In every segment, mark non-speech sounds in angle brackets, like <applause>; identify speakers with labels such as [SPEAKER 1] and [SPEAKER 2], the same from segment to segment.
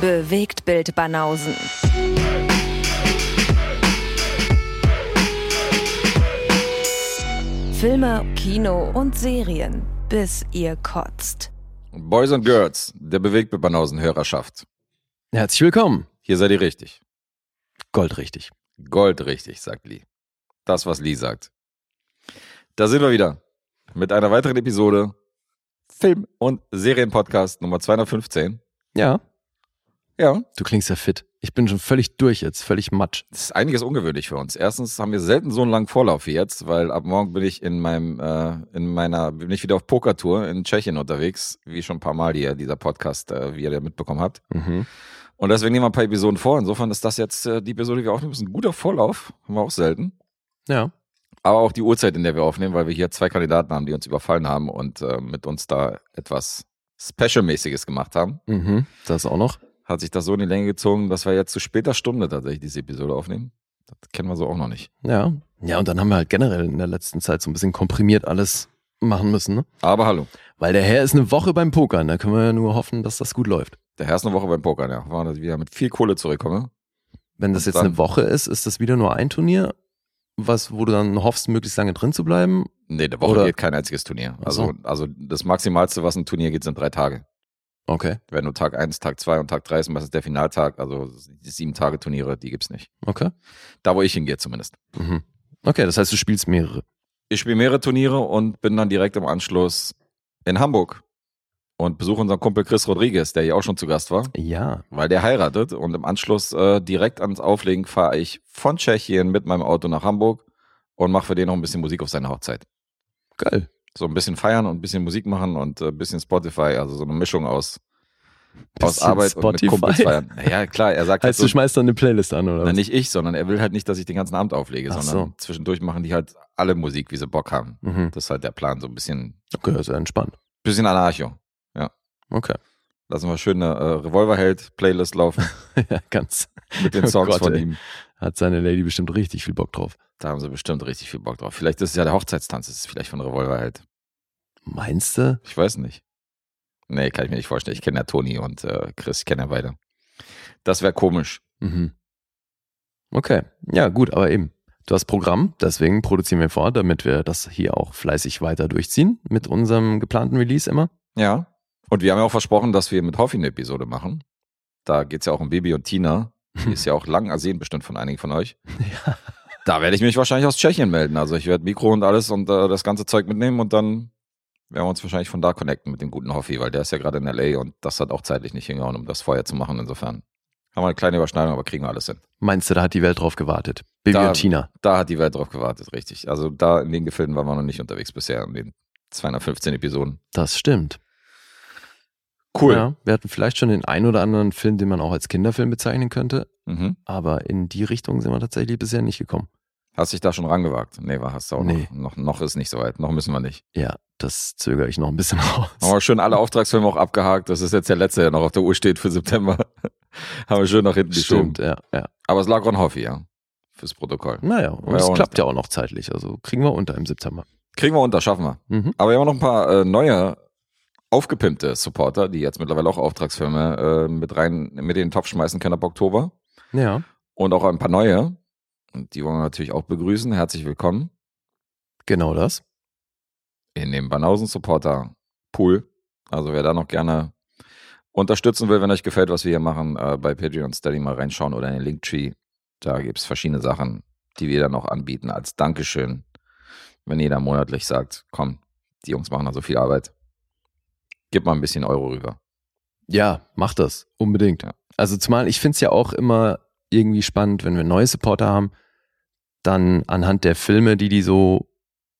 [SPEAKER 1] Bewegt Bild Banausen. Filme, Kino und Serien, bis ihr kotzt.
[SPEAKER 2] Boys and Girls, der bewegte Banausen-Hörerschaft.
[SPEAKER 3] Herzlich willkommen.
[SPEAKER 2] Hier seid ihr richtig.
[SPEAKER 3] Goldrichtig.
[SPEAKER 2] Goldrichtig, sagt Lee. Das, was Lee sagt. Da sind wir wieder mit einer weiteren Episode Film- und Serienpodcast Nummer 215.
[SPEAKER 3] Ja,
[SPEAKER 2] Ja,
[SPEAKER 3] du klingst ja fit. Ich bin schon völlig durch jetzt, völlig matsch.
[SPEAKER 2] das ist einiges ungewöhnlich für uns. Erstens haben wir selten so einen langen Vorlauf wie jetzt, weil ab morgen bin ich in meinem, äh, in meiner, bin ich wieder auf Pokertour in Tschechien unterwegs, wie schon ein paar Mal hier, dieser Podcast, äh, wie ihr ja mitbekommen habt.
[SPEAKER 3] Mhm.
[SPEAKER 2] Und deswegen nehmen wir ein paar Episoden vor. Insofern ist das jetzt äh, die Episode, die wir aufnehmen, ist ein guter Vorlauf. Haben wir auch selten.
[SPEAKER 3] Ja.
[SPEAKER 2] Aber auch die Uhrzeit, in der wir aufnehmen, weil wir hier zwei Kandidaten haben, die uns überfallen haben und äh, mit uns da etwas Special-mäßiges gemacht haben.
[SPEAKER 3] Mhm. Das auch noch.
[SPEAKER 2] Hat sich das so in die Länge gezogen, dass wir jetzt zu später Stunde tatsächlich diese Episode aufnehmen. Das kennen wir so auch noch nicht.
[SPEAKER 3] Ja. Ja, und dann haben wir halt generell in der letzten Zeit so ein bisschen komprimiert alles machen müssen, ne?
[SPEAKER 2] Aber hallo.
[SPEAKER 3] Weil der Herr ist eine Woche beim Pokern. Da können wir ja nur hoffen, dass das gut läuft.
[SPEAKER 2] Der Herr ist eine Woche beim Pokern, ja. War, dass ich wieder mit viel Kohle zurückkomme.
[SPEAKER 3] Wenn das
[SPEAKER 2] Und
[SPEAKER 3] jetzt eine Woche ist, ist das wieder nur ein Turnier, was, wo du dann hoffst, möglichst lange drin zu bleiben.
[SPEAKER 2] Nee, der Woche
[SPEAKER 3] Oder-
[SPEAKER 2] geht kein einziges Turnier. Also,
[SPEAKER 3] so.
[SPEAKER 2] also das Maximalste, was ein Turnier geht, sind drei Tage.
[SPEAKER 3] Okay.
[SPEAKER 2] Wenn du Tag 1, Tag 2 und Tag 3 ist, meistens der Finaltag. Also die sieben Tage Turniere, die gibt's nicht.
[SPEAKER 3] Okay.
[SPEAKER 2] Da, wo ich hingehe zumindest.
[SPEAKER 3] Mhm. Okay, das heißt, du spielst mehrere.
[SPEAKER 2] Ich spiele mehrere Turniere und bin dann direkt im Anschluss in Hamburg und besuche unseren Kumpel Chris Rodriguez, der hier auch schon zu Gast war,
[SPEAKER 3] Ja.
[SPEAKER 2] weil der heiratet. Und im Anschluss äh, direkt ans Auflegen fahre ich von Tschechien mit meinem Auto nach Hamburg und mache für den noch ein bisschen Musik auf seine Hochzeit.
[SPEAKER 3] Geil.
[SPEAKER 2] So ein bisschen feiern und ein bisschen Musik machen und äh, ein bisschen Spotify, also so eine Mischung aus, aus Arbeit und mit
[SPEAKER 3] Spotify?
[SPEAKER 2] Kumpels feiern. Ja, klar, er sagt halt
[SPEAKER 3] Heißt,
[SPEAKER 2] so,
[SPEAKER 3] du schmeißt dann eine Playlist an, oder?
[SPEAKER 2] na, nicht ich, sondern er will halt nicht, dass ich den ganzen Abend auflege,
[SPEAKER 3] Ach
[SPEAKER 2] sondern
[SPEAKER 3] so.
[SPEAKER 2] zwischendurch machen die halt alle Musik, wie sie Bock haben.
[SPEAKER 3] Mhm.
[SPEAKER 2] Das ist halt der Plan, so ein bisschen,
[SPEAKER 3] Okay, also entspannt.
[SPEAKER 2] bisschen Anarcho.
[SPEAKER 3] Okay.
[SPEAKER 2] Lassen wir schön eine äh, Revolverheld-Playlist laufen <laughs>
[SPEAKER 3] ja, ganz.
[SPEAKER 2] mit den
[SPEAKER 3] Oh
[SPEAKER 2] Songs
[SPEAKER 3] Gott,
[SPEAKER 2] von
[SPEAKER 3] ey.
[SPEAKER 2] ihm.
[SPEAKER 3] Hat seine Lady bestimmt richtig viel Bock drauf.
[SPEAKER 2] Da haben sie bestimmt richtig viel Bock drauf. Vielleicht ist es ja der Hochzeitstanz, das ist vielleicht von Revolverheld.
[SPEAKER 3] Meinst du?
[SPEAKER 2] Ich weiß nicht. Nee, kann ich mir nicht vorstellen. Ich kenne ja Toni und äh, Chris, ich kenne ja beide. Das wäre komisch.
[SPEAKER 3] Mhm. Okay. Ja, gut, aber eben. Du hast Programm, deswegen produzieren wir vor, damit wir das hier auch fleißig weiter durchziehen mit unserem geplanten Release immer.
[SPEAKER 2] Ja. Und wir haben ja auch versprochen, dass wir mit Hoffi eine Episode machen. Da geht's ja auch um Bibi und Tina. <laughs> Die ist ja auch lang ersehen bestimmt von einigen von euch. <laughs>
[SPEAKER 3] Ja.
[SPEAKER 2] Da werde ich mich wahrscheinlich aus Tschechien melden. Also ich werde Mikro und alles und äh, das ganze Zeug mitnehmen und dann werden wir uns wahrscheinlich von da connecten mit dem guten Hoffi, weil der ist ja gerade in L.A. und das hat auch zeitlich nicht hingehauen, um das vorher zu machen. Insofern haben wir eine kleine Überschneidung, aber kriegen wir alles hin.
[SPEAKER 3] Meinst du, da hat die Welt drauf gewartet? Bibi
[SPEAKER 2] Da-
[SPEAKER 3] und Tina.
[SPEAKER 2] Da hat die Welt drauf gewartet, richtig. Also da in den Gefilden waren wir noch nicht unterwegs bisher, in den 215 Episoden.
[SPEAKER 3] Das stimmt.
[SPEAKER 2] Cool.
[SPEAKER 3] Ja, wir hatten vielleicht schon den einen oder anderen Film, den man auch als Kinderfilm bezeichnen könnte,
[SPEAKER 2] Mhm.
[SPEAKER 3] aber in die Richtung sind wir tatsächlich bisher nicht gekommen.
[SPEAKER 2] Hast dich da schon rangewagt? Nee, war hast du auch
[SPEAKER 3] Nee.
[SPEAKER 2] noch. noch. Noch ist nicht so weit. Noch müssen wir nicht.
[SPEAKER 3] Ja, das zögere ich noch ein bisschen <laughs> aus.
[SPEAKER 2] Haben wir schön alle Auftragsfilme auch abgehakt. Das ist jetzt der letzte, der noch auf der Uhr steht für September. <laughs> Haben wir schön nach hinten geschoben.
[SPEAKER 3] Stimmt, ja, ja.
[SPEAKER 2] Aber es lag Ron Hoffi, ja. Fürs Protokoll.
[SPEAKER 3] Naja, und es klappt ja auch noch zeitlich, also kriegen wir unter im September.
[SPEAKER 2] Kriegen wir unter, schaffen wir.
[SPEAKER 3] Mhm.
[SPEAKER 2] Aber wir haben noch ein paar äh, neue, aufgepimpte Supporter, die jetzt mittlerweile auch Auftragsfilme äh, mit rein, mit in den Topf schmeißen können ab Oktober.
[SPEAKER 3] Ja,
[SPEAKER 2] Und auch ein paar neue. Und die wollen wir natürlich auch begrüßen. Herzlich willkommen
[SPEAKER 3] genau das.
[SPEAKER 2] in dem Banausen Supporter Pool. Also wer da noch gerne unterstützen will, wenn euch gefällt, was wir hier machen, äh, bei Patreon und Steady mal reinschauen oder in den Linktree. Da gibt's verschiedene Sachen, die wir dann auch anbieten als Dankeschön. Wenn jeder monatlich sagt, komm, die Jungs machen da so viel Arbeit. Gib mal ein bisschen Euro rüber.
[SPEAKER 3] Ja, mach das. Unbedingt.
[SPEAKER 2] Ja.
[SPEAKER 3] Also zumal ich finde es ja auch immer irgendwie spannend, wenn wir neue Supporter haben, dann anhand der Filme, die die so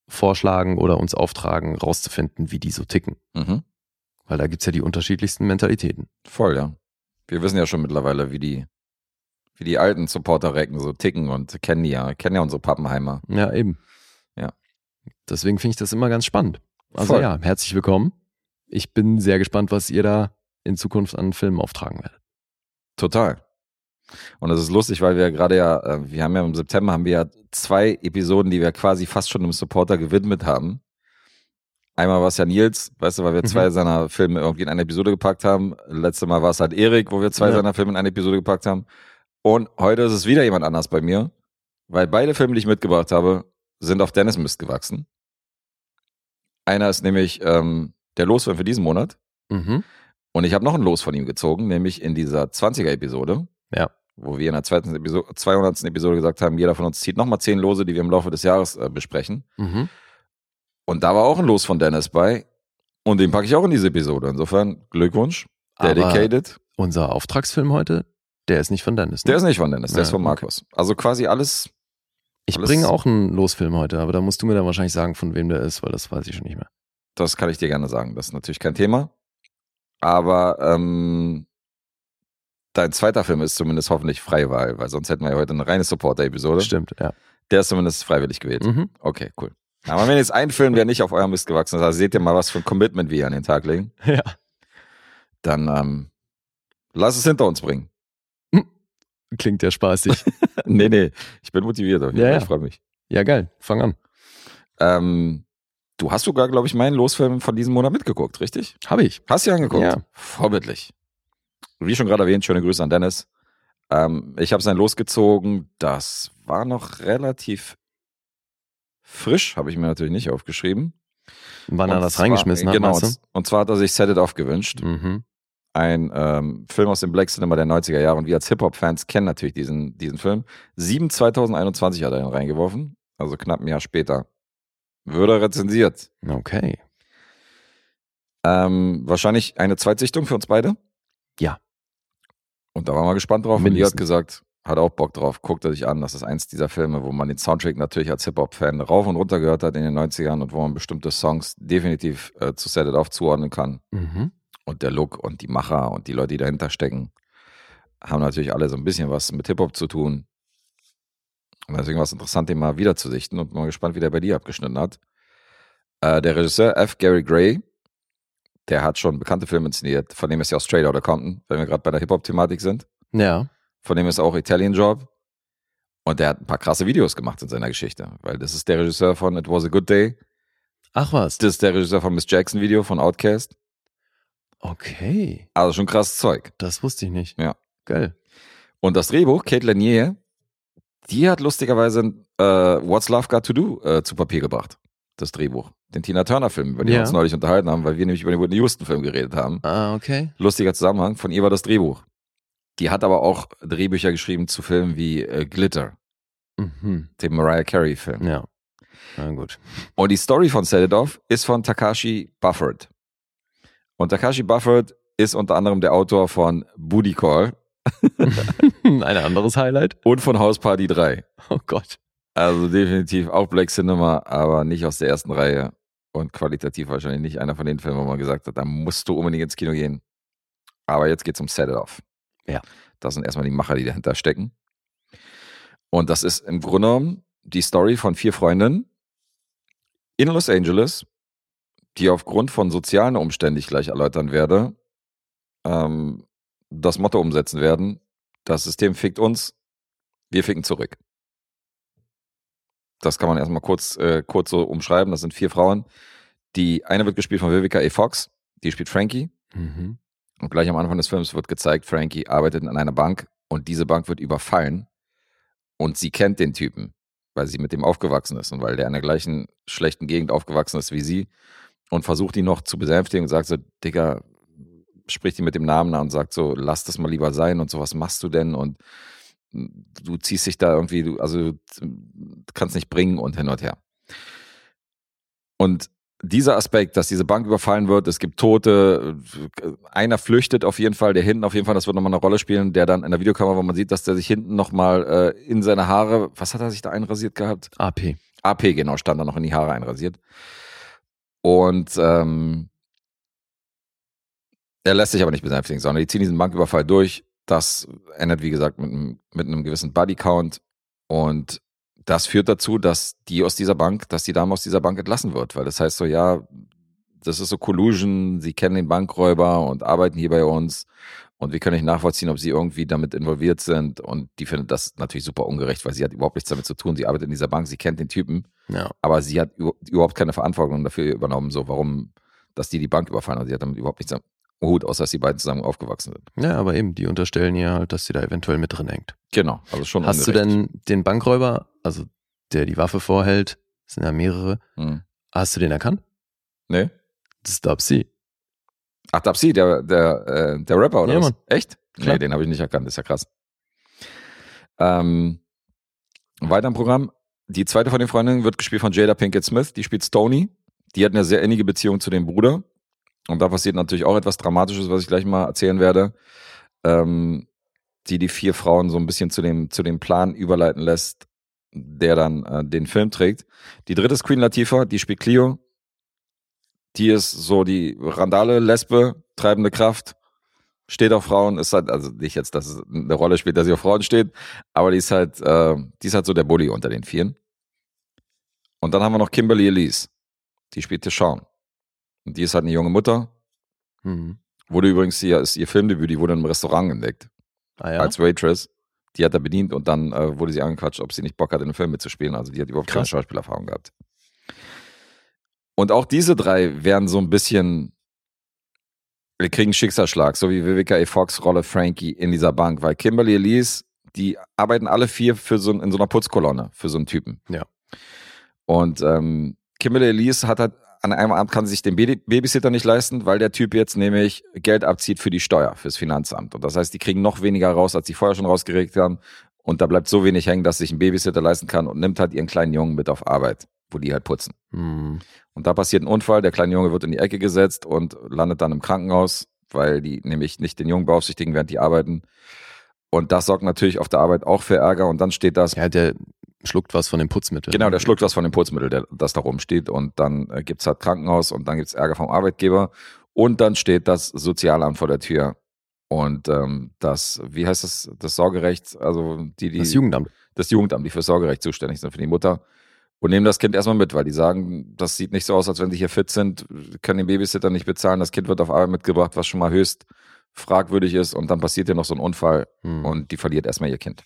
[SPEAKER 3] vorschlagen oder uns auftragen, rauszufinden, wie die so ticken.
[SPEAKER 2] Mhm.
[SPEAKER 3] Weil da gibt's ja die unterschiedlichsten Mentalitäten.
[SPEAKER 2] Voll, ja. Wir wissen ja schon mittlerweile, wie die, wie die alten Supporter-Recken so ticken und kennen die ja, kennen ja unsere Pappenheimer.
[SPEAKER 3] Ja, eben.
[SPEAKER 2] Ja.
[SPEAKER 3] Deswegen finde ich das immer ganz spannend. Also
[SPEAKER 2] Voll.
[SPEAKER 3] ja, herzlich willkommen. Ich bin sehr gespannt, was ihr da in Zukunft an Filmen auftragen werdet.
[SPEAKER 2] Total. Und das ist lustig, weil wir gerade ja, äh, wir haben ja im September haben wir ja zwei Episoden, die wir quasi fast schon einem Supporter gewidmet haben. Einmal war es ja Nils, weißt du, weil wir zwei
[SPEAKER 3] Mhm.
[SPEAKER 2] seiner Filme irgendwie in eine Episode gepackt haben. Letztes Mal war es halt Erik, wo wir zwei
[SPEAKER 3] Ja.
[SPEAKER 2] seiner Filme in eine Episode gepackt haben. Und heute ist es wieder jemand anders bei mir, weil beide Filme, die ich mitgebracht habe, sind auf Dennis Mist gewachsen. Einer ist nämlich ähm, der Losfilm für diesen Monat.
[SPEAKER 3] Mhm.
[SPEAKER 2] Und ich habe noch ein Los von ihm gezogen, nämlich in dieser 20er-Episode.
[SPEAKER 3] Ja.
[SPEAKER 2] Wo wir in der zweiten Episode, 200. Episode gesagt haben, jeder von uns zieht nochmal zehn Lose, die wir im Laufe des Jahres äh, besprechen.
[SPEAKER 3] Mhm.
[SPEAKER 2] Und da war auch ein Los von Dennis bei. Und den packe ich auch in diese Episode. Insofern Glückwunsch.
[SPEAKER 3] Aber
[SPEAKER 2] Dedicated.
[SPEAKER 3] unser Auftragsfilm heute, der ist nicht von Dennis. Ne?
[SPEAKER 2] Der ist nicht von Dennis, der
[SPEAKER 3] Ja,
[SPEAKER 2] ist von
[SPEAKER 3] okay.
[SPEAKER 2] Markus. Also quasi alles.
[SPEAKER 3] ich
[SPEAKER 2] alles-
[SPEAKER 3] bringe auch einen Losfilm heute, aber da musst du mir dann wahrscheinlich sagen, von wem der ist, weil das weiß ich schon nicht mehr.
[SPEAKER 2] Das kann ich dir gerne sagen. Das ist natürlich kein Thema. Aber ähm, dein zweiter Film ist zumindest hoffentlich Freiwahl, weil sonst hätten wir ja heute eine reine Supporter-Episode.
[SPEAKER 3] Stimmt, ja.
[SPEAKER 2] Der ist zumindest freiwillig gewählt.
[SPEAKER 3] Mhm.
[SPEAKER 2] Okay, cool. Aber wenn jetzt ein Film, der nicht auf eurem Mist gewachsen ist, also seht ihr mal, was für ein Commitment wir hier an den Tag legen, <laughs>
[SPEAKER 3] Ja.
[SPEAKER 2] dann ähm, lass es hinter uns bringen.
[SPEAKER 3] Klingt ja spaßig. <laughs>
[SPEAKER 2] nee, nee, ich bin motiviert. Auf jeden
[SPEAKER 3] Ja,
[SPEAKER 2] Fall.
[SPEAKER 3] ja.
[SPEAKER 2] Ich freue mich.
[SPEAKER 3] ja, geil. Fang an.
[SPEAKER 2] Ähm, du hast sogar, glaube ich, meinen Losfilm von diesem Monat mitgeguckt, richtig?
[SPEAKER 3] Habe ich.
[SPEAKER 2] Hast du ja angeguckt?
[SPEAKER 3] Ja.
[SPEAKER 2] Vorbildlich. Wie schon gerade erwähnt, schöne Grüße an Dennis. Ähm, ich habe sein losgezogen. Das war noch relativ frisch, habe ich mir natürlich nicht aufgeschrieben.
[SPEAKER 3] Wann er das
[SPEAKER 2] zwar-
[SPEAKER 3] reingeschmissen hat,
[SPEAKER 2] Genau, und, und zwar hat er sich Set It Off gewünscht.
[SPEAKER 3] Mhm.
[SPEAKER 2] Ein ähm, Film aus dem Black Cinema der 90er Jahre. Und wir als Hip-Hop-Fans kennen natürlich diesen, diesen Film. 7 2021 hat er ihn reingeworfen. Also knapp ein Jahr später. Würde er rezensiert.
[SPEAKER 3] Okay.
[SPEAKER 2] Ähm, wahrscheinlich eine Zweitsichtung für uns beide.
[SPEAKER 3] Ja.
[SPEAKER 2] Und da waren wir gespannt drauf. Und ihr hat
[SPEAKER 3] Mindestens.
[SPEAKER 2] gesagt, hat auch Bock drauf, guckt er sich an. Das ist eins dieser Filme, wo man den Soundtrack natürlich als Hip-Hop-Fan rauf und runter gehört hat in den 90ern und wo man bestimmte Songs definitiv äh, zu Set It Off zuordnen kann.
[SPEAKER 3] Mhm.
[SPEAKER 2] Und der Look und die Macher und die Leute, die dahinter stecken, haben natürlich alle so ein bisschen was mit Hip-Hop zu tun. Und deswegen war es interessant, den mal wieder zu sichten und mal gespannt, wie der bei dir abgeschnitten hat. Äh, der Regisseur F. Gary Gray, der hat schon bekannte Filme inszeniert. Von dem ist ja auch Straight Outta Compton, wenn wir gerade bei der Hip-Hop-Thematik sind.
[SPEAKER 3] Ja.
[SPEAKER 2] Von dem ist auch Italian Job. Und der hat ein paar krasse Videos gemacht in seiner Geschichte. Weil das ist der Regisseur von It Was a Good Day.
[SPEAKER 3] Ach was.
[SPEAKER 2] Das ist der Regisseur von Miss Jackson Video von Outkast.
[SPEAKER 3] Okay.
[SPEAKER 2] Also schon krasses Zeug.
[SPEAKER 3] Das wusste ich nicht.
[SPEAKER 2] Ja.
[SPEAKER 3] Geil.
[SPEAKER 2] Und das Drehbuch, Kate Lanier, die hat lustigerweise äh, What's Love Got to Do äh, zu Papier gebracht. Das Drehbuch. Den Tina Turner-Film, über den wir
[SPEAKER 3] Ja.
[SPEAKER 2] uns neulich unterhalten haben, weil wir nämlich über den Whitney Houston-Film geredet haben.
[SPEAKER 3] Ah, okay.
[SPEAKER 2] Lustiger Zusammenhang. Von ihr war das Drehbuch. Die hat aber auch Drehbücher geschrieben zu Filmen wie äh, Glitter,
[SPEAKER 3] Mhm.
[SPEAKER 2] dem Mariah Carey-Film.
[SPEAKER 3] Ja. Na gut.
[SPEAKER 2] Und die Story von Set It Off ist von Takashi Bufford. Und Takashi Bufford ist unter anderem der Autor von Booty Call <laughs>
[SPEAKER 3] Ein anderes Highlight.
[SPEAKER 2] und von House Party 3.
[SPEAKER 3] Oh Gott.
[SPEAKER 2] Also definitiv auch Black Cinema, aber nicht aus der ersten Reihe und qualitativ wahrscheinlich nicht einer von den Filmen, wo man gesagt hat, da musst du unbedingt ins Kino gehen. Aber jetzt geht's um Set It Off.
[SPEAKER 3] Ja.
[SPEAKER 2] Das sind erstmal die Macher, die dahinter stecken. Und das ist im Grunde genommen die Story von vier Freundinnen in Los Angeles, die aufgrund von sozialen Umständen, die ich gleich erläutern werde, ähm, das Motto umsetzen werden, das System fickt uns, wir ficken zurück. Das kann man erstmal kurz, äh, kurz so umschreiben. Das sind vier Frauen. Die eine wird gespielt von Vivica A. Fox, die spielt Frankie.
[SPEAKER 3] Mhm.
[SPEAKER 2] Und gleich am Anfang des Films wird gezeigt, Frankie arbeitet in einer Bank und diese Bank wird überfallen. Und sie kennt den Typen, weil sie mit dem aufgewachsen ist und weil der in der gleichen schlechten Gegend aufgewachsen ist wie sie und versucht ihn noch zu besänftigen und sagt so, Digga, spricht ihn mit dem Namen an und sagt so, lass das mal lieber sein und so, was machst du denn? Und du ziehst dich da irgendwie, du, also du kannst nicht bringen und hin und her. Und dieser Aspekt, dass diese Bank überfallen wird, es gibt Tote, einer flüchtet auf jeden Fall, der hinten auf jeden Fall, das wird nochmal eine Rolle spielen, der dann in der Videokamera, wo man sieht, dass der sich hinten nochmal äh, in seine Haare, was hat er sich da einrasiert gehabt?
[SPEAKER 3] AP.
[SPEAKER 2] AP, genau, stand da noch in die Haare einrasiert. Und ähm, er lässt sich aber nicht besänftigen, sondern die ziehen diesen Banküberfall durch. Das endet, wie gesagt, mit, einem- mit einem gewissen Bodycount. Und das führt dazu, dass die aus dieser Bank, dass die Dame aus dieser Bank entlassen wird. Weil das heißt so, ja, das ist so Collusion, sie kennen den Bankräuber und arbeiten hier bei uns. Und wir können nicht nachvollziehen, ob sie irgendwie damit involviert sind. Und die findet das natürlich super ungerecht, weil sie hat überhaupt nichts damit zu tun. Sie arbeitet in dieser Bank, sie kennt den Typen,
[SPEAKER 3] Ja.
[SPEAKER 2] aber sie hat über- überhaupt keine Verantwortung dafür übernommen, so warum, dass die die Bank überfallen. Und sie hat damit überhaupt nichts Hut, außer dass die beiden zusammen aufgewachsen sind.
[SPEAKER 3] Ja, aber eben, die unterstellen ihr halt, dass sie da eventuell mit drin hängt.
[SPEAKER 2] Genau, also schon
[SPEAKER 3] Hast du denn den Bankräuber, also der die Waffe vorhält, es sind ja mehrere,
[SPEAKER 2] Hm.
[SPEAKER 3] hast du den erkannt?
[SPEAKER 2] Nee?
[SPEAKER 3] Das ist Dubsy.
[SPEAKER 2] Ach, Dapsi, der, der, äh, der Rapper, oder
[SPEAKER 3] Ja,
[SPEAKER 2] was?
[SPEAKER 3] Mann.
[SPEAKER 2] Echt?
[SPEAKER 3] Klar.
[SPEAKER 2] Nee, den habe ich nicht erkannt, ist ja krass. Ähm, weiter im Programm. Die zweite von den Freundinnen wird gespielt von Jada Pinkett Smith, die spielt Stony. Die hat eine sehr innige Beziehung zu dem Bruder. Und da passiert natürlich auch etwas Dramatisches, was ich gleich mal erzählen werde, ähm, die die vier Frauen so ein bisschen zu dem, zu dem Plan überleiten lässt, der dann äh, den Film trägt. Die dritte ist Queen Latifah, die spielt Clio. Die ist so die Randale, Lesbe, treibende Kraft, steht auf Frauen, ist halt, also nicht jetzt, dass es eine Rolle spielt, dass sie auf Frauen steht, aber die ist halt, äh, die ist halt so der Bully unter den Vieren. Und dann haben wir noch Kimberly Elise, die spielt Deshaun. Und die ist halt eine junge Mutter,
[SPEAKER 3] Mhm.
[SPEAKER 2] wurde übrigens hier, ist ihr Filmdebüt, die wurde im Restaurant entdeckt,
[SPEAKER 3] Ah ja.
[SPEAKER 2] als Waitress. Die hat er bedient und dann äh, wurde sie angequatscht, ob sie nicht Bock hat, in einem Film mitzuspielen. Also die hat überhaupt keine
[SPEAKER 3] Krass.
[SPEAKER 2] Schauspielerfahrung gehabt. Und auch diese drei werden so ein bisschen, wir kriegen einen Schicksalsschlag, so wie Vivica A. Fox Rolle Frankie in dieser Bank, weil Kimberly Elise, die arbeiten alle vier für so, in so einer Putzkolonne für so einen Typen.
[SPEAKER 3] Ja.
[SPEAKER 2] Und ähm, Kimberly Elise hat halt an einem Abend kann sie sich den Baby- Babysitter nicht leisten, weil der Typ jetzt nämlich Geld abzieht für die Steuer, fürs Finanzamt. Und das heißt, die kriegen noch weniger raus, als sie vorher schon rausgeregt haben. Und da bleibt so wenig hängen, dass sich einen Babysitter leisten kann und nimmt halt ihren kleinen Jungen mit auf Arbeit, wo die halt putzen.
[SPEAKER 3] Mhm.
[SPEAKER 2] Und da passiert ein Unfall, der kleine Junge wird in die Ecke gesetzt und landet dann im Krankenhaus, weil die nämlich nicht den Jungen beaufsichtigen, während die arbeiten. Und das sorgt natürlich auf der Arbeit auch für Ärger. Und dann steht das
[SPEAKER 3] Ja, der schluckt was von dem Putzmittel.
[SPEAKER 2] Genau, der schluckt was von dem Putzmittel, der, das da rumsteht. Und dann äh, gibt's halt Krankenhaus und dann gibt's Ärger vom Arbeitgeber. Und dann steht das Sozialamt vor der Tür. Und ähm, das, wie heißt das, das Sorgerecht, also die, die
[SPEAKER 3] Das Jugendamt.
[SPEAKER 2] das Jugendamt, die für Sorgerecht zuständig sind für die Mutter. Und nehmen das Kind erstmal mit, weil die sagen, das sieht nicht so aus, als wenn sie hier fit sind, können den Babysitter nicht bezahlen, das Kind wird auf Arbeit mitgebracht, was schon mal höchst fragwürdig ist. Und dann passiert ja noch so ein Unfall
[SPEAKER 3] Mhm.
[SPEAKER 2] und die verliert erstmal ihr Kind.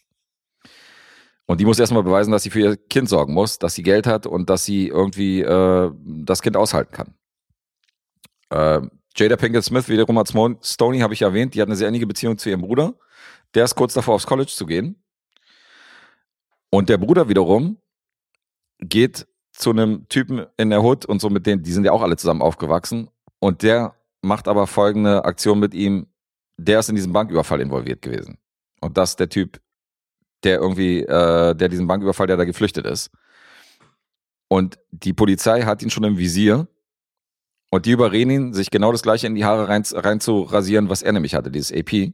[SPEAKER 2] Und die muss erstmal beweisen, dass sie für ihr Kind sorgen muss, dass sie Geld hat und dass sie irgendwie äh, das Kind aushalten kann. Äh, Jada Pinkett Smith, wiederum als Stoney, habe ich erwähnt, die hat eine sehr innige Beziehung zu ihrem Bruder. Der ist kurz davor, aufs College zu gehen. Und der Bruder wiederum geht zu einem Typen in der Hood und so mit denen, die sind ja auch alle zusammen aufgewachsen. Und der macht aber folgende Aktion mit ihm. Der ist in diesem Banküberfall involviert gewesen. Und das ist der Typ, der irgendwie, äh, der diesen Banküberfall, der da geflüchtet ist. Und die Polizei hat ihn schon im Visier. Und die überreden ihn, sich genau das gleiche in die Haare rein, rein zu rasieren, was er nämlich hatte, dieses AP.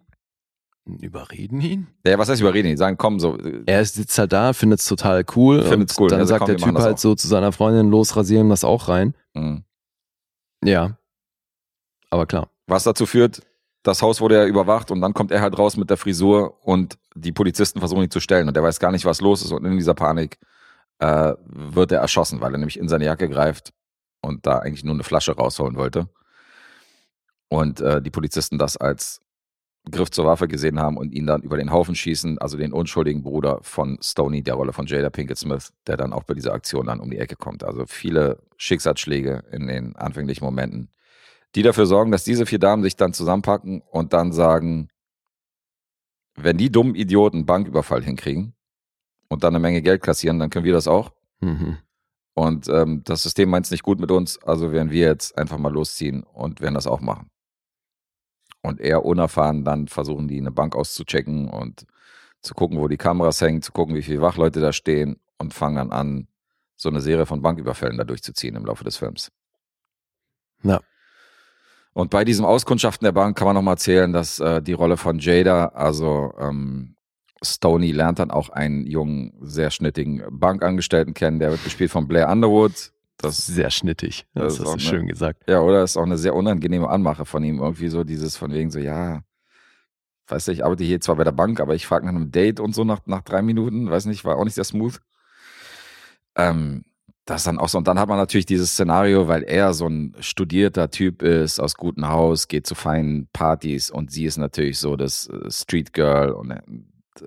[SPEAKER 3] Überreden ihn?
[SPEAKER 2] Ja, was heißt überreden? Die sagen, komm, so, äh,
[SPEAKER 3] Er sitzt halt da, findet es total cool.
[SPEAKER 2] Findet's
[SPEAKER 3] und
[SPEAKER 2] cool.
[SPEAKER 3] Dann
[SPEAKER 2] Also
[SPEAKER 3] sagt
[SPEAKER 2] komm,
[SPEAKER 3] der Typ halt so zu seiner Freundin, los, rasieren das auch rein.
[SPEAKER 2] mh.
[SPEAKER 3] Ja. Aber klar.
[SPEAKER 2] Was dazu führt, das Haus wurde ja überwacht und dann kommt er halt raus mit der Frisur und die Polizisten versuchen ihn zu stellen und er weiß gar nicht, was los ist und in dieser Panik äh, wird er erschossen, weil er nämlich in seine Jacke greift und da eigentlich nur eine Flasche rausholen wollte. Und äh, die Polizisten das als Griff zur Waffe gesehen haben und ihn dann über den Haufen schießen, also den unschuldigen Bruder von Stoney, der Rolle von Jada Pinkett Smith, der dann auch bei dieser Aktion dann um die Ecke kommt. Also viele Schicksalsschläge in den anfänglichen Momenten die dafür sorgen, dass diese vier Damen sich dann zusammenpacken und dann sagen, wenn die dummen Idioten Banküberfall hinkriegen und dann eine Menge Geld kassieren, dann können wir das auch.
[SPEAKER 3] Mhm.
[SPEAKER 2] Und ähm, das System meint es nicht gut mit uns, also werden wir jetzt einfach mal losziehen und werden das auch machen. Und eher unerfahren dann versuchen die eine Bank auszuchecken und zu gucken, wo die Kameras hängen, zu gucken, wie viele Wachleute da stehen und fangen dann an, so eine Serie von Banküberfällen da durchzuziehen im Laufe des Films.
[SPEAKER 3] Ja.
[SPEAKER 2] Und bei diesem Auskundschaften der Bank kann man nochmal erzählen, dass äh, die Rolle von Jada, also ähm, Stoney, lernt dann auch einen jungen, sehr schnittigen Bankangestellten kennen. Der wird gespielt von Blair Underwood. Das,
[SPEAKER 3] Sehr schnittig.
[SPEAKER 2] Das
[SPEAKER 3] Das,
[SPEAKER 2] ist
[SPEAKER 3] hast du
[SPEAKER 2] ne?
[SPEAKER 3] schön gesagt.
[SPEAKER 2] ja, oder ist auch eine sehr unangenehme Anmache von ihm. Irgendwie so dieses von wegen so, ja, weiß nicht, ich arbeite hier zwar bei der Bank, aber ich frage nach einem Date und so nach, nach drei Minuten. Weiß nicht, war auch nicht sehr smooth. Ähm, das dann auch so. Und dann hat man natürlich dieses Szenario, weil er so ein studierter Typ ist, aus gutem Haus, geht zu feinen Partys und sie ist natürlich so das äh, Street Girl und äh,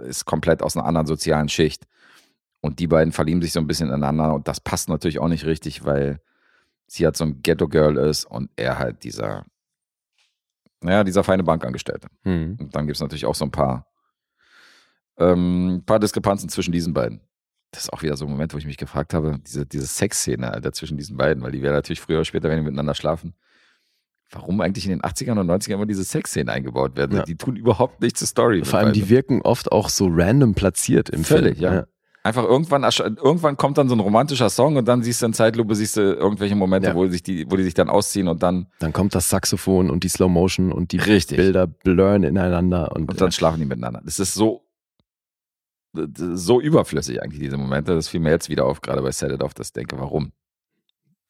[SPEAKER 2] ist komplett aus einer anderen sozialen Schicht. Und die beiden verlieben sich so ein bisschen ineinander und das passt natürlich auch nicht richtig, weil sie halt so ein Ghetto-Girl ist und er halt dieser, naja, dieser feine Bankangestellte.
[SPEAKER 3] Hm.
[SPEAKER 2] Und dann gibt es natürlich auch so ein paar, ähm, paar Diskrepanzen zwischen diesen beiden. Das ist auch wieder so ein Moment, wo ich mich gefragt habe, diese, diese Sexszene, Alter, zwischen diesen beiden, weil die werden natürlich früher oder später, wenn die miteinander schlafen, warum eigentlich in den 80ern und 90ern immer diese Sexszenen eingebaut werden.
[SPEAKER 3] Ja.
[SPEAKER 2] Die tun überhaupt nichts zur Story.
[SPEAKER 3] Vor allem, die wirken oft auch so random platziert im
[SPEAKER 2] Völlig,
[SPEAKER 3] Film.
[SPEAKER 2] ja. Einfach irgendwann, irgendwann kommt dann so ein romantischer Song und dann siehst du in Zeitlupe, siehst du irgendwelche Momente,
[SPEAKER 3] Ja.
[SPEAKER 2] wo, sich die, wo die sich dann ausziehen und dann,
[SPEAKER 3] Dann kommt das Saxophon und die Slow Motion und die
[SPEAKER 2] Richtig.
[SPEAKER 3] Bilder blurren ineinander und,
[SPEAKER 2] und dann schlafen die miteinander. Das ist so, so überflüssig eigentlich, diese Momente. Das fiel mir jetzt wieder auf, gerade bei Set It Off, dass ich denke, warum?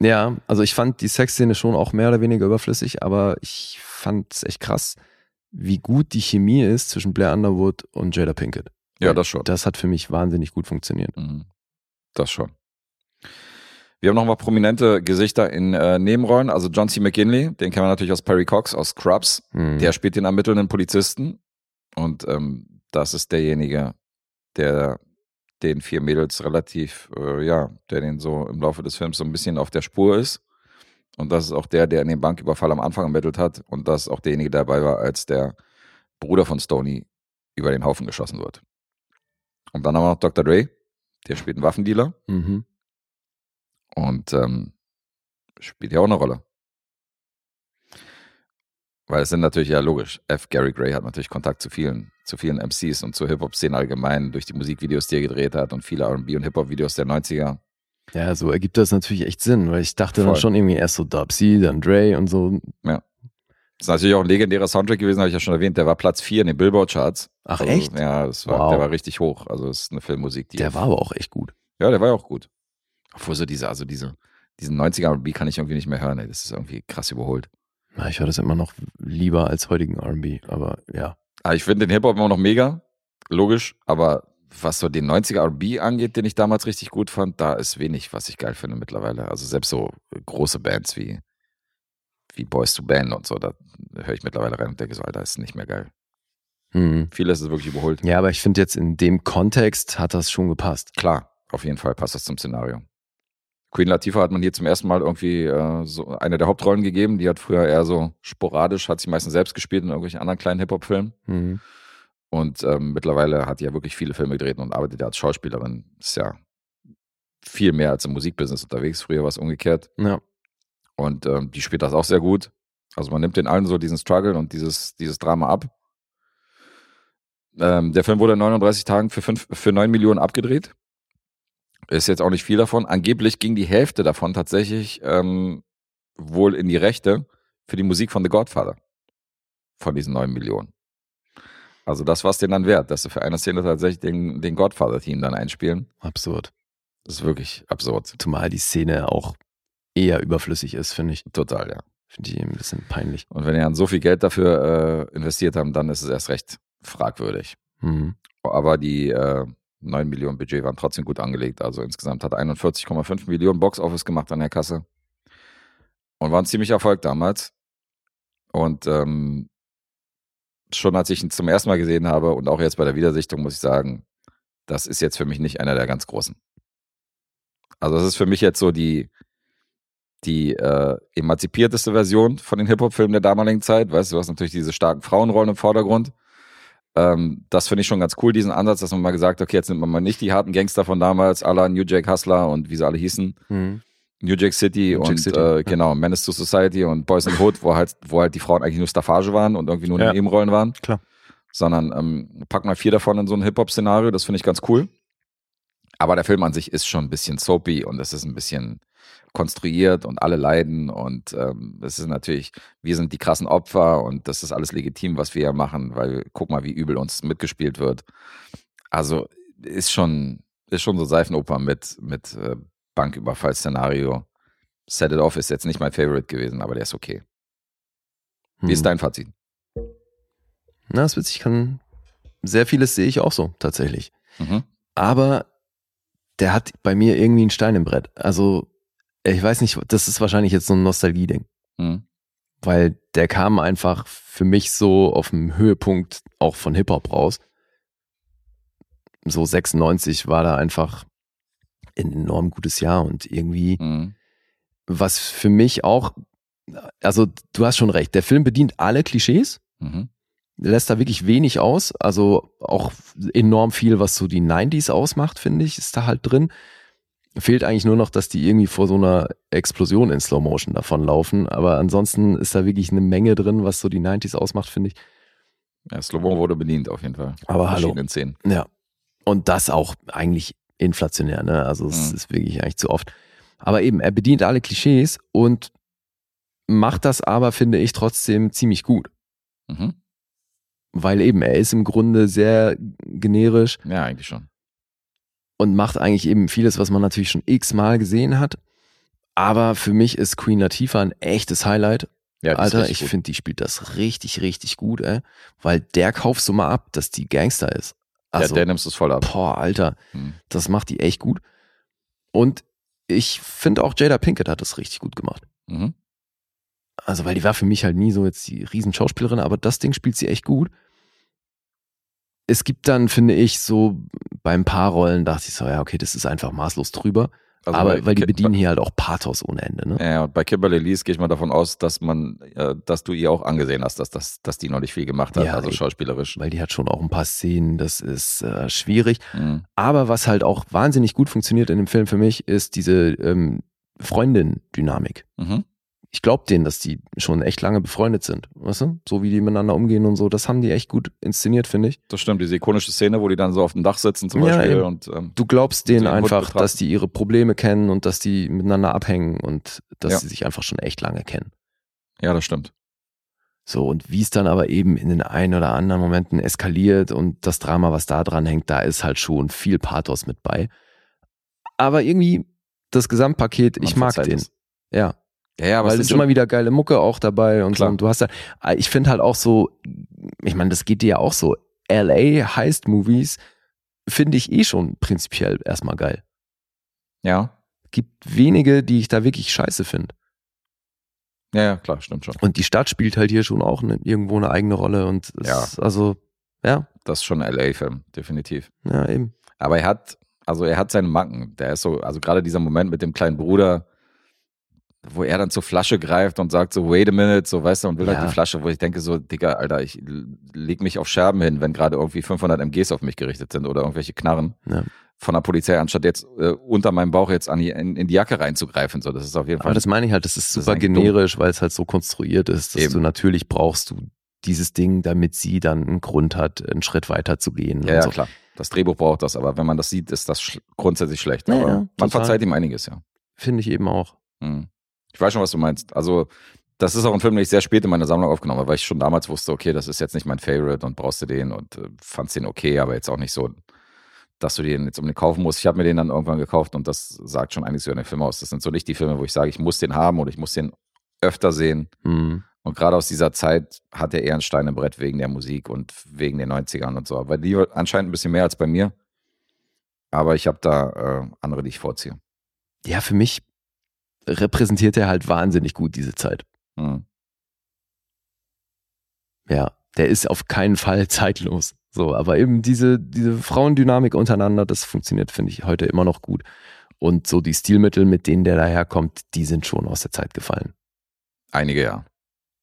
[SPEAKER 3] Ja, also ich fand die Sexszene schon auch mehr oder weniger überflüssig, aber ich fand es echt krass, wie gut die Chemie ist zwischen Blair Underwood und Jada Pinkett.
[SPEAKER 2] Ja, das schon.
[SPEAKER 3] Das hat für mich wahnsinnig gut funktioniert.
[SPEAKER 2] Mhm. Das schon. Wir haben nochmal prominente Gesichter in äh, Nebenrollen. Also John C. McGinley, den kennen wir natürlich aus Perry Cox, aus Scrubs.
[SPEAKER 3] Hm.
[SPEAKER 2] Der spielt den ermittelnden Polizisten. Und ähm, das ist derjenige, der den vier Mädels relativ, äh, ja, der den so im Laufe des Films so ein bisschen auf der Spur ist. Und das ist auch der, der in den Banküberfall am Anfang ermittelt hat. Und das ist auch derjenige, der dabei war, als der Bruder von Stoney über den Haufen geschossen wird. Und dann haben wir noch Dr. Dre, der spielt einen Waffendealer
[SPEAKER 3] Mhm.
[SPEAKER 2] und ähm, spielt ja auch eine Rolle. Weil es sind natürlich ja logisch. F. Gary Gray hat natürlich Kontakt zu vielen, zu vielen MCs und zur Hip-Hop-Szene allgemein durch die Musikvideos, die er gedreht hat und viele RB und Hip-Hop-Videos der 90er.
[SPEAKER 3] Ja, so ergibt das natürlich echt Sinn, weil ich dachte dann
[SPEAKER 2] Voll.
[SPEAKER 3] schon irgendwie erst so Dubsy, dann Dre und so.
[SPEAKER 2] Das ist natürlich auch ein legendärer Soundtrack gewesen, habe ich ja schon erwähnt. Der war Platz 4 in den Billboard-Charts.
[SPEAKER 3] Ach
[SPEAKER 2] Also,
[SPEAKER 3] echt?
[SPEAKER 2] Ja, das war,
[SPEAKER 3] Wow.
[SPEAKER 2] der war richtig hoch. Also es ist eine Filmmusik, die.
[SPEAKER 3] Der war aber auch echt gut.
[SPEAKER 2] Ja, der war ja auch gut. Obwohl so diese, also diese, diesen 90er RB kann ich irgendwie nicht mehr hören. Ey. Das ist irgendwie krass überholt.
[SPEAKER 3] Na, ich höre das immer noch lieber als heutigen R&B, aber ja.
[SPEAKER 2] Ah, ich finde den Hip-Hop immer noch mega, logisch, aber was so den 90er RB angeht, den ich damals richtig gut fand, da ist wenig, was ich geil finde mittlerweile. Also selbst so große Bands wie, wie Boys to Band und so, da höre ich mittlerweile rein und denke so, Alter, ist nicht mehr geil.
[SPEAKER 3] Hm.
[SPEAKER 2] Vieles ist wirklich überholt.
[SPEAKER 3] Ja, aber ich finde jetzt in dem Kontext hat das schon gepasst.
[SPEAKER 2] Klar, auf jeden Fall passt das zum Szenario. Queen Latifah hat man hier zum ersten Mal irgendwie äh, so eine der Hauptrollen gegeben. Die hat früher eher so sporadisch, hat sie meistens selbst gespielt in irgendwelchen anderen kleinen Hip-Hop-Filmen.
[SPEAKER 3] Mhm.
[SPEAKER 2] Und ähm, mittlerweile hat die ja wirklich viele Filme gedreht und arbeitet ja als Schauspielerin. Ist ja viel mehr als im Musikbusiness unterwegs. Früher war es umgekehrt.
[SPEAKER 3] Ja.
[SPEAKER 2] Und ähm, die spielt das auch sehr gut. Also man nimmt den allen so diesen Struggle und dieses, dieses Drama ab. Ähm, der Film wurde in 39 Tagen für, fünf, für 9 Millionen abgedreht. Ist jetzt auch nicht viel davon. Angeblich ging die Hälfte davon tatsächlich ähm, wohl in die Rechte für die Musik von The Godfather. Von diesen 9 Millionen. Also das war es denen dann wert, dass sie für eine Szene tatsächlich den, den Godfather-Team dann einspielen.
[SPEAKER 3] Absurd.
[SPEAKER 2] Das ist wirklich absurd.
[SPEAKER 3] Zumal die Szene auch eher überflüssig ist, finde ich.
[SPEAKER 2] Total, ja.
[SPEAKER 3] Finde ich ein bisschen peinlich.
[SPEAKER 2] Und wenn die dann so viel Geld dafür äh, investiert haben, dann ist es erst recht fragwürdig.
[SPEAKER 3] Mhm.
[SPEAKER 2] Aber die äh, 9 Millionen Budget waren trotzdem gut angelegt. Also insgesamt hat 41,5 Millionen Box-Office gemacht an der Kasse. Und war ein ziemlicher Erfolg damals. Und ähm, schon als ich ihn zum ersten Mal gesehen habe und auch jetzt bei der Wiedersichtung, muss ich sagen, das ist jetzt für mich nicht einer der ganz großen. Also das ist für mich jetzt so die, die äh, emanzipierteste Version von den Hip-Hop-Filmen der damaligen Zeit. Weißt du, du hast natürlich diese starken Frauenrollen im Vordergrund. Ähm, das finde ich schon ganz cool, diesen Ansatz, dass man mal gesagt hat, okay, jetzt nimmt man mal nicht die harten Gangster von damals, la New Jack Hustler und wie sie alle hießen,
[SPEAKER 3] Mhm.
[SPEAKER 2] New Jack City
[SPEAKER 3] New Jack
[SPEAKER 2] und
[SPEAKER 3] City,
[SPEAKER 2] äh,
[SPEAKER 3] ja.
[SPEAKER 2] genau, Menace to Society und Boys in the Hood, wo halt, wo halt die Frauen eigentlich nur Staffage waren und irgendwie nur in
[SPEAKER 3] Ja.
[SPEAKER 2] Nebenrollen waren.
[SPEAKER 3] Klar.
[SPEAKER 2] Sondern ähm, pack mal vier davon in so ein Hip-Hop-Szenario, das finde ich ganz cool. Aber der Film an sich ist schon ein bisschen soapy und es ist ein bisschen konstruiert und alle leiden und ähm, es ist natürlich, wir sind die krassen Opfer und das ist alles legitim, was wir hier machen, weil guck mal, wie übel uns mitgespielt wird. Also ist schon, ist schon so Seifenoper mit, mit äh, Banküberfall-Szenario. Set It Off ist jetzt nicht mein Favorite gewesen, aber der ist okay. Wie ist
[SPEAKER 3] Mhm.
[SPEAKER 2] dein Fazit?
[SPEAKER 3] Na, ist witzig. Kann, sehr vieles sehe ich auch so, tatsächlich.
[SPEAKER 2] Mhm.
[SPEAKER 3] Aber der hat bei mir irgendwie einen Stein im Brett. Also ich weiß nicht, das ist wahrscheinlich jetzt so ein Nostalgie-Ding.
[SPEAKER 2] Mhm.
[SPEAKER 3] Weil der kam einfach für mich so auf dem Höhepunkt auch von Hip-Hop raus. So 96 war da einfach ein enorm gutes Jahr und irgendwie,
[SPEAKER 2] Mhm.
[SPEAKER 3] was für mich auch, also du hast schon recht, der Film bedient alle Klischees,
[SPEAKER 2] Mhm.
[SPEAKER 3] Lässt da wirklich wenig aus, also auch enorm viel, was so die 90s ausmacht, finde ich, ist da halt drin. Fehlt eigentlich nur noch, dass die irgendwie vor so einer Explosion in Slow Motion davonlaufen, aber ansonsten ist da wirklich eine Menge drin, was so die 90s ausmacht, finde ich.
[SPEAKER 2] Ja, Slow-Mo wurde bedient auf jeden Fall.
[SPEAKER 3] Aber hallo.
[SPEAKER 2] Szenen.
[SPEAKER 3] Ja. Und das auch eigentlich inflationär, ne? Also es
[SPEAKER 2] Mhm.
[SPEAKER 3] ist wirklich eigentlich zu oft. Aber eben, er bedient alle Klischees und macht das aber, finde ich, trotzdem ziemlich gut.
[SPEAKER 2] Mhm.
[SPEAKER 3] Weil eben, er ist im Grunde sehr generisch
[SPEAKER 2] Ja, eigentlich schon.
[SPEAKER 3] und macht eigentlich eben vieles, was man natürlich schon x-mal gesehen hat. Aber für mich ist Queen Latifah ein echtes Highlight.
[SPEAKER 2] Ja,
[SPEAKER 3] Alter, ich finde, die spielt das richtig, richtig gut, ey. Weil der kaufst du mal ab, dass die Gangster ist. Also,
[SPEAKER 2] ja, der nimmst es voll ab.
[SPEAKER 3] boah, Alter,
[SPEAKER 2] Mhm.
[SPEAKER 3] das macht die echt gut. Und ich finde auch Jada Pinkett hat das richtig gut gemacht.
[SPEAKER 2] Mhm.
[SPEAKER 3] Also, weil die war für mich halt nie so jetzt die Riesenschauspielerin, aber das Ding spielt sie echt gut. Es gibt dann, finde ich, so beim paar Rollen dachte ich so, ja, okay, das ist einfach maßlos drüber.
[SPEAKER 2] Also
[SPEAKER 3] aber
[SPEAKER 2] bei
[SPEAKER 3] weil die bedienen hier halt auch Pathos ohne Ende, ne?
[SPEAKER 2] Ja, und bei Kimberly Lees gehe ich mal davon aus, dass man, äh, dass du ihr auch angesehen hast, dass, dass, dass die noch nicht viel gemacht hat,
[SPEAKER 3] Ja,
[SPEAKER 2] also
[SPEAKER 3] ey.
[SPEAKER 2] schauspielerisch.
[SPEAKER 3] Weil die hat schon auch ein paar Szenen, das ist äh, schwierig.
[SPEAKER 2] Mhm.
[SPEAKER 3] Aber was halt auch wahnsinnig gut funktioniert in dem Film für mich, ist diese ähm, Freundin-Dynamik.
[SPEAKER 2] Mhm.
[SPEAKER 3] Ich glaube denen, dass die schon echt lange befreundet sind. Weißt du? So wie die miteinander umgehen und so. Das haben die echt gut inszeniert, finde ich.
[SPEAKER 2] Das stimmt, diese ikonische Szene, wo die dann so auf dem Dach sitzen zum
[SPEAKER 3] Ja,
[SPEAKER 2] Beispiel
[SPEAKER 3] eben.
[SPEAKER 2] und ähm,
[SPEAKER 3] Du glaubst denen einfach, dass die ihre Probleme kennen und dass die miteinander abhängen und dass
[SPEAKER 2] Ja.
[SPEAKER 3] sie sich einfach schon echt lange kennen.
[SPEAKER 2] ja, das stimmt.
[SPEAKER 3] So, und wie es dann aber eben in den ein oder anderen Momenten eskaliert und das Drama, was da dran hängt, da ist halt schon viel Pathos mit bei. Aber irgendwie das Gesamtpaket,
[SPEAKER 2] Man
[SPEAKER 3] ich mag den.
[SPEAKER 2] es.
[SPEAKER 3] Ja,
[SPEAKER 2] Ja, ja,
[SPEAKER 3] weil
[SPEAKER 2] es sind
[SPEAKER 3] immer wieder geile Mucke auch dabei und so.
[SPEAKER 2] Klar.
[SPEAKER 3] Und du hast halt, ich finde halt auch so, ich meine, das geht dir ja auch so. LA Heist Movies finde ich eh schon prinzipiell erstmal geil.
[SPEAKER 2] ja,
[SPEAKER 3] Gibt wenige, die ich da wirklich scheiße finde.
[SPEAKER 2] ja, ja, klar, stimmt schon.
[SPEAKER 3] Und die Stadt spielt halt hier schon auch ne, irgendwo eine eigene Rolle und
[SPEAKER 2] Ja.
[SPEAKER 3] ist also, ja,
[SPEAKER 2] Das ist schon ein LA-Film, definitiv.
[SPEAKER 3] ja, eben.
[SPEAKER 2] Aber er hat, also er hat seine Macken. Der ist so, also gerade dieser Moment mit dem kleinen Bruder, wo er dann zur Flasche greift und sagt so, wait a minute, so weißt du, und will
[SPEAKER 3] Ja.
[SPEAKER 2] halt die Flasche, wo ich denke so, Digga, Alter, ich leg mich auf Scherben hin, wenn gerade irgendwie 500 MGs auf mich gerichtet sind oder irgendwelche Knarren
[SPEAKER 3] Ja.
[SPEAKER 2] von der Polizei, anstatt jetzt äh, unter meinem Bauch jetzt an die, in, in die Jacke reinzugreifen. So, das ist auf jeden Fall.
[SPEAKER 3] Aber das meine ich halt, das ist
[SPEAKER 2] Das ist
[SPEAKER 3] super generisch, weil es halt so konstruiert ist, dass
[SPEAKER 2] Eben.
[SPEAKER 3] du natürlich brauchst du dieses Ding, damit sie dann einen Grund hat, einen Schritt weiter zu gehen.
[SPEAKER 2] ja, ja,
[SPEAKER 3] so.
[SPEAKER 2] klar. Das Drehbuch braucht das, aber wenn man das sieht, ist das grundsätzlich schlecht.
[SPEAKER 3] Ja,
[SPEAKER 2] aber man verzeiht ihm einiges, ja.
[SPEAKER 3] Finde ich eben auch.
[SPEAKER 2] Hm. Ich weiß schon, was du meinst. Also, das ist auch ein Film, den ich sehr spät in meiner Sammlung aufgenommen habe, weil ich schon damals wusste, okay, das ist jetzt nicht mein Favorite und brauchst du den und äh, fandst den okay, aber jetzt auch nicht so, dass du den jetzt unbedingt kaufen musst. Ich habe mir den dann irgendwann gekauft und das sagt schon einiges über den Film aus. Das sind so nicht die Filme, wo ich sage, ich muss den haben oder ich muss den öfter sehen.
[SPEAKER 3] Hm.
[SPEAKER 2] Und gerade aus dieser Zeit hat er eher ein Stein im Brett wegen der Musik und wegen den 90ern und so. Aber die anscheinend ein bisschen mehr als bei mir. Aber ich habe da äh, andere, die ich vorziehe.
[SPEAKER 3] Ja, für mich repräsentiert er halt wahnsinnig gut diese Zeit.
[SPEAKER 2] Hm.
[SPEAKER 3] Ja, der ist auf keinen Fall <laughs> zeitlos. So, aber eben diese, diese Frauendynamik untereinander, das funktioniert, finde ich, heute immer noch gut. Und so die Stilmittel, mit denen der daherkommt, die sind schon aus der Zeit gefallen.
[SPEAKER 2] Einige ja.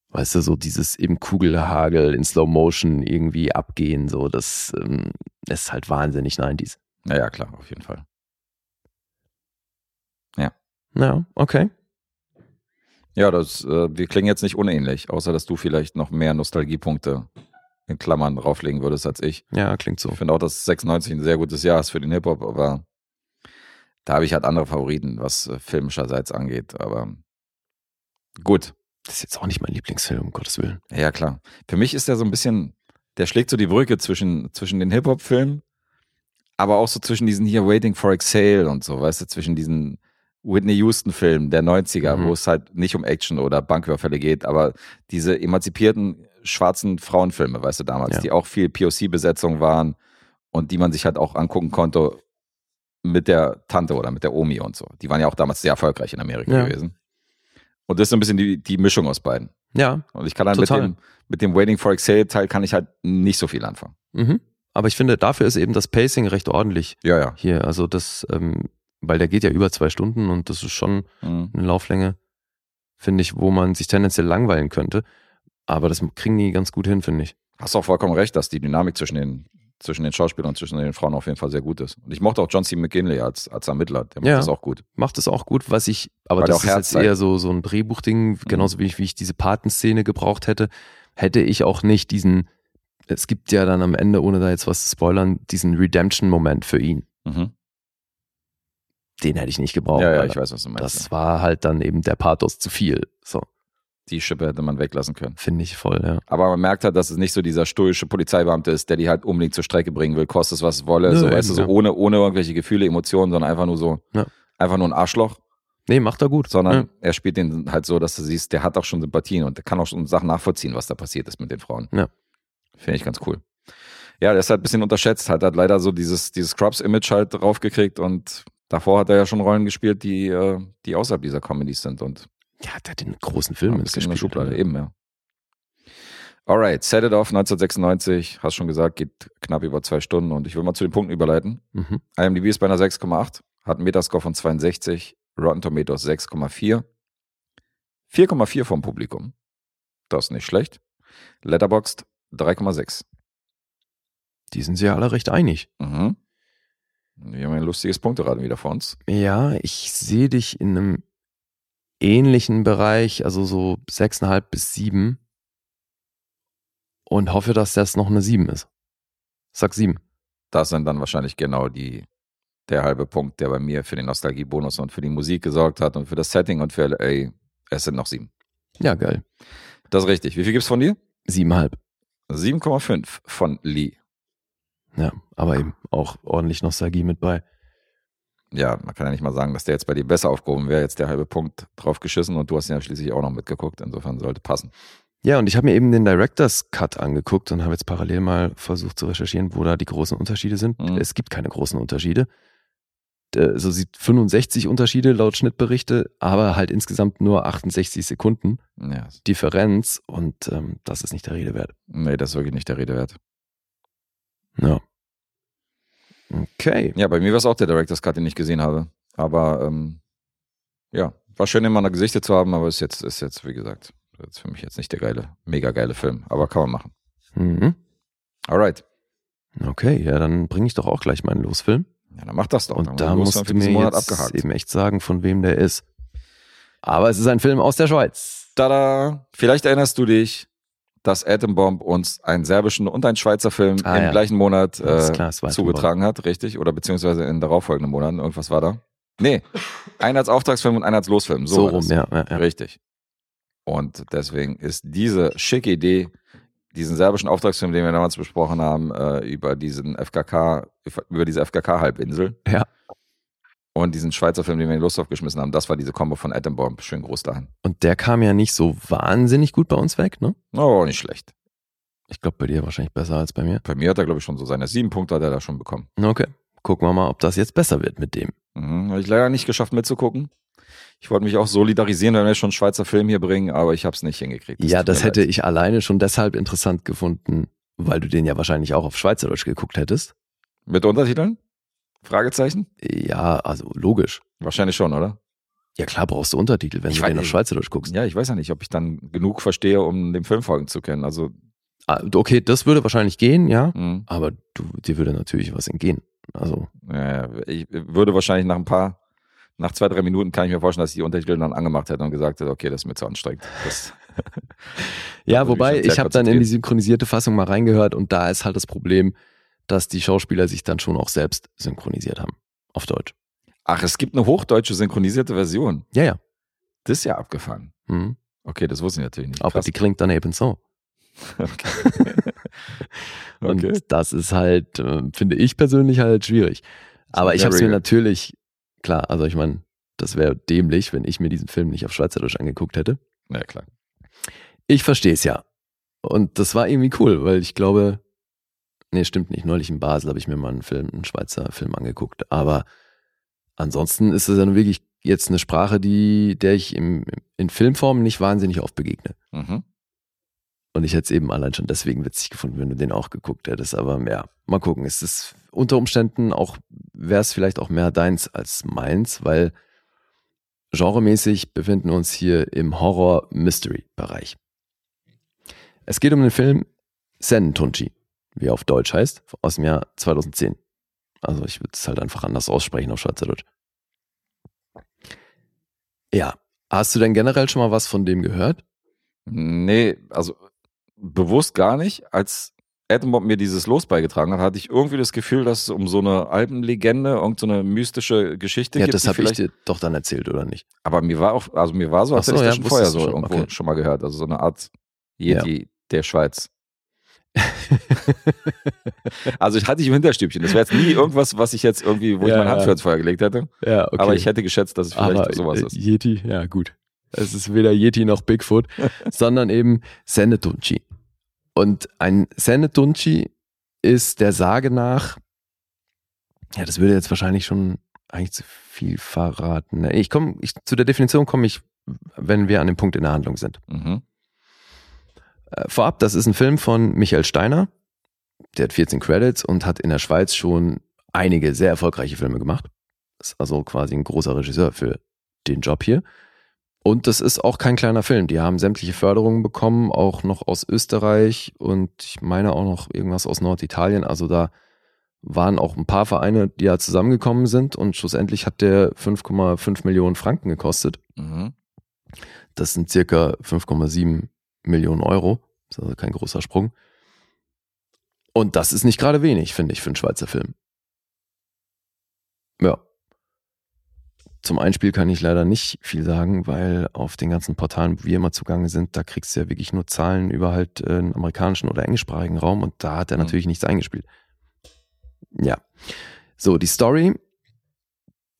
[SPEAKER 3] Weißt du, so dieses im Kugelhagel in Slow Motion irgendwie abgehen, so, das ähm, ist halt wahnsinnig 90s.
[SPEAKER 2] Naja, klar, auf jeden Fall.
[SPEAKER 3] Ja, okay.
[SPEAKER 2] Ja, das, äh, wir klingen jetzt nicht unähnlich, außer dass du vielleicht noch mehr Nostalgiepunkte in Klammern drauflegen würdest als ich.
[SPEAKER 3] Ja, klingt so.
[SPEAKER 2] Ich finde auch, dass 96 ein sehr gutes Jahr ist für den Hip-Hop, aber da habe ich halt andere Favoriten, was äh, filmischerseits angeht. Aber gut,
[SPEAKER 3] Das ist jetzt auch nicht mein Lieblingsfilm, um Gottes Willen.
[SPEAKER 2] ja klar. Für mich ist der so ein bisschen, der schlägt so die Brücke zwischen, zwischen den Hip-Hop-Filmen, aber auch so zwischen diesen hier Waiting for Exhale und so, weißt du, zwischen diesen Whitney Houston-Filmen der 90er,
[SPEAKER 3] Mhm.
[SPEAKER 2] wo es halt nicht um Action oder Banküberfälle geht, aber diese emanzipierten schwarzen Frauenfilme, weißt du, damals,
[SPEAKER 3] Ja.
[SPEAKER 2] die auch viel POC-Besetzung waren und die man sich halt auch angucken konnte, mit der Tante oder mit der Omi und so. Die waren ja auch damals sehr erfolgreich in Amerika
[SPEAKER 3] Ja.
[SPEAKER 2] gewesen. Und das ist so ein bisschen die, die Mischung aus beiden.
[SPEAKER 3] Ja,
[SPEAKER 2] Und ich kann dann mit
[SPEAKER 3] Total.
[SPEAKER 2] dem, mit dem Waiting for Exhale Teil kann ich halt nicht so viel anfangen.
[SPEAKER 3] mhm. aber ich finde, dafür ist eben das Pacing recht ordentlich
[SPEAKER 2] Ja, ja.
[SPEAKER 3] hier. Also das, ähm, weil der geht ja über zwei Stunden und das ist schon
[SPEAKER 2] Mhm.
[SPEAKER 3] eine Lauflänge, finde ich, wo man sich tendenziell langweilen könnte. Aber das kriegen die ganz gut hin, finde ich.
[SPEAKER 2] Hast auch vollkommen recht, dass die Dynamik zwischen den, zwischen den Schauspielern und zwischen den Frauen auf jeden Fall sehr gut ist. Und ich mochte auch John C. McGinley als, als Ermittler. Der macht
[SPEAKER 3] Ja.
[SPEAKER 2] das auch gut.
[SPEAKER 3] Macht es auch gut, was ich, aber
[SPEAKER 2] Weil
[SPEAKER 3] das ist
[SPEAKER 2] Herz
[SPEAKER 3] jetzt eher so, so ein Drehbuchding, genauso wie ich, wie ich diese Patenszene gebraucht hätte, hätte ich auch nicht diesen, es gibt ja dann am Ende, ohne da jetzt was zu spoilern, diesen Redemption-Moment für ihn.
[SPEAKER 2] Mhm.
[SPEAKER 3] Den hätte ich nicht gebraucht.
[SPEAKER 2] ja, ja, ich weiß, was du meinst.
[SPEAKER 3] Das war halt dann eben der Pathos zu viel. So,
[SPEAKER 2] Die Schippe hätte man weglassen können.
[SPEAKER 3] finde ich voll, ja.
[SPEAKER 2] Aber man merkt halt, dass es nicht so dieser stoische Polizeibeamte ist, der die halt unbedingt zur Strecke bringen will, kostet es was es wolle,
[SPEAKER 3] Nö,
[SPEAKER 2] so,
[SPEAKER 3] eben,
[SPEAKER 2] weißt du, so
[SPEAKER 3] ja.
[SPEAKER 2] ohne, ohne irgendwelche Gefühle, Emotionen, sondern einfach nur so,
[SPEAKER 3] Ja.
[SPEAKER 2] einfach nur ein Arschloch,
[SPEAKER 3] Nee, macht er gut.
[SPEAKER 2] sondern
[SPEAKER 3] ja.
[SPEAKER 2] er spielt den halt so, dass du siehst, der hat auch schon Sympathien und der kann auch schon Sachen nachvollziehen, was da passiert ist mit den Frauen.
[SPEAKER 3] Ja.
[SPEAKER 2] Finde ich ganz cool. Ja, der ist halt ein bisschen unterschätzt, hat halt leider so dieses, dieses Scrubs-Image halt draufgekriegt und davor hat er ja schon Rollen gespielt, die, äh, die außerhalb dieser Comedies sind und
[SPEAKER 3] ja, der hat den großen
[SPEAKER 2] ein
[SPEAKER 3] Film
[SPEAKER 2] bisschen in der
[SPEAKER 3] gespielt.
[SPEAKER 2] Schublade, eben, ja. Alright, Set It Off 1996, hast schon gesagt, geht knapp über zwei Stunden und ich will mal zu den Punkten überleiten.
[SPEAKER 3] Mhm.
[SPEAKER 2] IMDb ist bei einer 6,8, hat einen Metascore von 62, Rotten Tomatoes 6,4, 4,4 vom Publikum. Das ist nicht schlecht. Letterboxd 3,6.
[SPEAKER 3] Die sind sich ja alle recht einig.
[SPEAKER 2] Mhm. Wir haben ein lustiges Punkteraten wieder vor uns.
[SPEAKER 3] Ja, ich sehe dich in einem ähnlichen Bereich, also so sechseinhalb bis sieben und hoffe, dass das noch eine sieben ist. Sag sieben.
[SPEAKER 2] Das sind dann wahrscheinlich genau die, der halbe Punkt, der bei mir für den Nostalgiebonus und für die Musik gesorgt hat und für das Setting und für LA. Es sind noch sieben.
[SPEAKER 3] Ja, geil.
[SPEAKER 2] Das ist richtig. Wie viel gibt's von dir?
[SPEAKER 3] Siebenhalb.
[SPEAKER 2] 7,5 von Lee.
[SPEAKER 3] Ja, aber eben auch ordentlich Nostalgie mit bei.
[SPEAKER 2] Ja, man kann ja nicht mal sagen, dass der jetzt bei dir besser aufgehoben wäre. Jetzt der halbe Punkt drauf geschissen und du hast ihn ja schließlich auch noch mitgeguckt. Insofern sollte passen.
[SPEAKER 3] Ja, und ich habe mir eben den Director's Cut angeguckt und habe jetzt parallel mal versucht zu recherchieren, wo da die großen Unterschiede sind.
[SPEAKER 2] Mhm.
[SPEAKER 3] Es gibt keine großen Unterschiede. Äh, So sieht 65 Unterschiede laut Schnittberichte, aber halt insgesamt nur 68 Sekunden
[SPEAKER 2] Ja,
[SPEAKER 3] Differenz und ähm, das ist nicht der Rede wert.
[SPEAKER 2] nee, das ist wirklich nicht der Rede wert.
[SPEAKER 3] Ja. Okay.
[SPEAKER 2] Ja, bei mir war es auch der Director's Cut, den ich gesehen habe. Aber ähm, ja, war schön, immer noch Gesichter zu haben, aber ist jetzt, ist jetzt, wie gesagt, ist für mich jetzt nicht der geile, mega geile Film. Aber kann man machen.
[SPEAKER 3] Mhm.
[SPEAKER 2] Alright.
[SPEAKER 3] Okay, ja, dann bringe ich doch auch gleich meinen Losfilm.
[SPEAKER 2] Ja, dann mach das doch. Dann
[SPEAKER 3] Und da musst du mir
[SPEAKER 2] Monat
[SPEAKER 3] jetzt
[SPEAKER 2] abgehakt.
[SPEAKER 3] eben echt sagen, von wem der ist. Aber es ist ein Film aus der Schweiz.
[SPEAKER 2] Tada! Vielleicht erinnerst du dich, dass Atom Bomb uns einen serbischen und einen Schweizer Film
[SPEAKER 3] Ah,
[SPEAKER 2] im
[SPEAKER 3] ja.
[SPEAKER 2] gleichen Monat äh,
[SPEAKER 3] klar,
[SPEAKER 2] zugetragen hat, richtig? Oder beziehungsweise in darauffolgenden Monaten. Irgendwas war da? Nee. Einer als Auftragsfilm und einer als Losfilm. So,
[SPEAKER 3] So, rum, ja. ja, ja.
[SPEAKER 2] Richtig. Und deswegen ist diese schicke Idee, diesen serbischen Auftragsfilm, den wir damals besprochen haben, äh, über diesen FKK, über diese FKK-Halbinsel
[SPEAKER 3] Ja.
[SPEAKER 2] Und diesen Schweizer Film, den wir in Lust aufgeschmissen haben, das war diese Kombo von Atom Bomb. Schön groß dahin.
[SPEAKER 3] Und der kam ja nicht so wahnsinnig gut bei uns weg, ne?
[SPEAKER 2] Oh, nicht schlecht.
[SPEAKER 3] Ich glaube, bei dir wahrscheinlich besser als bei mir.
[SPEAKER 2] Bei mir hat er, glaube ich, schon so seine sieben Punkte hat er da schon bekommen.
[SPEAKER 3] Okay. Gucken wir mal, ob das jetzt besser wird mit dem.
[SPEAKER 2] Mhm. Habe ich leider nicht geschafft mitzugucken. Ich wollte mich auch solidarisieren, wenn wir schon einen Schweizer Film hier bringen, aber ich habe es nicht hingekriegt.
[SPEAKER 3] ja,
[SPEAKER 2] tut
[SPEAKER 3] das hätte
[SPEAKER 2] leid.
[SPEAKER 3] ich alleine schon deshalb interessant gefunden, weil du den ja wahrscheinlich auch auf Schweizerdeutsch geguckt hättest.
[SPEAKER 2] Mit Untertiteln? Fragezeichen?
[SPEAKER 3] Ja, also logisch.
[SPEAKER 2] Wahrscheinlich schon, oder?
[SPEAKER 3] Ja klar brauchst du Untertitel, wenn
[SPEAKER 2] Ich
[SPEAKER 3] du den auf. Schweizerdeutsch guckst.
[SPEAKER 2] Ja, ich weiß ja nicht, ob ich dann genug verstehe, um dem Film folgen zu können. Also,
[SPEAKER 3] Ah, Okay, das würde wahrscheinlich gehen, ja.
[SPEAKER 2] mh,
[SPEAKER 3] Aber du, dir würde natürlich was entgehen. Also,
[SPEAKER 2] ja, ich würde wahrscheinlich nach ein paar, nach zwei, drei Minuten kann ich mir vorstellen, dass ich die Untertitel dann angemacht hätte und gesagt hätte, okay, das ist mir zu anstrengend. <laughs>
[SPEAKER 3] Ja, wobei ich habe dann in die synchronisierte Fassung mal reingehört und da ist halt das Problem, dass die Schauspieler sich dann schon auch selbst synchronisiert haben. Auf Deutsch.
[SPEAKER 2] Ach, es gibt eine hochdeutsche synchronisierte Version.
[SPEAKER 3] Ja, ja.
[SPEAKER 2] Das ist ja abgefahren.
[SPEAKER 3] Mhm.
[SPEAKER 2] Okay, das wusste ich natürlich nicht.
[SPEAKER 3] Aber
[SPEAKER 2] Krass.
[SPEAKER 3] die klingt dann eben so. <laughs>
[SPEAKER 2] Okay. <laughs>
[SPEAKER 3] Und
[SPEAKER 2] okay.
[SPEAKER 3] das ist halt, äh, finde ich persönlich halt schwierig. Aber ich habe es mir natürlich, klar, also ich meine, das wäre dämlich, wenn ich mir diesen Film nicht auf Schweizerdeutsch angeguckt hätte.
[SPEAKER 2] Ja, klar.
[SPEAKER 3] Ich verstehe es ja. Und das war irgendwie cool, weil ich glaube, nee, stimmt nicht. Neulich in Basel habe ich mir mal einen Film, einen Schweizer Film angeguckt. Aber Ansonsten ist es dann wirklich jetzt eine Sprache, die, der ich im, in Filmform nicht wahnsinnig oft begegne.
[SPEAKER 2] Mhm.
[SPEAKER 3] Und ich hätte es eben allein schon deswegen witzig gefunden, wenn du den auch geguckt hättest. Aber ja, mal gucken. Es ist unter Umständen auch, wäre es vielleicht auch mehr deins als meins, weil genremäßig befinden wir uns hier im Horror-Mystery-Bereich. Es geht um den Film Sen Tunchi, wie er auf Deutsch heißt, aus dem Jahr 2010. Also ich würde es halt einfach anders aussprechen auf Schweizerdeutsch. Ja, hast du denn generell schon mal was von dem gehört?
[SPEAKER 2] Nee, also bewusst gar nicht. Als Atombob mir dieses Los beigetragen hat, hatte ich irgendwie das Gefühl, dass es um so eine Alpenlegende, irgendeine so mystische Geschichte
[SPEAKER 3] ja,
[SPEAKER 2] geht.
[SPEAKER 3] das habe ich dir doch dann erzählt, oder nicht?
[SPEAKER 2] Aber mir war auch, also mir war so, als
[SPEAKER 3] Ach so,
[SPEAKER 2] hätte ich
[SPEAKER 3] ja,
[SPEAKER 2] das schon vorher so
[SPEAKER 3] schon,
[SPEAKER 2] irgendwo
[SPEAKER 3] okay.
[SPEAKER 2] schon mal gehört. Also so eine Art Yeti der Schweiz. <laughs> Also ich hatte ich im Hinterstübchen. Das wäre jetzt nie irgendwas, was ich jetzt irgendwie, wo ich
[SPEAKER 3] Ja,
[SPEAKER 2] meine Hand
[SPEAKER 3] ja.
[SPEAKER 2] für ins Feuer gelegt hätte.
[SPEAKER 3] Ja, okay.
[SPEAKER 2] Aber ich hätte geschätzt, dass es vielleicht
[SPEAKER 3] Aber,
[SPEAKER 2] sowas
[SPEAKER 3] äh,
[SPEAKER 2] ist.
[SPEAKER 3] Yeti, ja gut. Es ist weder Yeti noch Bigfoot, <laughs> sondern eben Senetunchi. Und ein Senetunchi ist der Sage nach, ja, das würde jetzt wahrscheinlich schon eigentlich zu viel verraten. Ich komme, ich, zu der Definition komme ich, wenn wir an dem Punkt in der Handlung sind.
[SPEAKER 2] Mhm.
[SPEAKER 3] Äh, Vorab, das ist ein Film von Michael Steiner. Der hat 14 Credits und hat in der Schweiz schon einige sehr erfolgreiche Filme gemacht. Ist also quasi ein großer Regisseur für den Job hier. Und das ist auch kein kleiner Film. Die haben sämtliche Förderungen bekommen, auch noch aus Österreich und ich meine auch noch irgendwas aus Norditalien. Also da waren auch ein paar Vereine, die ja zusammengekommen sind und schlussendlich hat der 5,5 Millionen Franken gekostet.
[SPEAKER 2] Mhm.
[SPEAKER 3] Das sind circa 5,7 Millionen Euro. Das ist also kein großer Sprung. Und das ist nicht gerade wenig, finde ich, für einen Schweizer Film. Ja. Zum Einspiel kann ich leider nicht viel sagen, weil auf den ganzen Portalen, wo wir immer zugange sind, da kriegst du ja wirklich nur Zahlen über halt äh, einen amerikanischen oder englischsprachigen Raum und da hat er
[SPEAKER 2] Mhm.
[SPEAKER 3] natürlich nichts eingespielt. Ja. So, die Story,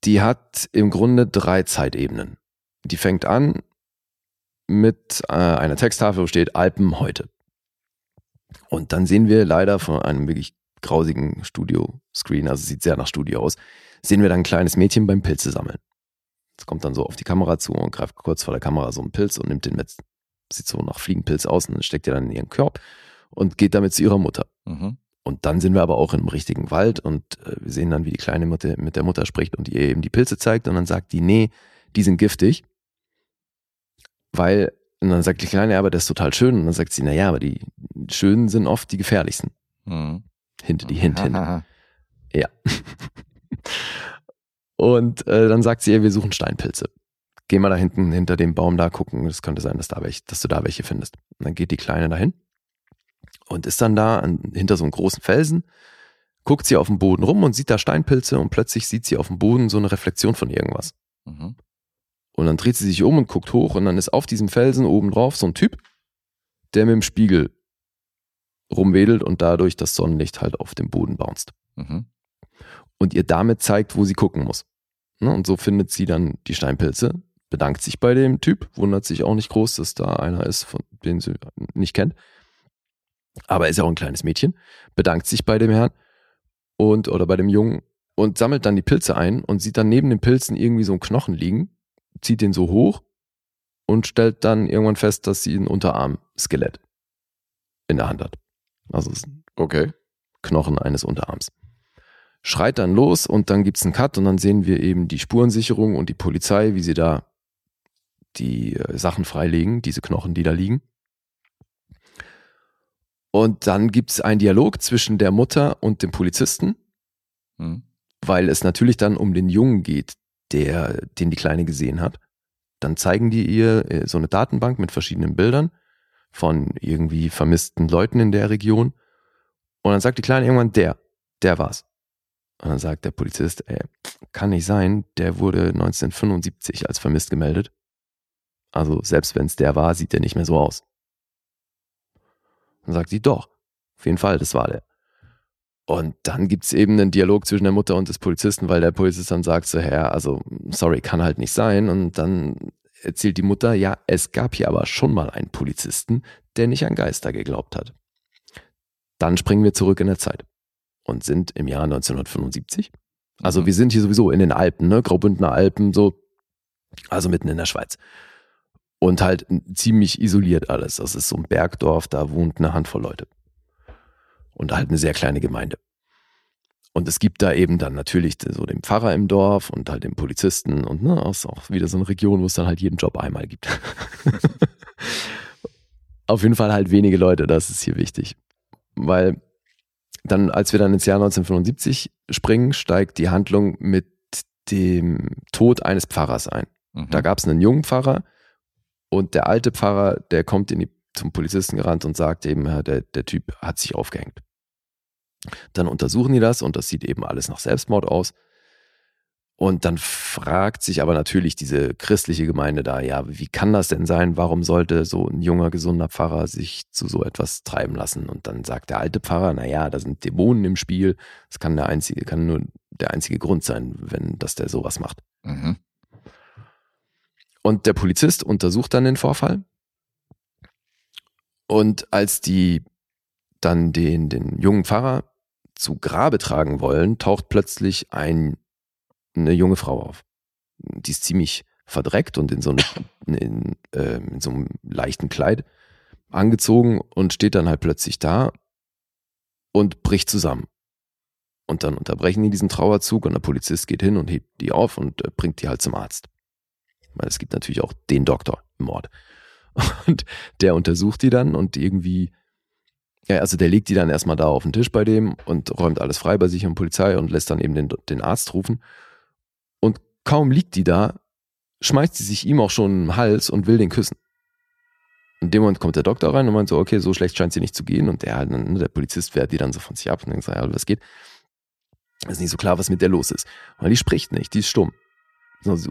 [SPEAKER 3] die hat im Grunde drei Zeitebenen. Die fängt an mit äh, einer Texttafel, wo steht Alpen heute. Und dann sehen wir leider von einem wirklich grausigen Studio-Screen, also sieht sehr nach Studio aus, sehen wir dann ein kleines Mädchen beim Pilze sammeln. Es kommt dann so auf die Kamera zu und greift kurz vor der Kamera so einen Pilz und nimmt den mit. Sieht so nach Fliegenpilz aus und steckt er dann in ihren Korb und geht damit zu ihrer Mutter.
[SPEAKER 2] Mhm.
[SPEAKER 3] Und dann sind wir aber auch im richtigen Wald und äh, wir sehen dann, wie die kleine Mutter mit der Mutter spricht und ihr eben die Pilze zeigt und dann sagt die, nee, die sind giftig. Weil, und dann sagt die Kleine, ja, aber das ist total schön. Und dann sagt sie, na ja, aber die schönen sind oft die gefährlichsten.
[SPEAKER 2] Mhm.
[SPEAKER 3] Hint, die Hint, Hint. <laughs> Ja. Und äh, dann sagt sie ihr, wir suchen Steinpilze. Geh mal da hinten hinter dem Baum da gucken. Es könnte sein, dass, da welche, dass du da welche findest. Und dann geht die Kleine dahin und ist dann da an, hinter so einem großen Felsen, guckt sie auf dem Boden rum und sieht da Steinpilze und plötzlich sieht sie auf dem Boden so eine Reflexion von irgendwas.
[SPEAKER 2] Mhm.
[SPEAKER 3] Und dann dreht sie sich um und guckt hoch und dann ist auf diesem Felsen oben drauf so ein Typ, der mit dem Spiegel rumwedelt und dadurch das Sonnenlicht halt auf dem Boden bounced.
[SPEAKER 2] Mhm.
[SPEAKER 3] und ihr damit zeigt, wo sie gucken muss. Ne, Und so findet sie dann die Steinpilze, bedankt sich bei dem Typ, wundert sich auch nicht groß, dass da einer ist, von den sie nicht kennt. Aber er ist ja auch ein kleines Mädchen, bedankt sich bei dem Herrn und oder bei dem Jungen und sammelt dann die Pilze ein und sieht dann neben den Pilzen irgendwie so einen Knochen liegen, zieht den so hoch und stellt dann irgendwann fest, dass sie ein Unterarm-Skelett in der Hand hat. Also es
[SPEAKER 2] Okay.
[SPEAKER 3] Knochen eines Unterarms. Schreit dann los und dann gibt's einen Cut und dann sehen wir eben die Spurensicherung und die Polizei, wie sie da die äh, Sachen freilegen, diese Knochen, die da liegen. Und dann gibt's einen Dialog zwischen der Mutter und dem Polizisten,
[SPEAKER 2] Mhm.
[SPEAKER 3] weil es natürlich dann um den Jungen geht, der, den die Kleine gesehen hat. Dann zeigen die ihr äh, so eine Datenbank mit verschiedenen Bildern von irgendwie vermissten Leuten in der Region. Und dann sagt die Kleine irgendwann, der, der war's. Und dann sagt der Polizist, ey, kann nicht sein, der wurde 1975 als vermisst gemeldet. Also selbst wenn es der war, sieht der nicht mehr so aus. Dann sagt sie, doch, auf jeden Fall, das war der. Und dann gibt's eben einen Dialog zwischen der Mutter und des Polizisten, weil der Polizist dann sagt so, Herr, also sorry, kann halt nicht sein. Und dann erzählt die Mutter, ja, es gab hier aber schon mal einen Polizisten, der nicht an Geister geglaubt hat. Dann springen wir zurück in der Zeit und sind im Jahr 1975, Also
[SPEAKER 2] Mhm.
[SPEAKER 3] wir sind hier sowieso in den Alpen, ne? Graubündner Alpen, so, also mitten in der Schweiz. Und halt ziemlich isoliert alles. Das ist so ein Bergdorf, da wohnt eine Handvoll Leute. Und halt eine sehr kleine Gemeinde. Und es gibt da eben dann natürlich so den Pfarrer im Dorf und halt den Polizisten und ne, ist auch wieder so eine Region, wo es dann halt jeden Job einmal gibt. <laughs> Auf jeden Fall halt wenige Leute, das ist hier wichtig. Weil dann, als wir dann ins Jahr 1975 springen, steigt die Handlung mit dem Tod eines Pfarrers ein.
[SPEAKER 2] Mhm.
[SPEAKER 3] Da gab es einen jungen Pfarrer und der alte Pfarrer, der kommt in die, zum Polizisten gerannt und sagt eben, ja, der, der Typ hat sich aufgehängt. Dann untersuchen die das und das sieht eben alles nach Selbstmord aus. Und dann fragt sich aber natürlich diese christliche Gemeinde da, ja, wie kann das denn sein? Warum sollte so ein junger, gesunder Pfarrer sich zu so etwas treiben lassen? Und dann sagt der alte Pfarrer, na ja, da sind Dämonen im Spiel. Das kann der einzige, kann nur der einzige Grund sein, wenn, dass der sowas macht.
[SPEAKER 2] Mhm.
[SPEAKER 3] Und der Polizist untersucht dann den Vorfall. Und als die dann den, den jungen Pfarrer zu Grabe tragen wollen, taucht plötzlich ein, eine junge Frau auf. Die ist ziemlich verdreckt und in so, eine, <laughs> in, äh, in so einem leichten Kleid angezogen und steht dann halt plötzlich da und bricht zusammen. Und dann unterbrechen die diesen Trauerzug und der Polizist geht hin und hebt die auf und äh, bringt die halt zum Arzt. Weil es gibt natürlich auch den Doktor im Mord. Und der untersucht die dann und irgendwie, ja, also der legt die dann erstmal da auf den Tisch bei dem und räumt alles frei bei sich und Polizei und lässt dann eben den, den Arzt rufen. Und kaum liegt die da, schmeißt sie sich ihm auch schon im Hals und will den küssen. In dem Moment kommt der Doktor rein und meint so, okay, so schlecht scheint sie nicht zu gehen. Und der, halt dann, der Polizist wehrt die dann so von sich ab und denkt so, ja, was geht? Ist nicht so klar, was mit der los ist. Weil die spricht nicht, die ist stumm.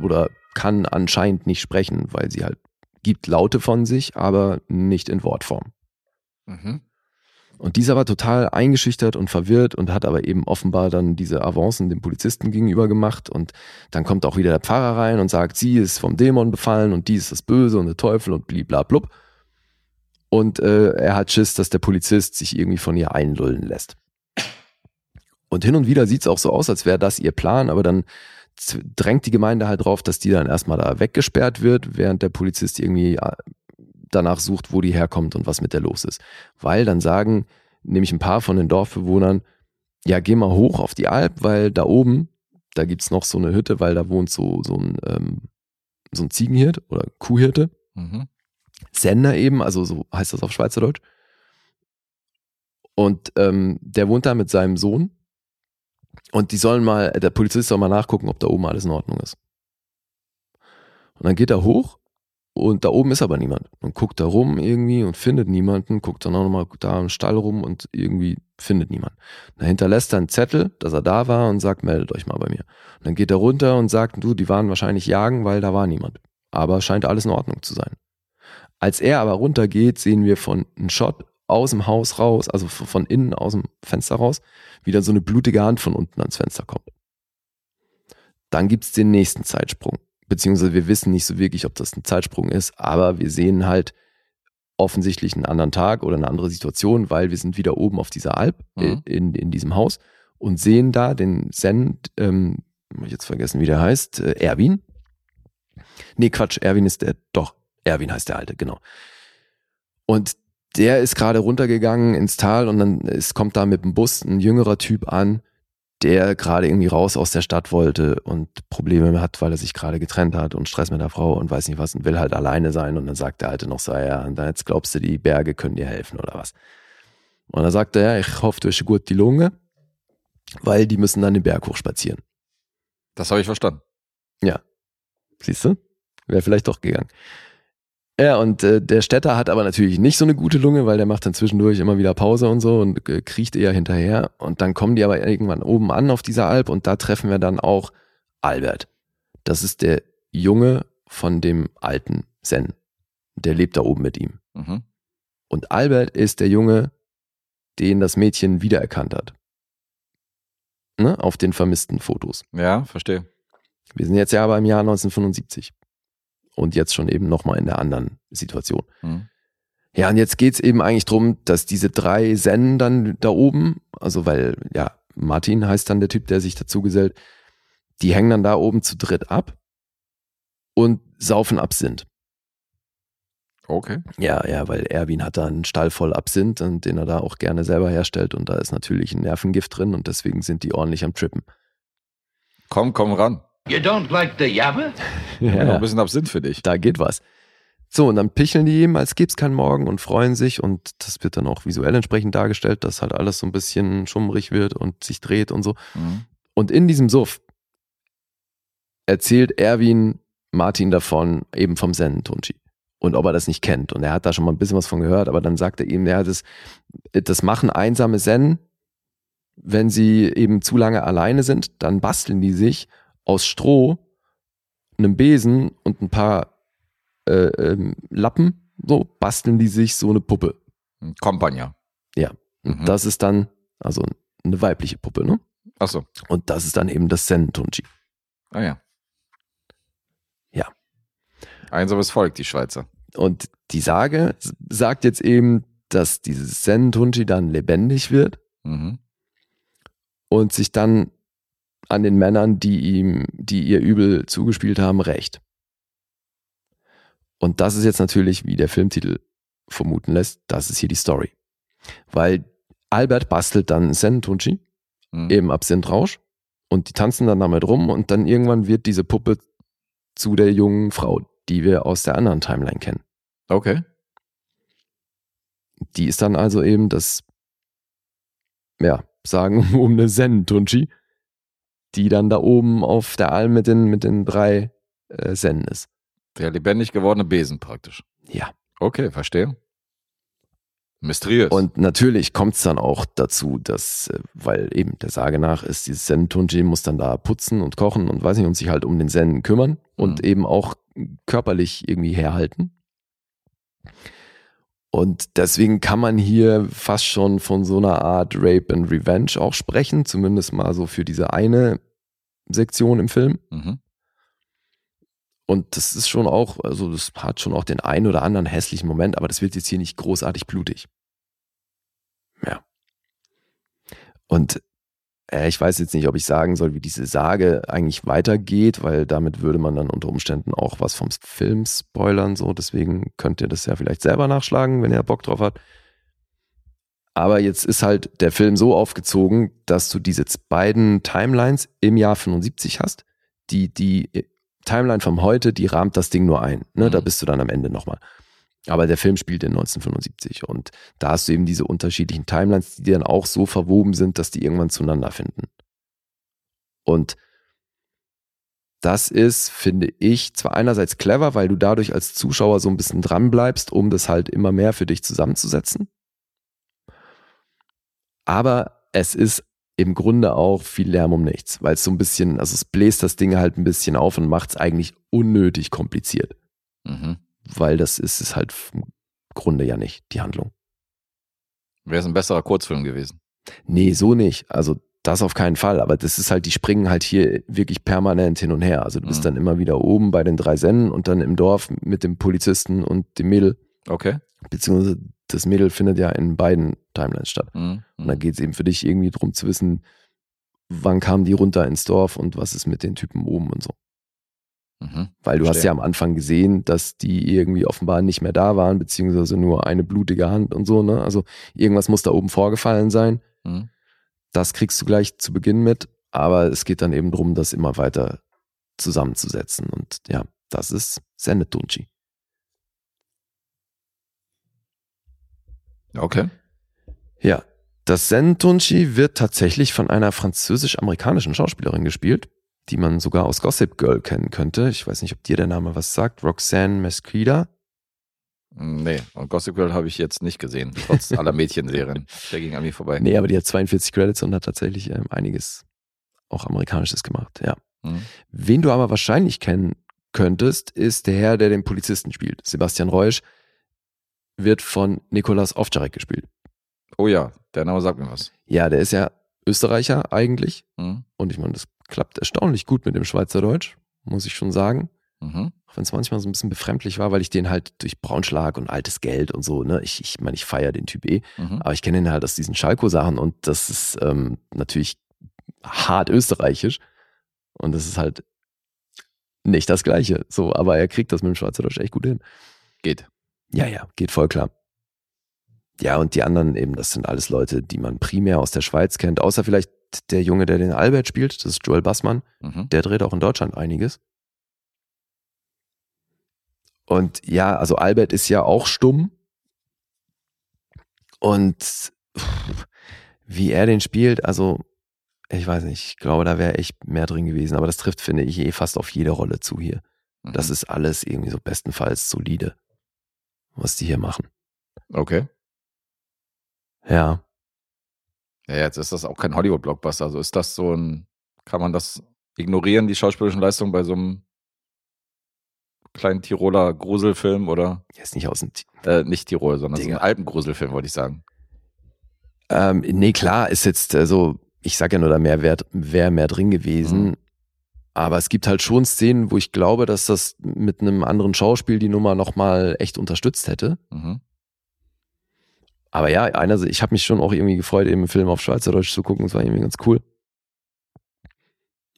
[SPEAKER 3] Oder kann anscheinend nicht sprechen, weil sie halt gibt Laute von sich, aber nicht in Wortform.
[SPEAKER 2] Mhm.
[SPEAKER 3] Und dieser war total eingeschüchtert und verwirrt und hat aber eben offenbar dann diese Avancen dem Polizisten gegenüber gemacht. Und dann kommt auch wieder der Pfarrer rein und sagt, sie ist vom Dämon befallen und die ist das Böse und der Teufel und bliblablub. Und äh, er hat Schiss, dass der Polizist sich irgendwie von ihr einlullen lässt. Und hin und wieder sieht es auch so aus, als wäre das ihr Plan, aber dann drängt die Gemeinde halt drauf, dass die dann erstmal da weggesperrt wird, während der Polizist irgendwie äh, danach sucht, wo die herkommt und was mit der los ist. Weil dann sagen nämlich ein paar von den Dorfbewohnern, ja, geh mal hoch auf die Alp, weil da oben, da gibt's noch so eine Hütte, weil da wohnt so, so ein, ähm, so ein Ziegenhirt oder Kuhhirte.
[SPEAKER 2] Mhm.
[SPEAKER 3] Sender eben, also so heißt das auf Schweizerdeutsch. Und ähm, der wohnt da mit seinem Sohn. Und die sollen mal, der Polizist soll mal nachgucken, ob da oben alles in Ordnung ist. Und dann geht er hoch und da oben ist aber niemand. Und guckt da rum irgendwie und findet niemanden, guckt dann auch nochmal da im Stall rum und irgendwie findet niemand. Da hinterlässt er einen Zettel, dass er da war und sagt, meldet euch mal bei mir. Und dann geht er runter und sagt, du, die waren wahrscheinlich jagen, weil da war niemand. Aber scheint alles in Ordnung zu sein. Als er aber runtergeht, sehen wir von einem Shot aus dem Haus raus, also von innen aus dem Fenster raus, wie dann so eine blutige Hand von unten ans Fenster kommt. Dann gibt's den nächsten Zeitsprung. Beziehungsweise wir wissen nicht so wirklich, ob das ein Zeitsprung ist, aber wir sehen halt offensichtlich einen anderen Tag oder eine andere Situation, weil wir sind wieder oben auf dieser Alp
[SPEAKER 2] Mhm.
[SPEAKER 3] in, in diesem Haus und sehen da den Zen, ähm, hab ich jetzt vergessen, wie der heißt, äh, Erwin. Nee, Quatsch, Erwin ist der, doch, Erwin heißt der Alte, genau. Und der ist gerade runtergegangen ins Tal und dann es kommt da mit dem Bus ein jüngerer Typ an, der gerade irgendwie raus aus der Stadt wollte und Probleme hat, weil er sich gerade getrennt hat und Stress mit der Frau und weiß nicht was und will halt alleine sein. Und dann sagt der Alte noch so, ja, und dann jetzt glaubst du, die Berge können dir helfen oder was. Und dann sagt er, ja, ich hoffe, du hast gut die Lunge, weil die müssen dann den Berg hochspazieren.
[SPEAKER 2] Das habe ich verstanden.
[SPEAKER 3] Siehst du? Wäre vielleicht doch gegangen. Ja, und äh, der Städter hat aber natürlich nicht so eine gute Lunge, weil der macht dann zwischendurch immer wieder Pause und so und äh, kriecht eher hinterher. Und dann kommen die aber irgendwann oben an auf dieser Alp und da treffen wir dann auch Albert. Das ist der Junge von dem alten Zen. Der lebt da oben mit ihm.
[SPEAKER 2] Mhm.
[SPEAKER 3] Und Albert ist der Junge, den das Mädchen wiedererkannt hat. Ne? Auf den vermissten Fotos.
[SPEAKER 2] Ja, verstehe.
[SPEAKER 3] Wir sind jetzt ja aber im Jahr 1975 und jetzt schon eben nochmal in der anderen Situation.
[SPEAKER 2] Mhm.
[SPEAKER 3] Ja, und jetzt geht's eben eigentlich drum, dass diese drei Zen dann da oben, also weil, ja, Martin heißt dann der Typ, der sich dazu gesellt, die hängen dann da oben zu dritt ab und saufen Absinth.
[SPEAKER 2] Okay.
[SPEAKER 3] Ja, ja, weil Erwin hat da einen Stall voll Absinth, und den er da auch gerne selber herstellt und da ist natürlich ein Nervengift drin und deswegen sind die ordentlich am Trippen.
[SPEAKER 2] Komm, komm ran.
[SPEAKER 4] You don't like the Yabba? <laughs>
[SPEAKER 2] Ja, noch ein bisschen Absinth für dich.
[SPEAKER 3] da geht was. So, und dann picheln die eben, als gäb's keinen Morgen und freuen sich und das wird dann auch visuell entsprechend dargestellt, dass halt alles so ein bisschen schummrig wird und sich dreht und so.
[SPEAKER 2] Mhm.
[SPEAKER 3] Und in diesem Suff erzählt Erwin Martin davon, eben vom Zen-Tunchi. Und ob er das nicht kennt. Und er hat da schon mal ein bisschen was von gehört, aber dann sagt er ihm, ja, das, das machen einsame Zen, wenn sie eben zu lange alleine sind, dann basteln die sich aus Stroh, einem Besen und ein paar äh, ähm, Lappen, so basteln die sich so eine Puppe.
[SPEAKER 2] Kompagna.
[SPEAKER 3] Ja.
[SPEAKER 2] Mhm.
[SPEAKER 3] das ist dann, also eine weibliche Puppe, ne?
[SPEAKER 2] Achso.
[SPEAKER 3] Und das ist dann eben das Zen-Tunchi.
[SPEAKER 2] Ah ja.
[SPEAKER 3] Ja.
[SPEAKER 2] Einsames Volk, die Schweizer.
[SPEAKER 3] Und die Sage sagt jetzt eben, dass dieses Zen-Tunchi dann lebendig wird
[SPEAKER 2] Mhm.
[SPEAKER 3] und sich dann an den Männern, die ihm, die ihr übel zugespielt haben, rächt. Und das ist jetzt natürlich, wie der Filmtitel vermuten lässt, das ist hier die Story. Weil Albert bastelt dann Zen-Tunchi,
[SPEAKER 2] Mhm.
[SPEAKER 3] eben Absinthrausch, und die tanzen dann damit rum und dann irgendwann wird diese Puppe zu der jungen Frau, die wir aus der anderen Timeline kennen.
[SPEAKER 2] Okay.
[SPEAKER 3] Die ist dann also eben das, ja, sagen <laughs> um eine Zen-Tunchi, die dann da oben auf der Alm mit den, mit den drei äh, Zen ist.
[SPEAKER 2] Der lebendig gewordene Besen praktisch.
[SPEAKER 3] Ja.
[SPEAKER 2] Okay, verstehe. Mysteriös.
[SPEAKER 3] Und natürlich kommt es dann auch dazu, dass, äh, weil eben der Sage nach ist, dieses Zen-Tunji muss dann da putzen und kochen und weiß nicht, und sich halt um den Zen kümmern und
[SPEAKER 2] Mhm.
[SPEAKER 3] eben auch körperlich irgendwie herhalten. Und deswegen kann man hier fast schon von so einer Art Rape and Revenge auch sprechen, zumindest mal so für diese eine Sektion im Film.
[SPEAKER 2] Mhm.
[SPEAKER 3] Und das ist schon auch, also das hat schon auch den einen oder anderen hässlichen Moment, aber das wird jetzt hier nicht großartig blutig. Ja. Und ich weiß jetzt nicht, ob ich sagen soll, wie diese Sage eigentlich weitergeht, weil damit würde man dann unter Umständen auch was vom Film spoilern, so. Deswegen könnt ihr das ja vielleicht selber nachschlagen, wenn ihr Bock drauf habt. Aber jetzt ist halt der Film so aufgezogen, dass du diese beiden Timelines im Jahr 75 hast. Die, die Timeline vom heute, die rahmt das Ding nur ein. Ne? Da
[SPEAKER 2] Mhm.
[SPEAKER 3] bist du dann am Ende nochmal. Aber der Film spielt in 1975 und da hast du eben diese unterschiedlichen Timelines, die dann auch so verwoben sind, dass die irgendwann zueinander finden. Und das ist, finde ich, zwar einerseits clever, weil du dadurch als Zuschauer so ein bisschen dran bleibst, um das halt immer mehr für dich zusammenzusetzen. Aber es ist im Grunde auch viel Lärm um nichts, weil es so ein bisschen, also es bläst das Ding halt ein bisschen auf und macht es eigentlich unnötig kompliziert,
[SPEAKER 2] Mhm.
[SPEAKER 3] Weil das ist es halt im Grunde ja nicht, die Handlung.
[SPEAKER 2] Wäre es ein besserer Kurzfilm gewesen.
[SPEAKER 3] Nee, so nicht. Also das auf keinen Fall. Aber das ist halt, die springen halt hier wirklich permanent hin und her. Also du bist
[SPEAKER 2] Mhm.
[SPEAKER 3] dann immer wieder oben bei den drei Sennen und dann im Dorf mit dem Polizisten und dem Mädel.
[SPEAKER 2] Okay.
[SPEAKER 3] Beziehungsweise das Mädel findet ja in beiden Timelines statt.
[SPEAKER 2] Mhm.
[SPEAKER 3] Und dann geht es eben für dich irgendwie drum zu wissen, wann kamen die runter ins Dorf und was ist mit den Typen oben und so.
[SPEAKER 2] Mhm.
[SPEAKER 3] Weil du hast
[SPEAKER 2] Verstehe.
[SPEAKER 3] ja am Anfang gesehen, dass die irgendwie offenbar nicht mehr da waren, beziehungsweise nur eine blutige Hand und so, ne? Also irgendwas muss da oben vorgefallen sein.
[SPEAKER 2] Mhm.
[SPEAKER 3] Das kriegst du gleich zu Beginn mit, aber es geht dann eben drum, das immer weiter zusammenzusetzen. Und ja, das ist Sennetunchi.
[SPEAKER 2] Okay.
[SPEAKER 3] Ja, das Sentunchi wird tatsächlich von einer französisch-amerikanischen Schauspielerin gespielt, die man sogar aus Gossip Girl kennen könnte. Ich weiß nicht, ob dir der Name was sagt. Roxanne Mesquida.
[SPEAKER 2] Nee, und Gossip Girl habe ich jetzt nicht gesehen, trotz <laughs> aller Mädchenserien. Der ging an mir vorbei.
[SPEAKER 3] Nee, aber die hat 42 Credits und hat tatsächlich ähm, einiges auch amerikanisches gemacht, ja.
[SPEAKER 2] Mhm.
[SPEAKER 3] Wen du aber wahrscheinlich kennen könntest, ist der Herr, der den Polizisten spielt. Sebastian Reusch wird von Nikolas Ovtcharek gespielt.
[SPEAKER 2] Oh ja, der Name sagt mir was.
[SPEAKER 3] Ja, der ist ja Österreicher eigentlich.
[SPEAKER 2] Mhm.
[SPEAKER 3] Und ich meine, das klappt erstaunlich gut mit dem Schweizerdeutsch, muss ich schon sagen.
[SPEAKER 2] Mhm.
[SPEAKER 3] Auch wenn es manchmal so ein bisschen befremdlich war, weil ich den halt durch Braunschlag und altes Geld und so, ne, ich, ich meine, ich feiere den Typ eh,
[SPEAKER 2] Mhm.
[SPEAKER 3] aber ich kenne ihn halt aus diesen Schalko-Sachen und das ist ähm, natürlich hart österreichisch. Und das ist halt nicht das Gleiche. So, aber er kriegt das mit dem Schweizerdeutsch echt gut hin.
[SPEAKER 2] Geht.
[SPEAKER 3] Ja, ja, geht voll klar. Ja, und die anderen eben, das sind alles Leute, die man primär aus der Schweiz kennt, außer vielleicht der Junge, der den Albert spielt, das ist Joel Bassmann,
[SPEAKER 2] Mhm.
[SPEAKER 3] der dreht auch in Deutschland einiges. Und ja, also Albert ist ja auch stumm. Und wie er den spielt, also ich weiß nicht, ich glaube, da wäre echt mehr drin gewesen. Aber das trifft, finde ich, eh fast auf jede Rolle zu hier.
[SPEAKER 2] Mhm.
[SPEAKER 3] Das ist alles irgendwie so bestenfalls solide, was die hier machen.
[SPEAKER 2] okay.
[SPEAKER 3] Ja.
[SPEAKER 2] Ja, jetzt ist das auch kein Hollywood-Blockbuster. Also ist das so ein, kann man das ignorieren, die schauspielerischen Leistungen bei so einem kleinen Tiroler Gruselfilm oder
[SPEAKER 3] Jetzt nicht aus dem. T-
[SPEAKER 2] äh, nicht Tirol, sondern so
[SPEAKER 3] Digga.
[SPEAKER 2] ein Alpengruselfilm, wollte ich sagen.
[SPEAKER 3] Ähm, nee, klar, ist jetzt äh, so, ich sag ja nur, da mehr wäre mehr drin gewesen.
[SPEAKER 2] Mhm.
[SPEAKER 3] Aber es gibt halt schon Szenen, wo ich glaube, dass das mit einem anderen Schauspiel die Nummer nochmal echt unterstützt hätte.
[SPEAKER 2] Mhm.
[SPEAKER 3] Aber ja, einer, ich habe mich schon auch irgendwie gefreut, eben einen Film auf Schweizerdeutsch zu gucken. Das war irgendwie ganz cool.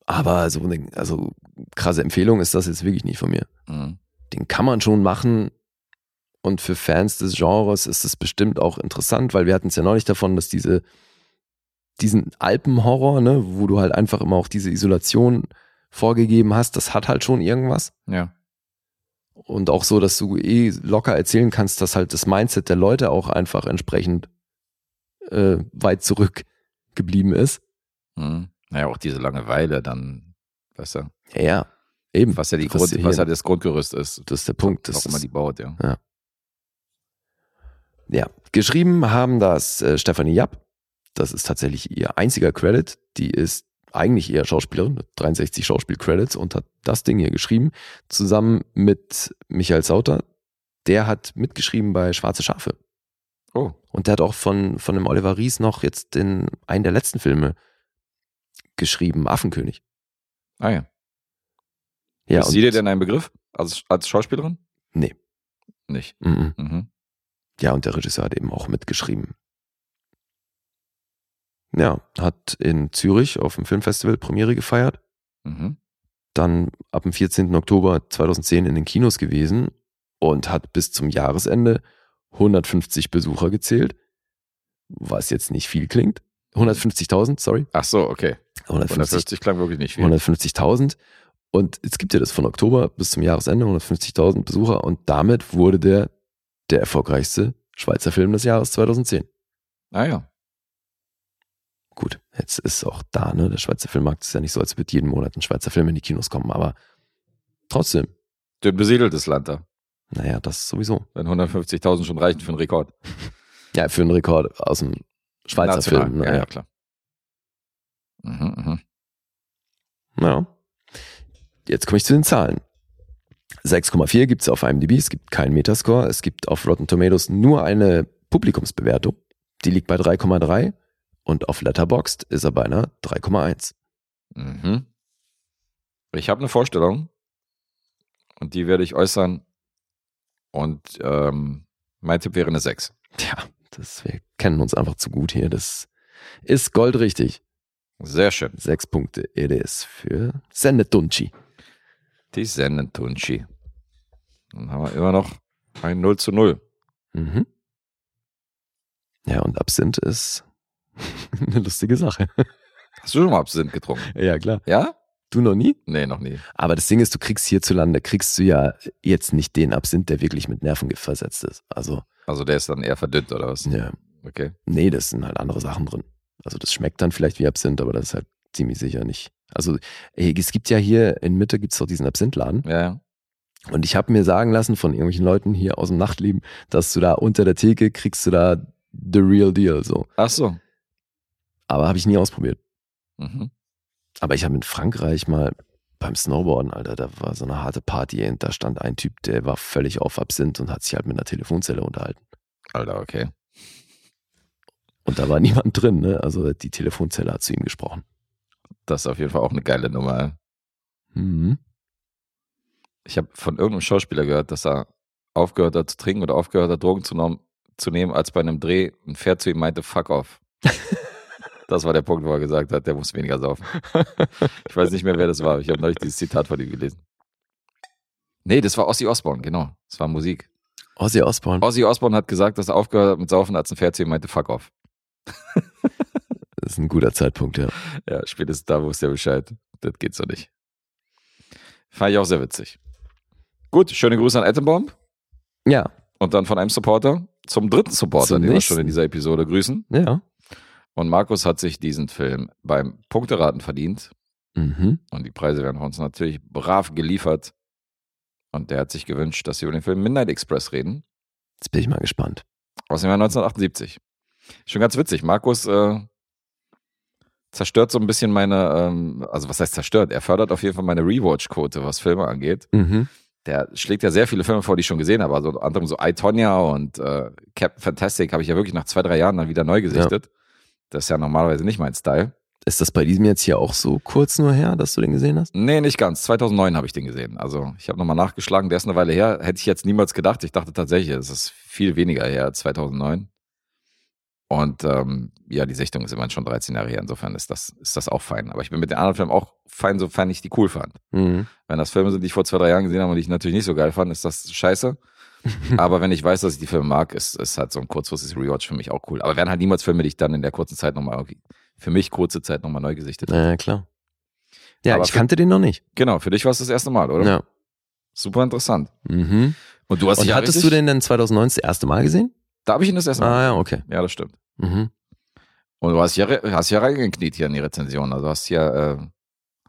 [SPEAKER 3] Aber so eine also krasse Empfehlung ist das jetzt wirklich nicht von mir.
[SPEAKER 2] Mhm.
[SPEAKER 3] Den kann man schon machen. Und für Fans des Genres ist es bestimmt auch interessant, weil wir hatten es ja neulich davon, dass diese, diesen Alpenhorror, ne, wo du halt einfach immer auch diese Isolation vorgegeben hast, das hat halt schon irgendwas.
[SPEAKER 2] Ja.
[SPEAKER 3] Und auch so, dass du eh locker erzählen kannst, dass halt das Mindset der Leute auch einfach entsprechend äh, weit zurück geblieben ist.
[SPEAKER 2] Mhm. Naja, auch diese Langeweile dann, weißt du,
[SPEAKER 3] Ja, ja eben.
[SPEAKER 2] was ja, die Grund, was ja das Grundgerüst ist.
[SPEAKER 3] Das ist der Punkt. Das ist,
[SPEAKER 2] die baut, ja.
[SPEAKER 3] ja, geschrieben haben das äh, Stefanie Japp. Das ist tatsächlich ihr einziger Credit. Die ist eigentlich eher Schauspielerin, mit 63 Schauspiel-Credits und hat das Ding hier geschrieben, zusammen mit Michael Sauter. Der hat mitgeschrieben bei Schwarze Schafe.
[SPEAKER 2] Oh,
[SPEAKER 3] Und der hat auch von, von dem Oliver Ries noch jetzt den, einen der letzten Filme geschrieben, Affenkönig.
[SPEAKER 2] ah ja.
[SPEAKER 3] Ja,
[SPEAKER 2] ist sie dir denn ein Begriff als, als Schauspielerin?
[SPEAKER 3] Nee.
[SPEAKER 2] Nicht.
[SPEAKER 3] Mhm.
[SPEAKER 2] Mhm.
[SPEAKER 3] Ja, und der Regisseur hat eben auch mitgeschrieben. Ja, hat in Zürich auf dem Filmfestival Premiere gefeiert.
[SPEAKER 2] Mhm.
[SPEAKER 3] Dann ab dem 14. Oktober 2010 in den Kinos gewesen und hat bis zum Jahresende 150 Besucher gezählt. Was jetzt nicht viel klingt. 150.000, sorry.
[SPEAKER 2] Ach so, okay.
[SPEAKER 3] 150
[SPEAKER 2] 150 klang wirklich nicht viel.
[SPEAKER 3] 150.000. Und jetzt gibt ja das von Oktober bis zum Jahresende 150.000 Besucher und damit wurde der der erfolgreichste Schweizer Film des Jahres 2010.
[SPEAKER 2] Ah ja.
[SPEAKER 3] Gut, jetzt ist auch da, ne? Der Schweizer Filmmarkt ist ja nicht so, als würde jeden Monat ein Schweizer Film in die Kinos kommen, aber trotzdem,
[SPEAKER 2] Dünn besiedeltes Land da.
[SPEAKER 3] naja, das sowieso.
[SPEAKER 2] Wenn 150.000 schon reichen für einen Rekord. <laughs>
[SPEAKER 3] Ja, für einen Rekord aus dem Schweizer
[SPEAKER 2] National.
[SPEAKER 3] Film. ne?
[SPEAKER 2] Ja,
[SPEAKER 3] Ja,
[SPEAKER 2] klar. Mhm, mhm.
[SPEAKER 3] Ja. Jetzt komme ich zu den Zahlen. 6,4 gibt es auf IMDb, es gibt keinen Metascore, es gibt auf Rotten Tomatoes nur eine Publikumsbewertung, die liegt bei 3,3 und auf Letterboxd ist er bei einer 3,1.
[SPEAKER 2] Mhm. Ich habe eine Vorstellung und die werde ich äußern. Und ähm, mein Tipp wäre eine 6.
[SPEAKER 3] Tja, das, wir kennen uns einfach zu gut hier, das ist goldrichtig.
[SPEAKER 2] Sehr schön.
[SPEAKER 3] Sechs Punkte it is für Sennetunchi.
[SPEAKER 2] Die Sendentunchi. Dann haben wir immer noch ein 0 zu 0.
[SPEAKER 3] Mhm. Ja, und Absinth ist <laughs> eine lustige Sache.
[SPEAKER 2] Hast du schon mal Absinth getrunken?
[SPEAKER 3] Ja, klar.
[SPEAKER 2] Ja?
[SPEAKER 3] Du noch nie?
[SPEAKER 2] Nee, noch nie.
[SPEAKER 3] Aber das Ding ist, du kriegst hierzulande, kriegst du ja jetzt nicht den Absinth, der wirklich mit Nervengift versetzt ist. Also,
[SPEAKER 2] Also der ist dann eher verdünnt oder was?
[SPEAKER 3] ja,
[SPEAKER 2] Okay.
[SPEAKER 3] nee, das sind halt andere Sachen drin. Also das schmeckt dann vielleicht wie Absinth, aber das ist halt ziemlich sicher nicht. Also es gibt ja hier in Mitte gibt's doch diesen Absinthladen
[SPEAKER 2] Ja, ja.
[SPEAKER 3] und ich habe mir sagen lassen von irgendwelchen Leuten hier aus dem Nachtleben, dass du da unter der Theke kriegst du da the real deal so.
[SPEAKER 2] Ach so.
[SPEAKER 3] Aber habe ich nie ausprobiert.
[SPEAKER 2] Mhm.
[SPEAKER 3] Aber ich habe in Frankreich mal beim Snowboarden, Alter, da war so eine harte Party und da stand ein Typ, der war völlig auf Absinth und hat sich halt mit einer Telefonzelle unterhalten.
[SPEAKER 2] Alter, okay.
[SPEAKER 3] Und da war <laughs> niemand drin, ne? Also die Telefonzelle hat zu ihm gesprochen.
[SPEAKER 2] Das ist auf jeden Fall auch eine geile Nummer.
[SPEAKER 3] Mhm.
[SPEAKER 2] Ich habe von irgendeinem Schauspieler gehört, dass er aufgehört hat zu trinken oder aufgehört hat, Drogen zu, zu nehmen, als bei einem Dreh ein Pferd zu ihm meinte, fuck off. <laughs> Das war der Punkt, wo er gesagt hat, der muss weniger saufen. <laughs> Ich weiß nicht mehr, wer das war. Ich habe neulich dieses Zitat von ihm gelesen. Nee, das war Ozzy Osbourne, genau. Das war Musik.
[SPEAKER 3] Ozzy Osbourne.
[SPEAKER 2] Ozzy Osbourne hat gesagt, dass er aufgehört hat mit Saufen, als ein Pferd zu ihm meinte, fuck off. <laughs>
[SPEAKER 3] Das ist ein guter Zeitpunkt, ja.
[SPEAKER 2] Ja, spätestens da wusste er Bescheid. Das geht so nicht. Fand ich auch sehr witzig. Gut, schöne Grüße an Attenbomb
[SPEAKER 3] Ja,
[SPEAKER 2] und dann von einem Supporter zum dritten Supporter,
[SPEAKER 3] Zum
[SPEAKER 2] den wir
[SPEAKER 3] nächsten.
[SPEAKER 2] schon in dieser Episode grüßen.
[SPEAKER 3] ja.
[SPEAKER 2] Und Markus hat sich diesen Film beim Punkteraten verdient.
[SPEAKER 3] Mhm.
[SPEAKER 2] Und die Preise werden von uns natürlich brav geliefert. Und der hat sich gewünscht, dass wir über den Film Midnight Express reden.
[SPEAKER 3] Jetzt bin ich mal gespannt.
[SPEAKER 2] Aus dem Jahr 1978. Schon ganz witzig. Markus äh, zerstört so ein bisschen meine, ähm, also was heißt zerstört? Er fördert auf jeden Fall meine Rewatch-Quote, was Filme angeht.
[SPEAKER 3] Mhm.
[SPEAKER 2] Der schlägt ja sehr viele Filme vor, die ich schon gesehen habe. Also unter anderem so I, Tonya und äh, Captain Fantastic habe ich ja wirklich nach zwei, drei Jahren dann wieder neu gesichtet. Das ist ja normalerweise nicht mein Style.
[SPEAKER 3] Ist das bei diesem jetzt hier auch so kurz nur her, dass du den gesehen hast?
[SPEAKER 2] Nee, nicht ganz. 2009 habe ich den gesehen. Also ich habe nochmal nachgeschlagen. Der ist eine Weile her. Hätte ich jetzt niemals gedacht. Ich dachte tatsächlich, es ist viel weniger her, 2009. Und ähm, ja, die Sichtung ist immerhin schon 13 Jahre her. Insofern ist das, ist das auch fein. Aber ich bin mit den anderen Filmen auch fein, sofern ich die cool fand.
[SPEAKER 3] Mhm.
[SPEAKER 2] Wenn das Filme sind, die ich vor zwei, drei Jahren gesehen habe und die ich natürlich nicht so geil fand, ist das scheiße. <laughs> Aber wenn ich weiß, dass ich die Filme mag, ist, ist halt so ein kurzfristiges Rewatch für mich auch cool. Aber werden halt niemals Filme, die ich dann in der kurzen Zeit nochmal, für mich kurze Zeit nochmal neu gesichtet habe.
[SPEAKER 3] Ja, klar. Ja,
[SPEAKER 2] Aber
[SPEAKER 3] ich
[SPEAKER 2] für-
[SPEAKER 3] kannte den noch nicht.
[SPEAKER 2] Genau, für dich war es das erste Mal, oder?
[SPEAKER 3] Ja.
[SPEAKER 2] Super interessant.
[SPEAKER 3] Mhm.
[SPEAKER 2] Und du hast
[SPEAKER 3] Und hattest du den denn 2009 das erste Mal gesehen?
[SPEAKER 2] Da habe ich ihn das erste Mal.
[SPEAKER 3] Ah ja, okay.
[SPEAKER 2] Ja, das stimmt.
[SPEAKER 3] Mhm.
[SPEAKER 2] Und du hast ja, hast ja reingekniet hier in die Rezension. Also hast ja, äh,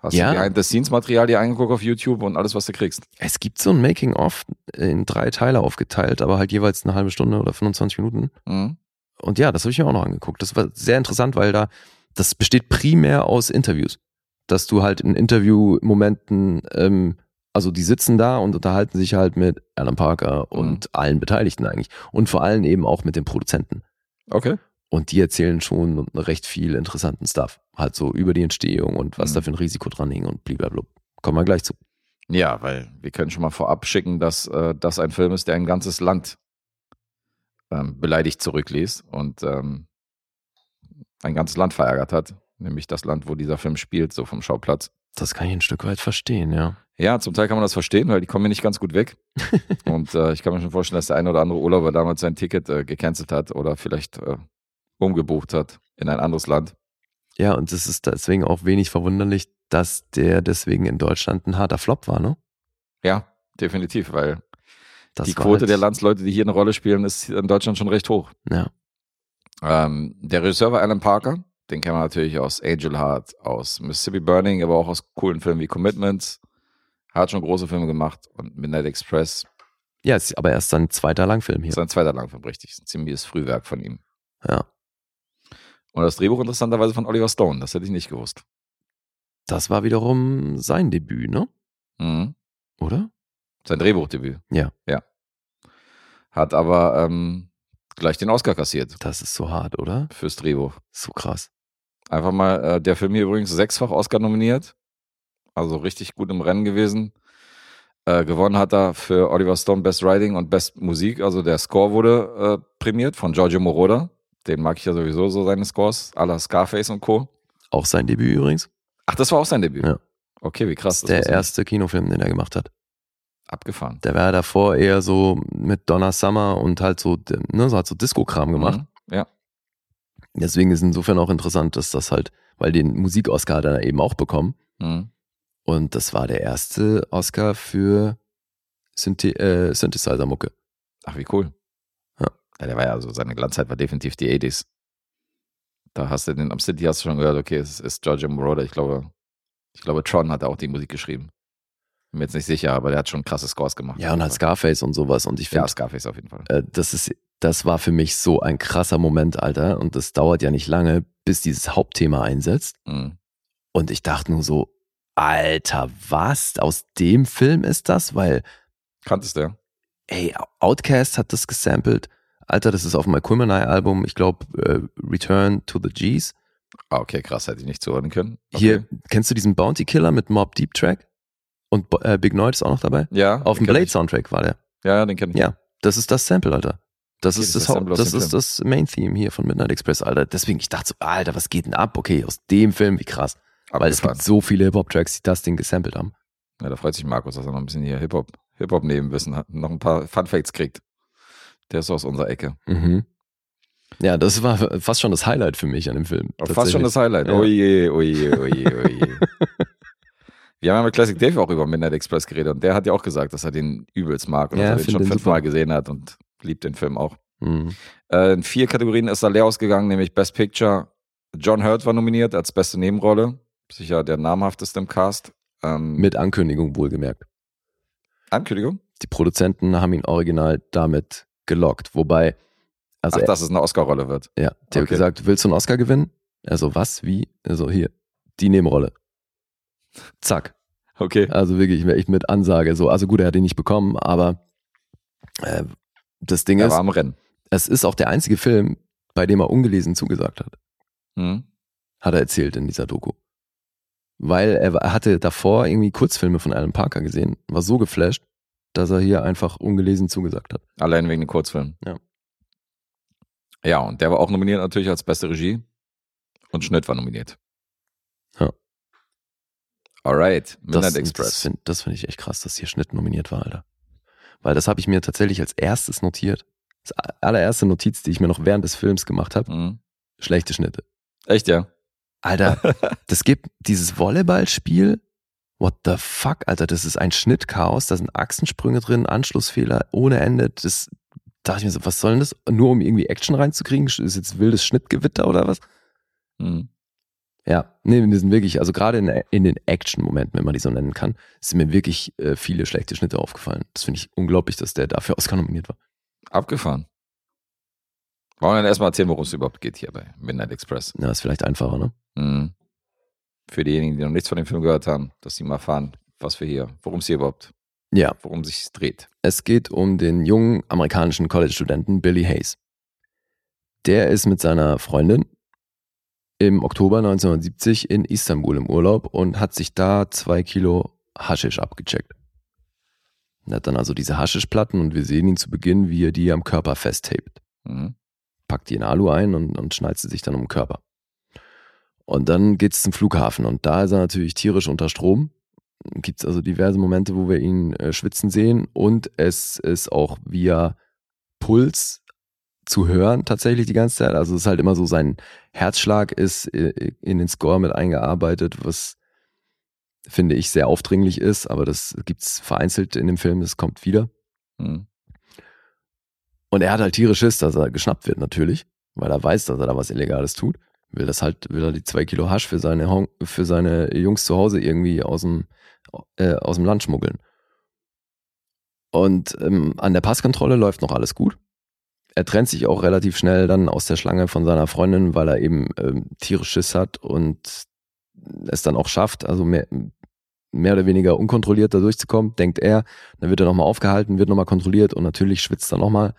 [SPEAKER 2] hast
[SPEAKER 3] Ja.
[SPEAKER 2] ja. Behind-the-Scenes-Material dir angeguckt auf YouTube und alles, was du kriegst.
[SPEAKER 3] Es gibt so ein Making-of in drei Teile aufgeteilt, aber halt jeweils eine halbe Stunde oder 25 Minuten.
[SPEAKER 2] Mhm.
[SPEAKER 3] Und ja, das habe ich mir auch noch angeguckt. Das war sehr interessant, weil da, das besteht primär aus Interviews. Dass du halt in Interviewmomenten, ähm, also die sitzen da und unterhalten sich halt mit Alan Parker und allen Beteiligten eigentlich. Und vor allem eben auch mit den Produzenten.
[SPEAKER 2] Okay.
[SPEAKER 3] Und die erzählen schon recht viel interessanten Stuff. Halt so über die Entstehung und was
[SPEAKER 2] Mhm.
[SPEAKER 3] da für ein Risiko dran hing und blablabla. Kommen wir gleich zu.
[SPEAKER 2] Ja, weil wir können schon mal vorab schicken, dass äh, das ein Film ist, der ein ganzes Land ähm, beleidigt zurückließ und ähm, ein ganzes Land verärgert hat. Nämlich das Land, wo dieser Film spielt, so vom Schauplatz.
[SPEAKER 3] Das kann ich ein Stück weit verstehen, ja.
[SPEAKER 2] Ja, zum Teil kann man das verstehen, weil die kommen mir nicht ganz gut weg. <laughs> Und äh, ich kann mir schon vorstellen, dass der eine oder andere Urlauber damals sein Ticket äh, gecancelt hat oder vielleicht äh, umgebucht hat in ein anderes Land.
[SPEAKER 3] Ja, und es ist deswegen auch wenig verwunderlich, dass der deswegen in Deutschland ein harter Flop war, ne?
[SPEAKER 2] Ja, definitiv, weil
[SPEAKER 3] Das
[SPEAKER 2] die Quote
[SPEAKER 3] halt-
[SPEAKER 2] der Landsleute, die hier eine Rolle spielen, ist in Deutschland schon recht hoch.
[SPEAKER 3] Ja.
[SPEAKER 2] Ähm, der Regisseur war Alan Parker. Den kennen wir natürlich aus Angel Heart, aus Mississippi Burning, aber auch aus coolen Filmen wie Commitments. Hat schon große Filme gemacht und Midnight Express
[SPEAKER 3] Ja, ist aber erst sein zweiter Langfilm hier.
[SPEAKER 2] ist ein zweiter Langfilm, richtig. Ein ziemliches Frühwerk von ihm.
[SPEAKER 3] Ja.
[SPEAKER 2] Und das Drehbuch interessanterweise von Oliver Stone, das hätte ich nicht gewusst.
[SPEAKER 3] Das war wiederum sein Debüt, ne?
[SPEAKER 2] Mhm.
[SPEAKER 3] Oder?
[SPEAKER 2] Sein Drehbuchdebüt.
[SPEAKER 3] Ja.
[SPEAKER 2] Ja. Hat aber ähm, gleich den Oscar kassiert
[SPEAKER 3] Das ist so hart, oder?
[SPEAKER 2] fürs Drehbuch.
[SPEAKER 3] So krass.
[SPEAKER 2] Einfach mal, äh, der Film hier übrigens sechsfach Oscar nominiert. Also richtig gut im Rennen gewesen. Äh, gewonnen hat er für Oliver Stone Best Writing und Best Musik. Also der Score wurde äh, prämiert von Giorgio Moroder. Den mag ich ja sowieso so, seine Scores. à la Scarface und Co.
[SPEAKER 3] Auch sein Debüt übrigens.
[SPEAKER 2] Ach, das war auch sein Debüt?
[SPEAKER 3] Ja.
[SPEAKER 2] Okay, wie krass.
[SPEAKER 3] Das ist der erste Kinofilm, den er gemacht hat.
[SPEAKER 2] Abgefahren.
[SPEAKER 3] Der war davor eher so mit Donna Summer und halt so, ne, so hat so Disco-Kram gemacht.
[SPEAKER 2] Mhm. Ja.
[SPEAKER 3] Deswegen ist insofern auch interessant, dass das halt, weil den Musik-Oscar hat er eben auch bekommen.
[SPEAKER 2] Mhm.
[SPEAKER 3] Und das war der erste Oscar für Synthi äh, Synthesizer-Mucke.
[SPEAKER 2] Ach, wie cool.
[SPEAKER 3] Ja.
[SPEAKER 2] ja. Der war ja, also seine Glanzzeit war definitiv die 80s. Da hast du den, am City hast du schon gehört, okay, es ist Giorgio Moroder. Ich glaube, ich glaube, Tron hat auch die Musik geschrieben. Bin mir jetzt nicht sicher, aber der hat schon krasse Scores gemacht.
[SPEAKER 3] Ja, und halt Scarface und sowas. Und ich
[SPEAKER 2] Ja,
[SPEAKER 3] finde,
[SPEAKER 2] Scarface auf jeden Fall.
[SPEAKER 3] äh, das ist, das war für mich so ein krasser Moment, Alter. Und das dauert ja nicht lange, bis dieses Hauptthema einsetzt.
[SPEAKER 2] Mhm.
[SPEAKER 3] Und ich dachte nur so, Alter, was? Aus dem Film ist das? Weil,
[SPEAKER 2] Kanntest du ja?
[SPEAKER 3] ey, Outcast hat das gesampelt. Alter, das ist auf dem Album, ich glaube, äh, Return to the G's.
[SPEAKER 2] Ah, okay, krass, hätte ich nicht zuhören können. Okay.
[SPEAKER 3] Hier, kennst du diesen Bounty Killer mit Mob Deep Track? Und äh, Big Noid ist auch noch dabei?
[SPEAKER 2] Ja.
[SPEAKER 3] Auf dem
[SPEAKER 2] den kenn
[SPEAKER 3] Blade
[SPEAKER 2] ich.
[SPEAKER 3] Soundtrack war der.
[SPEAKER 2] Ja, den kenne ich.
[SPEAKER 3] Ja, das ist das Sample, Alter. Das
[SPEAKER 2] Okay,
[SPEAKER 3] ist
[SPEAKER 2] das
[SPEAKER 3] das, das, ist das Main Theme hier von Midnight Express, Alter. Deswegen, ich dachte so, Alter, was geht denn ab? Okay, aus dem Film, wie krass. Weil es
[SPEAKER 2] Abgefahren.
[SPEAKER 3] gibt so viele Hip-Hop-Tracks, die das Ding gesampelt haben.
[SPEAKER 2] Ja, da freut sich Markus, dass er noch ein bisschen hier Hip-Hop, Hip-Hop-Nebenwissen hat, und noch ein paar Fun-Facts kriegt. Der ist aus unserer Ecke.
[SPEAKER 3] Mhm. Ja, das war fast schon das Highlight für mich an dem Film.
[SPEAKER 2] Fast schon das Highlight.
[SPEAKER 3] Ja.
[SPEAKER 2] Oje, oje, oje, oje. <laughs> Wir haben ja mit Classic Dave auch über Midnight Express geredet und der hat ja auch gesagt, dass er den übelst mag und
[SPEAKER 3] Ja,
[SPEAKER 2] dass er den schon fünfmal gesehen hat und liebt den Film auch.
[SPEAKER 3] Mhm.
[SPEAKER 2] Äh, in vier Kategorien ist er leer ausgegangen, nämlich Best Picture. John Hurt war nominiert als beste Nebenrolle. Sicher der namhafteste im Cast. Ähm,
[SPEAKER 3] Mit Ankündigung wohlgemerkt.
[SPEAKER 2] Ankündigung?
[SPEAKER 3] Die Produzenten haben ihn original damit gelockt. Wobei, also
[SPEAKER 2] Ach,
[SPEAKER 3] er,
[SPEAKER 2] dass es eine Oscar-Rolle wird.
[SPEAKER 3] ja, der hat
[SPEAKER 2] okay.
[SPEAKER 3] gesagt, willst du einen Oscar gewinnen? Also was, wie? Also hier, die Nebenrolle. Zack.
[SPEAKER 2] Okay.
[SPEAKER 3] Also wirklich echt mit Ansage. So, also gut, er hat ihn nicht bekommen, aber äh, das Ding
[SPEAKER 2] Er
[SPEAKER 3] ist,
[SPEAKER 2] war am Rennen.
[SPEAKER 3] es ist auch der einzige Film, bei dem er ungelesen zugesagt hat.
[SPEAKER 2] Hm?
[SPEAKER 3] Hat er erzählt in dieser Doku. Weil er, er hatte davor irgendwie Kurzfilme von Alan Parker gesehen, war so geflasht, dass er hier einfach ungelesen zugesagt hat.
[SPEAKER 2] Allein wegen den Kurzfilmen.
[SPEAKER 3] Ja.
[SPEAKER 2] Ja, und der war auch nominiert natürlich als beste Regie. Und Schnitt war nominiert.
[SPEAKER 3] Ja.
[SPEAKER 2] Alright, Midnight
[SPEAKER 3] Das,
[SPEAKER 2] Express.
[SPEAKER 3] das finde find ich echt krass, dass hier Schnitt nominiert war, Alter. Weil das habe ich mir tatsächlich als erstes notiert. Das allererste Notiz, die ich mir noch während des Films gemacht habe,
[SPEAKER 2] Mhm.
[SPEAKER 3] schlechte Schnitte.
[SPEAKER 2] Echt, ja?
[SPEAKER 3] Alter, <laughs> das gibt dieses Volleyballspiel. What the fuck, Alter, das ist ein Schnittchaos. Da sind Achsensprünge drin, Anschlussfehler ohne Ende. Das dachte ich mir so, was soll denn das? Nur um irgendwie Action reinzukriegen? Ist jetzt wildes Schnittgewitter oder was?
[SPEAKER 2] Mhm.
[SPEAKER 3] Ja, nee, wir sind wirklich, also gerade in, in den Action-Momenten, wenn man die so nennen kann, sind mir wirklich äh, viele schlechte Schnitte aufgefallen. Das finde ich unglaublich, dass der dafür <laughs> Oscar nominiert war.
[SPEAKER 2] Abgefahren. Wollen wir dann erstmal erzählen, worum es überhaupt geht hier bei Midnight Express?
[SPEAKER 3] Ja, ist vielleicht einfacher, ne?
[SPEAKER 2] Mhm. Für diejenigen, die noch nichts von dem Film gehört haben, dass sie mal erfahren, was wir hier, worum es hier überhaupt,
[SPEAKER 3] Ja,
[SPEAKER 2] worum sich dreht.
[SPEAKER 3] Es geht um den jungen amerikanischen College-Studenten Billy Hayes. Der ist mit seiner Freundin im Oktober 1970 in Istanbul im Urlaub und hat sich da zwei Kilo Haschisch abgecheckt. Er hat dann also diese Haschischplatten und wir sehen ihn zu Beginn, wie er die am Körper festtaped.
[SPEAKER 2] Mhm.
[SPEAKER 3] Packt die in Alu ein und, und schnallt sie sich dann um den Körper. Und dann geht's zum Flughafen und da ist er natürlich tierisch unter Strom. Gibt es also diverse Momente, wo wir ihn äh, schwitzen sehen und es ist auch via Puls zu hören tatsächlich die ganze Zeit. Also es ist halt immer so, sein Herzschlag ist äh, in den Score mit eingearbeitet, was finde ich sehr aufdringlich ist, aber das gibt's vereinzelt in dem Film, das kommt wieder.
[SPEAKER 2] Mhm.
[SPEAKER 3] Und er hat halt tierisch Schiss, dass er geschnappt wird natürlich, weil er weiß, dass er da was Illegales tut. Will das halt, will er die zwei Kilo Hasch für seine, Hon- für seine Jungs zu Hause irgendwie aus dem, äh, aus dem Land schmuggeln. Und ähm, an der Passkontrolle läuft noch alles gut. Er trennt sich auch relativ schnell dann aus der Schlange von seiner Freundin, weil er eben ähm, tierisch Schiss hat und es dann auch schafft, also mehr, mehr oder weniger unkontrolliert da durchzukommen, denkt er. Dann wird er nochmal aufgehalten, wird nochmal kontrolliert und natürlich schwitzt er nochmal.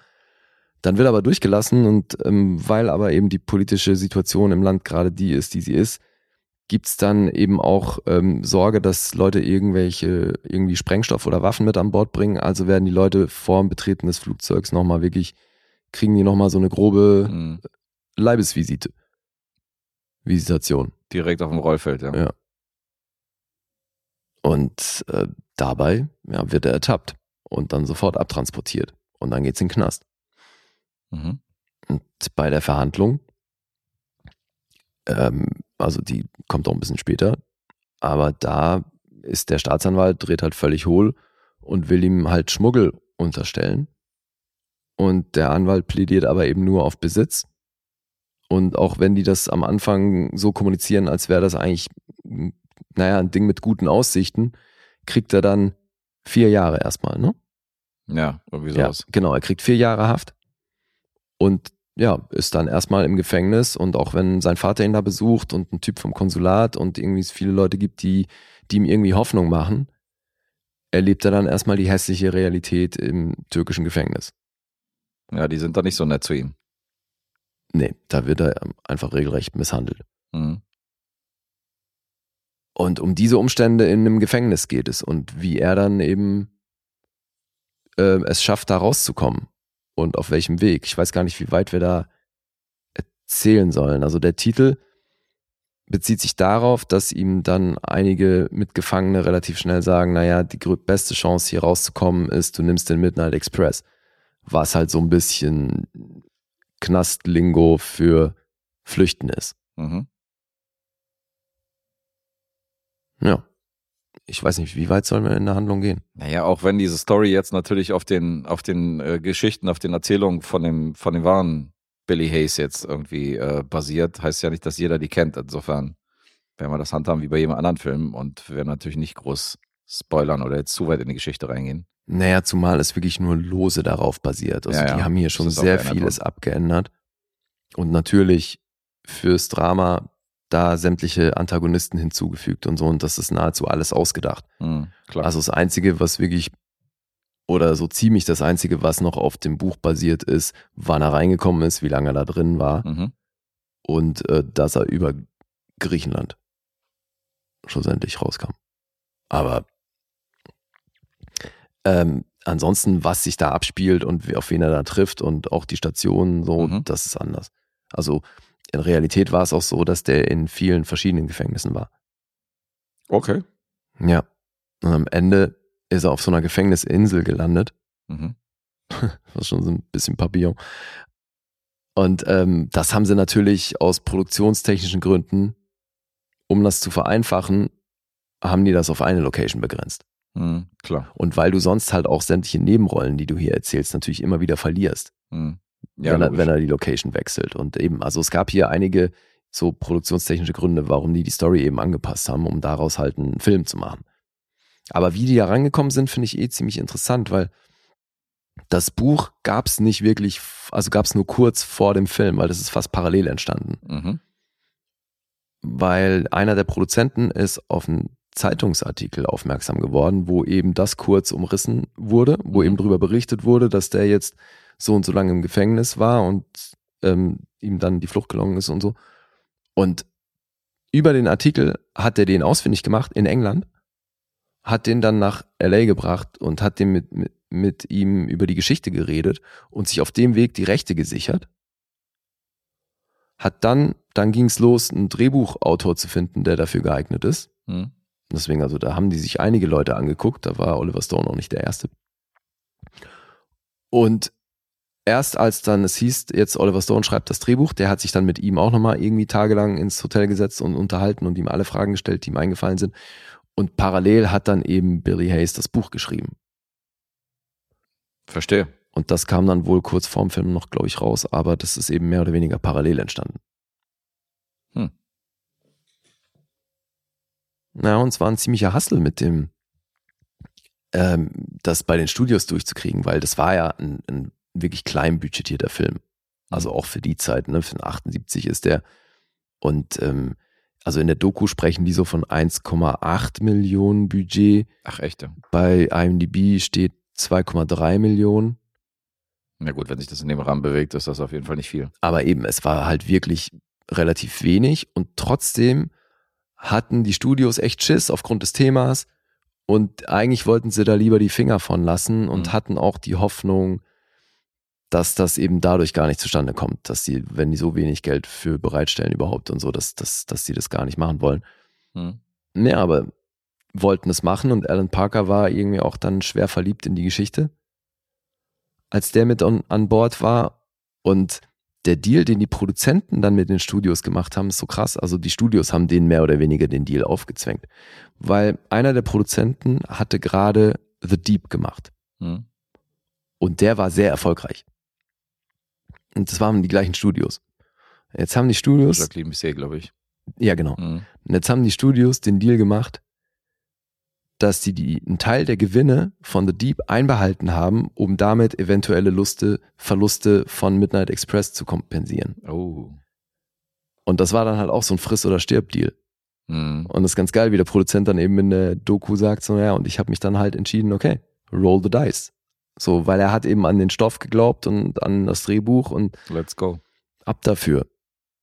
[SPEAKER 3] Dann wird er aber durchgelassen und ähm, weil aber eben die politische Situation im Land gerade die ist, die sie ist, gibt's dann eben auch ähm, Sorge, dass Leute irgendwelche, irgendwie Sprengstoff oder Waffen mit an Bord bringen. Also werden die Leute vor dem Betreten des Flugzeugs nochmal wirklich, kriegen die nochmal so eine grobe
[SPEAKER 2] Mhm.
[SPEAKER 3] Leibesvisite. Visitation.
[SPEAKER 2] Direkt auf dem Rollfeld, ja.
[SPEAKER 3] Ja. Und äh, dabei ja, wird er ertappt und dann sofort abtransportiert. Und dann geht's in den Knast.
[SPEAKER 2] Mhm.
[SPEAKER 3] Und bei der Verhandlung, ähm, also die kommt auch ein bisschen später, aber da ist der Staatsanwalt, dreht halt völlig hohl und will ihm halt Schmuggel unterstellen. Und der Anwalt plädiert aber eben nur auf Besitz. Und auch wenn die das am Anfang so kommunizieren, als wäre das eigentlich, m, naja, ein Ding mit guten Aussichten, kriegt er dann vier Jahre erstmal, ne?
[SPEAKER 2] Ja, irgendwie
[SPEAKER 3] Ja,
[SPEAKER 2] sowas.
[SPEAKER 3] genau, er kriegt vier Jahre Haft und ja, ist dann erstmal im Gefängnis und auch wenn sein Vater ihn da besucht und ein Typ vom Konsulat und irgendwie es viele Leute gibt, die, die ihm irgendwie Hoffnung machen, erlebt er dann erstmal die hässliche Realität im türkischen Gefängnis.
[SPEAKER 2] Ja, die sind da nicht so nett zu ihm.
[SPEAKER 3] Nee, da wird er einfach regelrecht misshandelt.
[SPEAKER 2] Mhm.
[SPEAKER 3] Und um diese Umstände in einem Gefängnis geht es und wie er dann eben äh, es schafft, da rauszukommen. Und auf welchem Weg. Ich weiß gar nicht, wie weit wir da erzählen sollen. Also der Titel bezieht sich darauf, dass ihm dann einige Mitgefangene relativ schnell sagen, naja, die beste Chance hier rauszukommen ist, du nimmst den Midnight Express. Was halt so ein bisschen Knastlingo für Flüchten ist.
[SPEAKER 2] Mhm.
[SPEAKER 3] Ja. Ich weiß nicht, wie weit sollen wir in der Handlung gehen?
[SPEAKER 2] Naja, auch wenn diese Story jetzt natürlich auf den, auf den äh, Geschichten, auf den Erzählungen von dem, von dem wahren Billy Hayes jetzt irgendwie äh, basiert, heißt ja nicht, dass jeder die kennt. Insofern werden wir das handhaben wie bei jedem anderen Film und wir werden natürlich nicht groß spoilern oder jetzt zu weit in die Geschichte reingehen.
[SPEAKER 3] Naja, zumal es wirklich nur lose darauf basiert. Also
[SPEAKER 2] Ja, ja.
[SPEAKER 3] die haben hier schon sehr vieles abgeändert. Und natürlich fürs Drama da sämtliche Antagonisten hinzugefügt und so. Und das ist nahezu alles ausgedacht.
[SPEAKER 2] Hm, klar.
[SPEAKER 3] Also das Einzige, was wirklich, oder so ziemlich das Einzige, was noch auf dem Buch basiert ist, wann er reingekommen ist, wie lange er da drin war
[SPEAKER 2] mhm.
[SPEAKER 3] und äh, dass er über Griechenland schlussendlich rauskam. Aber ähm, ansonsten, was sich da abspielt und auf wen er da trifft und auch die Stationen, so,
[SPEAKER 2] Mhm.
[SPEAKER 3] das ist anders. Also in Realität war es auch so, dass der in vielen verschiedenen Gefängnissen war.
[SPEAKER 2] Okay.
[SPEAKER 3] Ja. Und am Ende ist er auf so einer Gefängnisinsel gelandet.
[SPEAKER 2] Mhm. <laughs>
[SPEAKER 3] Das ist schon so ein bisschen Papillon. Und ähm, das haben sie natürlich aus produktionstechnischen Gründen, um das zu vereinfachen, haben die das auf eine Location begrenzt.
[SPEAKER 2] Hm, klar.
[SPEAKER 3] Und weil du sonst halt auch sämtliche Nebenrollen, die du hier erzählst, natürlich immer wieder verlierst,
[SPEAKER 2] Hm. Ja,
[SPEAKER 3] wenn, er, wenn er die Location wechselt. Und eben, also es gab hier einige so produktionstechnische Gründe, warum die die Story eben angepasst haben, um daraus halt einen Film zu machen. Aber wie die da rangekommen sind, finde ich eh ziemlich interessant, weil das Buch gab es nicht wirklich, also gab es nur kurz vor dem Film, weil das ist fast parallel entstanden.
[SPEAKER 2] Mhm.
[SPEAKER 3] Weil einer der Produzenten ist auf einen Zeitungsartikel aufmerksam geworden, wo eben das kurz umrissen wurde, wo
[SPEAKER 2] Mhm.
[SPEAKER 3] eben darüber berichtet wurde, dass der jetzt so und so lange im Gefängnis war und ähm, ihm dann die Flucht gelungen ist und so. Und über den Artikel hat er den ausfindig gemacht in England, hat den dann nach LA gebracht und hat dem mit, mit, mit ihm über die Geschichte geredet und sich auf dem Weg die Rechte gesichert. Hat dann, dann ging es los, einen Drehbuchautor zu finden, der dafür geeignet ist.
[SPEAKER 2] Hm.
[SPEAKER 3] Deswegen, also da haben die sich einige Leute angeguckt, da war Oliver Stone auch nicht der Erste. Und erst als dann es hieß, jetzt Oliver Stone schreibt das Drehbuch, der hat sich dann mit ihm auch nochmal irgendwie tagelang ins Hotel gesetzt und unterhalten und ihm alle Fragen gestellt, die ihm eingefallen sind. Und parallel hat dann eben Billy Hayes das Buch geschrieben.
[SPEAKER 2] Verstehe.
[SPEAKER 3] Und das kam dann wohl kurz vorm Film noch, glaube ich, raus, aber das ist eben mehr oder weniger parallel entstanden.
[SPEAKER 2] Hm.
[SPEAKER 3] Na, und es war ein ziemlicher Hassel mit dem, ähm, das bei den Studios durchzukriegen, weil das war ja ein, ein wirklich klein budgetierter Film. Also auch für die Zeit, ne, für den 78 ist der. Und ähm, also in der Doku sprechen die so von 1,8 Millionen Budget.
[SPEAKER 2] Ach, echte.
[SPEAKER 3] Bei IMDb steht 2,3 Millionen.
[SPEAKER 2] Na gut, wenn sich das in dem Rahmen bewegt, ist das auf jeden Fall nicht viel.
[SPEAKER 3] Aber eben, es war halt wirklich relativ wenig und trotzdem hatten die Studios echt Schiss aufgrund des Themas und eigentlich wollten sie da lieber die Finger von lassen und
[SPEAKER 2] Mhm.
[SPEAKER 3] hatten auch die Hoffnung, dass das eben dadurch gar nicht zustande kommt, dass sie, wenn die so wenig Geld für bereitstellen überhaupt und so, dass, dass, dass sie das gar nicht machen wollen.
[SPEAKER 2] Hm.
[SPEAKER 3] Nee, aber wollten es machen und Alan Parker war irgendwie auch dann schwer verliebt in die Geschichte, als der mit on, an Bord war. Und der Deal, den die Produzenten dann mit den Studios gemacht haben, ist so krass. Also die Studios haben denen mehr oder weniger den Deal aufgezwängt. Weil einer der Produzenten hatte gerade The Deep gemacht.
[SPEAKER 2] Hm.
[SPEAKER 3] Und der war sehr erfolgreich. Und das waren die gleichen Studios. Jetzt haben die Studios,
[SPEAKER 2] Jacqueline Bisset, glaube ich.
[SPEAKER 3] ja genau,
[SPEAKER 2] Hm.
[SPEAKER 3] und jetzt haben die Studios den Deal gemacht, dass sie die, einen Teil der Gewinne von The Deep einbehalten haben, um damit eventuelle Luste, Verluste von Midnight Express zu kompensieren.
[SPEAKER 2] Oh.
[SPEAKER 3] Und das war dann halt auch so ein Friss- oder Stirb-Deal.
[SPEAKER 2] Hm.
[SPEAKER 3] Und das ist ganz geil, wie der Produzent dann eben in der Doku sagt, so, ja, und ich habe mich dann halt entschieden, okay, roll the dice. So, weil er hat eben an den Stoff geglaubt und an das Drehbuch und
[SPEAKER 2] Let's go.
[SPEAKER 3] ab dafür.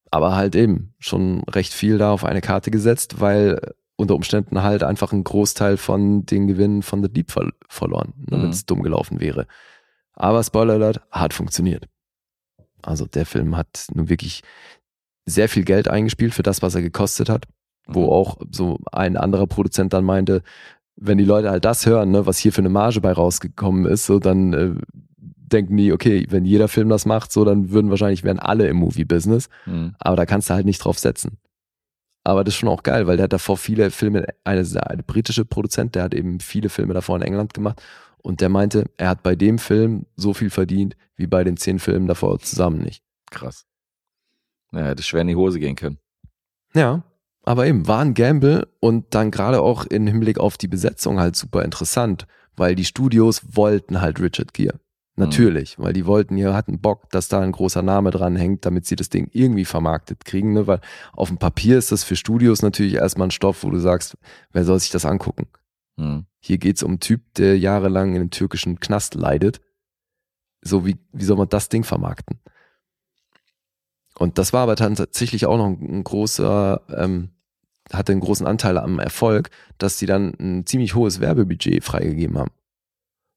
[SPEAKER 3] Aber halt eben schon recht viel da auf eine Karte gesetzt, weil unter Umständen halt einfach ein Großteil von den Gewinnen von The Deep ver verloren, ne,
[SPEAKER 2] Mhm.
[SPEAKER 3] wenn es dumm gelaufen wäre. Aber Spoiler Alert, hat funktioniert. Also der Film hat nun wirklich sehr viel Geld eingespielt für das, was er gekostet hat. Wo
[SPEAKER 2] Mhm.
[SPEAKER 3] auch so ein anderer Produzent dann meinte, wenn die Leute halt das hören, ne, was hier für eine Marge bei rausgekommen ist, so dann äh, denken die, okay, wenn jeder Film das macht, so dann würden wahrscheinlich wären alle im Movie-Business.
[SPEAKER 2] Mhm.
[SPEAKER 3] Aber da kannst du halt nicht drauf setzen. Aber das ist schon auch geil, weil der hat davor viele Filme, eine, eine britische Produzent, der hat eben viele Filme davor in England gemacht und der meinte, er hat bei dem Film so viel verdient wie bei den zehn Filmen davor zusammen nicht.
[SPEAKER 2] Krass. Ja, hätte schwer in die Hose gehen können.
[SPEAKER 3] Ja, aber eben war ein Gamble und dann gerade auch im Hinblick auf die Besetzung halt super interessant, weil die Studios wollten halt Richard Gere. Natürlich, weil die wollten ja, hatten Bock, dass da ein großer Name dran hängt, damit sie das Ding irgendwie vermarktet kriegen, ne? weil auf dem Papier ist das für Studios natürlich erstmal ein Stoff, wo du sagst, wer soll sich das angucken?
[SPEAKER 2] Mhm.
[SPEAKER 3] Hier geht's um einen Typ, der jahrelang in einem türkischen Knast leidet. So wie, wie soll man das Ding vermarkten? Und das war aber tatsächlich auch noch ein, ein großer, ähm, hatte einen großen Anteil am Erfolg, dass sie dann ein ziemlich hohes Werbebudget freigegeben haben.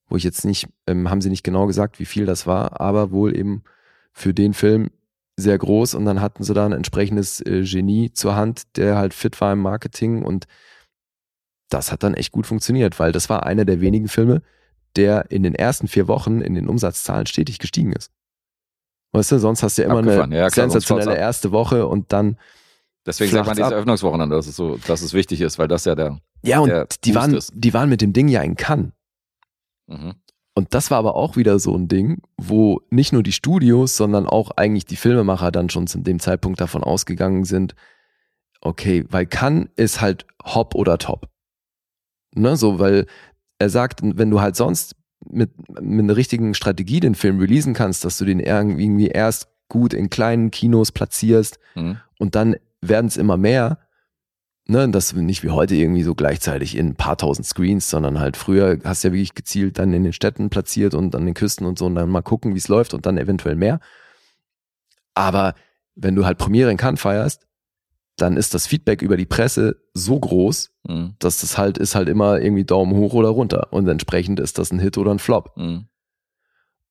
[SPEAKER 3] Wo ich jetzt nicht, ähm, haben sie nicht genau gesagt, wie viel das war, aber wohl eben für den Film sehr groß und dann hatten sie da ein entsprechendes äh, Genie zur Hand, der halt fit war im Marketing und das hat dann echt gut funktioniert, weil das war einer der wenigen Filme, der in den ersten vier Wochen in den Umsatzzahlen stetig gestiegen ist. Weißt du, sonst hast du ja immer
[SPEAKER 2] Abgefahren.
[SPEAKER 3] eine
[SPEAKER 2] Ja, klar,
[SPEAKER 3] sensationelle erste Woche und dann
[SPEAKER 2] Deswegen sagt man
[SPEAKER 3] Flacht's
[SPEAKER 2] diese
[SPEAKER 3] ab.
[SPEAKER 2] Eröffnungswochenende, dass es so, dass es wichtig ist, weil das ja der.
[SPEAKER 3] ja und
[SPEAKER 2] Der
[SPEAKER 3] die
[SPEAKER 2] Boost
[SPEAKER 3] waren
[SPEAKER 2] ist.
[SPEAKER 3] die waren mit dem Ding ja in Cannes
[SPEAKER 2] Mhm.
[SPEAKER 3] und das war aber auch wieder so ein Ding, wo nicht nur die Studios, sondern auch eigentlich die Filmemacher dann schon zu dem Zeitpunkt davon ausgegangen sind, okay, weil Cannes ist halt Hop oder Top. Ne, so, weil er sagt, wenn du halt sonst mit, mit einer richtigen Strategie den Film releasen kannst, dass du den irgendwie erst gut in kleinen Kinos platzierst
[SPEAKER 2] Mhm.
[SPEAKER 3] und dann werden es immer mehr. Ne, das nicht wie heute irgendwie so gleichzeitig in ein paar tausend Screens, sondern halt früher hast du ja wirklich gezielt dann in den Städten platziert und an den Küsten und so und dann mal gucken, wie es läuft und dann eventuell mehr. Aber wenn du halt Premiere in Cannes feierst, dann ist das Feedback über die Presse so groß,
[SPEAKER 2] Mhm.
[SPEAKER 3] dass das halt ist halt immer irgendwie Daumen hoch oder runter und entsprechend ist das ein Hit oder ein Flop.
[SPEAKER 2] Mhm.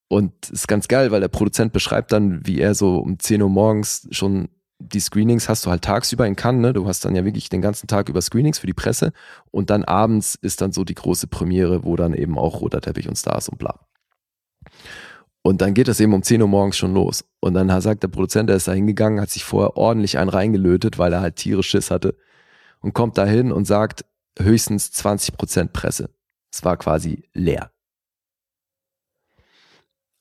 [SPEAKER 3] Und ist ganz geil, weil der Produzent beschreibt dann, wie er so um 10 Uhr morgens schon die Screenings hast du halt tagsüber in Cannes, ne? Du hast dann ja wirklich den ganzen Tag über Screenings für die Presse und dann abends ist dann so die große Premiere, wo dann eben auch roter Teppich und Stars und bla. Und dann geht das eben um 10 Uhr morgens schon los. Und dann sagt der Produzent, der ist da hingegangen, hat sich vorher ordentlich einen reingelötet, weil er halt tierisch Schiss hatte und kommt da hin und sagt höchstens 20% Presse. Es war quasi leer.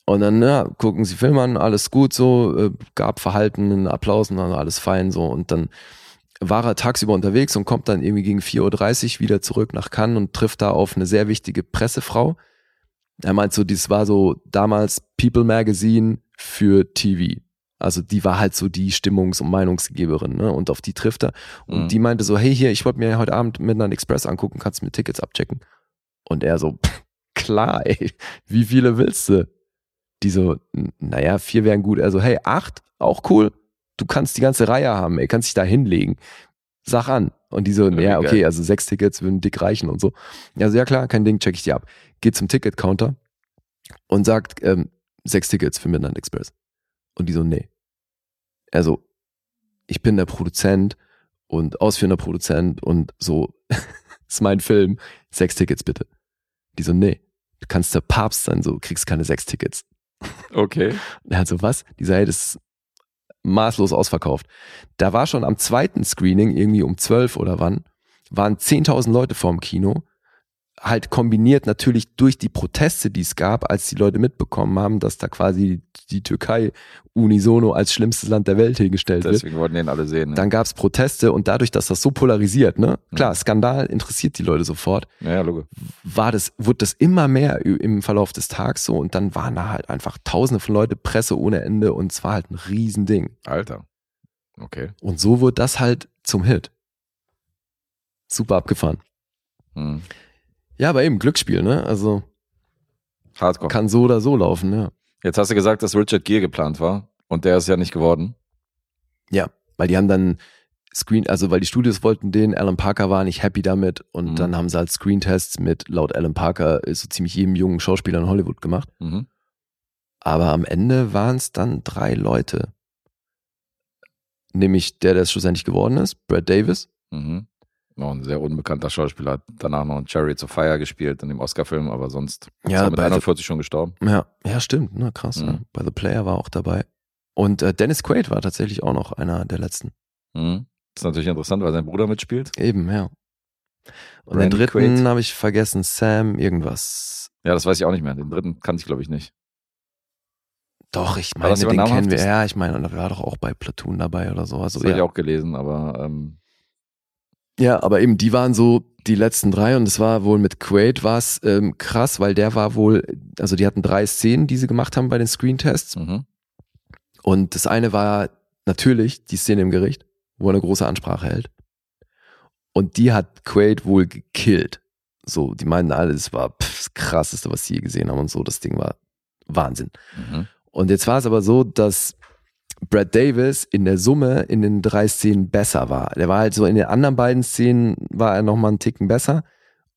[SPEAKER 3] Und dann ja, gucken sie Film an, alles gut so, äh, gab verhaltenen Applaus und dann alles fein so. Und dann war er tagsüber unterwegs und kommt dann irgendwie gegen 4.30 Uhr wieder zurück nach Cannes und trifft da auf eine sehr wichtige Pressefrau. Er meint so, das war so damals People Magazine für TV. Also die war halt so die Stimmungs- und Meinungsgeberin, ne? Und auf die trifft er. Und
[SPEAKER 2] Mhm.
[SPEAKER 3] die meinte so, hey hier, ich wollte mir heute Abend Midnight Express angucken, kannst du mir Tickets abchecken? Und er so, <laughs> klar, ey, wie viele willst du? Die so, naja, vier wären gut. Also, hey, acht, auch cool. Du kannst die ganze Reihe haben, ey, kannst dich da hinlegen. Sag an. Und die so,
[SPEAKER 2] Ja, wie
[SPEAKER 3] ja, okay, also sechs Tickets würden dick reichen und so. Also, ja klar, kein Ding, check ich dir ab. Geht zum Ticket-Counter und sagt, ähm, sechs Tickets für Midnight Express. Und die so, nee. Also, ich bin der Produzent und ausführender Produzent und so, <laughs> ist mein Film, sechs Tickets bitte. Die so, nee, du kannst der Papst sein, so, kriegst keine sechs Tickets.
[SPEAKER 2] Okay.
[SPEAKER 3] Und er hat so, was? Die das ist maßlos ausverkauft. Da war schon am zweiten Screening, irgendwie um zwölf oder wann, waren 10.000 Leute vorm Kino. Halt kombiniert natürlich durch die Proteste, die es gab, als die Leute mitbekommen haben, dass da quasi die Türkei unisono als schlimmstes Land der Welt hingestellt wird.
[SPEAKER 2] Deswegen wollten den alle sehen. Ne?
[SPEAKER 3] Dann gab es Proteste und dadurch, dass das so polarisiert, ne, klar,
[SPEAKER 2] Mhm.
[SPEAKER 3] Skandal interessiert die Leute sofort,
[SPEAKER 2] Ja, Logo.
[SPEAKER 3] war das, wurde das immer mehr im Verlauf des Tags so und dann waren da halt einfach tausende von Leute, Presse ohne Ende und es war halt ein Riesending.
[SPEAKER 2] Alter. Okay.
[SPEAKER 3] Und so wurde das halt zum Hit. Super abgefahren.
[SPEAKER 2] Mhm.
[SPEAKER 3] Ja, aber eben Glücksspiel, ne? Also
[SPEAKER 2] Hardcore.
[SPEAKER 3] kann so oder so laufen, ja.
[SPEAKER 2] Jetzt hast du gesagt, dass Richard Gere geplant war und der ist ja nicht geworden.
[SPEAKER 3] Ja, weil die haben dann Screen, also weil die Studios wollten den, Alan Parker war nicht happy damit und
[SPEAKER 2] Mhm.
[SPEAKER 3] dann haben sie halt Screentests mit laut Alan Parker äh, so ziemlich jedem jungen Schauspieler in Hollywood gemacht.
[SPEAKER 2] Mhm.
[SPEAKER 3] Aber am Ende waren es dann drei Leute. Nämlich der, der es schlussendlich geworden ist, Brad Davis.
[SPEAKER 2] Mhm. Noch ein sehr unbekannter Schauspieler, hat danach noch in Chariots of Fire gespielt in dem Oscar-Film, aber sonst
[SPEAKER 3] Ja,
[SPEAKER 2] ist er mit
[SPEAKER 3] bei The-
[SPEAKER 2] 41 schon gestorben.
[SPEAKER 3] Ja, ja, stimmt. Na, krass.
[SPEAKER 2] Mhm.
[SPEAKER 3] Ja. Bei The Player war auch dabei. Und äh, Dennis Quaid war tatsächlich auch noch einer der letzten.
[SPEAKER 2] Mhm. Das ist natürlich interessant, weil sein Bruder mitspielt.
[SPEAKER 3] Eben, ja. Und
[SPEAKER 2] Randy
[SPEAKER 3] den dritten habe ich vergessen, Sam irgendwas.
[SPEAKER 2] Ja, das weiß ich auch nicht mehr. Den dritten kannte ich, glaube ich, nicht.
[SPEAKER 3] Doch, ich meine, den kennen wir. Ja, ich meine, und er war doch auch bei Platoon dabei oder so. Also,
[SPEAKER 2] Das habe ich
[SPEAKER 3] ja.
[SPEAKER 2] auch gelesen, aber ähm,
[SPEAKER 3] ja, aber eben, die waren so die letzten drei und es war wohl mit Quaid war es ähm, krass, weil der war wohl, also die hatten drei Szenen, die sie gemacht haben bei den Screentests.
[SPEAKER 2] mhm.
[SPEAKER 3] Und das eine war natürlich die Szene im Gericht, wo er eine große Ansprache hält. Und die hat Quaid wohl gekillt. So, die meinten alle, es war pff, das krasseste, was sie je gesehen haben und so. Das Ding war Wahnsinn.
[SPEAKER 2] Mhm.
[SPEAKER 3] Und jetzt war es aber so, dass Brad Davis in der Summe in den drei Szenen besser war. Der war halt so in den anderen beiden Szenen war er nochmal einen Ticken besser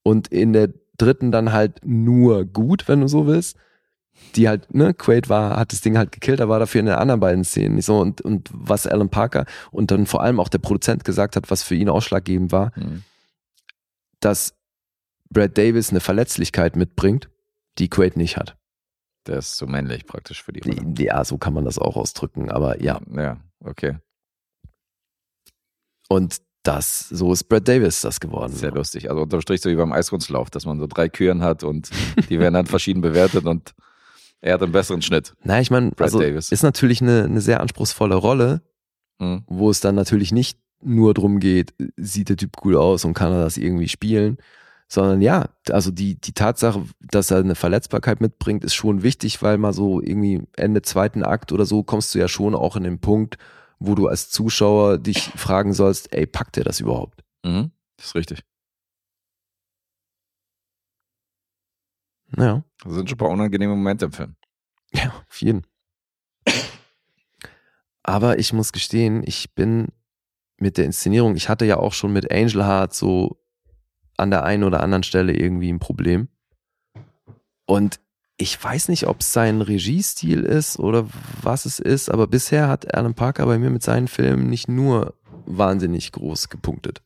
[SPEAKER 3] und in der dritten dann halt nur gut, wenn du so willst. Die halt, ne, Quaid war, hat das Ding halt gekillt, er war dafür in den anderen beiden Szenen nicht so und, und was Alan Parker und dann vor allem auch der Produzent gesagt hat, was für ihn ausschlaggebend war,
[SPEAKER 2] Mhm.
[SPEAKER 3] dass Brad Davis eine Verletzlichkeit mitbringt, die Quaid nicht hat.
[SPEAKER 2] Der ist so männlich praktisch für die Rolle.
[SPEAKER 3] Ja, so kann man das auch ausdrücken, aber ja.
[SPEAKER 2] Ja, okay.
[SPEAKER 3] Und das, so ist Brad Davis das geworden.
[SPEAKER 2] Sehr lustig. Also unterm Strich so wie beim Eiskunstlauf, dass man so drei Küren hat und <laughs> die werden dann verschieden bewertet und er hat einen besseren Schnitt.
[SPEAKER 3] Na, ich meine,
[SPEAKER 2] Brad
[SPEAKER 3] also
[SPEAKER 2] Davis.
[SPEAKER 3] ist natürlich eine, eine sehr anspruchsvolle Rolle,
[SPEAKER 2] Mhm.
[SPEAKER 3] wo es dann natürlich nicht nur drum geht, sieht der Typ cool aus und kann er das irgendwie spielen, sondern ja, also die, die Tatsache, dass er eine Verletzbarkeit mitbringt, ist schon wichtig, weil mal so irgendwie Ende zweiten Akt oder so kommst du ja schon auch in den Punkt, wo du als Zuschauer dich fragen sollst, ey, packt er das überhaupt?
[SPEAKER 2] Mhm. Das ist richtig.
[SPEAKER 3] Ja.
[SPEAKER 2] Das sind schon ein paar unangenehme Momente im Film.
[SPEAKER 3] Ja, auf jeden. Aber ich muss gestehen, ich bin mit der Inszenierung, ich hatte ja auch schon mit Angel Heart so an der einen oder anderen Stelle irgendwie ein Problem. Und ich weiß nicht, ob es sein Regiestil ist oder was es ist, aber bisher hat Alan Parker bei mir mit seinen Filmen nicht nur wahnsinnig groß gepunktet.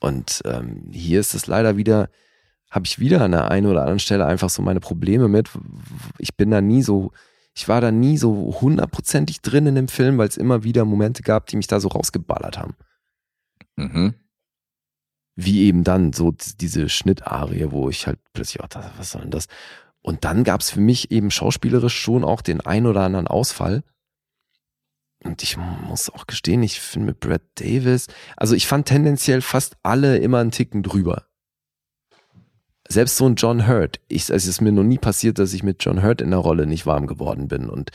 [SPEAKER 3] Und ähm, hier ist es leider wieder, habe ich wieder an der einen oder anderen Stelle einfach so meine Probleme mit. Ich bin da nie so, ich war da nie so hundertprozentig drin in dem Film, weil es immer wieder Momente gab, die mich da so rausgeballert haben.
[SPEAKER 2] Mhm.
[SPEAKER 3] Wie eben dann so diese Schnittarie, wo ich halt plötzlich, oh, das- was soll denn das? Und dann gab es für mich eben schauspielerisch schon auch den ein oder anderen Ausfall. Und ich muss auch gestehen, ich finde mit Brad Davis, also ich fand tendenziell fast alle immer einen Ticken drüber. Selbst so ein John Hurt, ich, es ist mir noch nie passiert, dass ich mit John Hurt in der Rolle nicht warm geworden bin. Und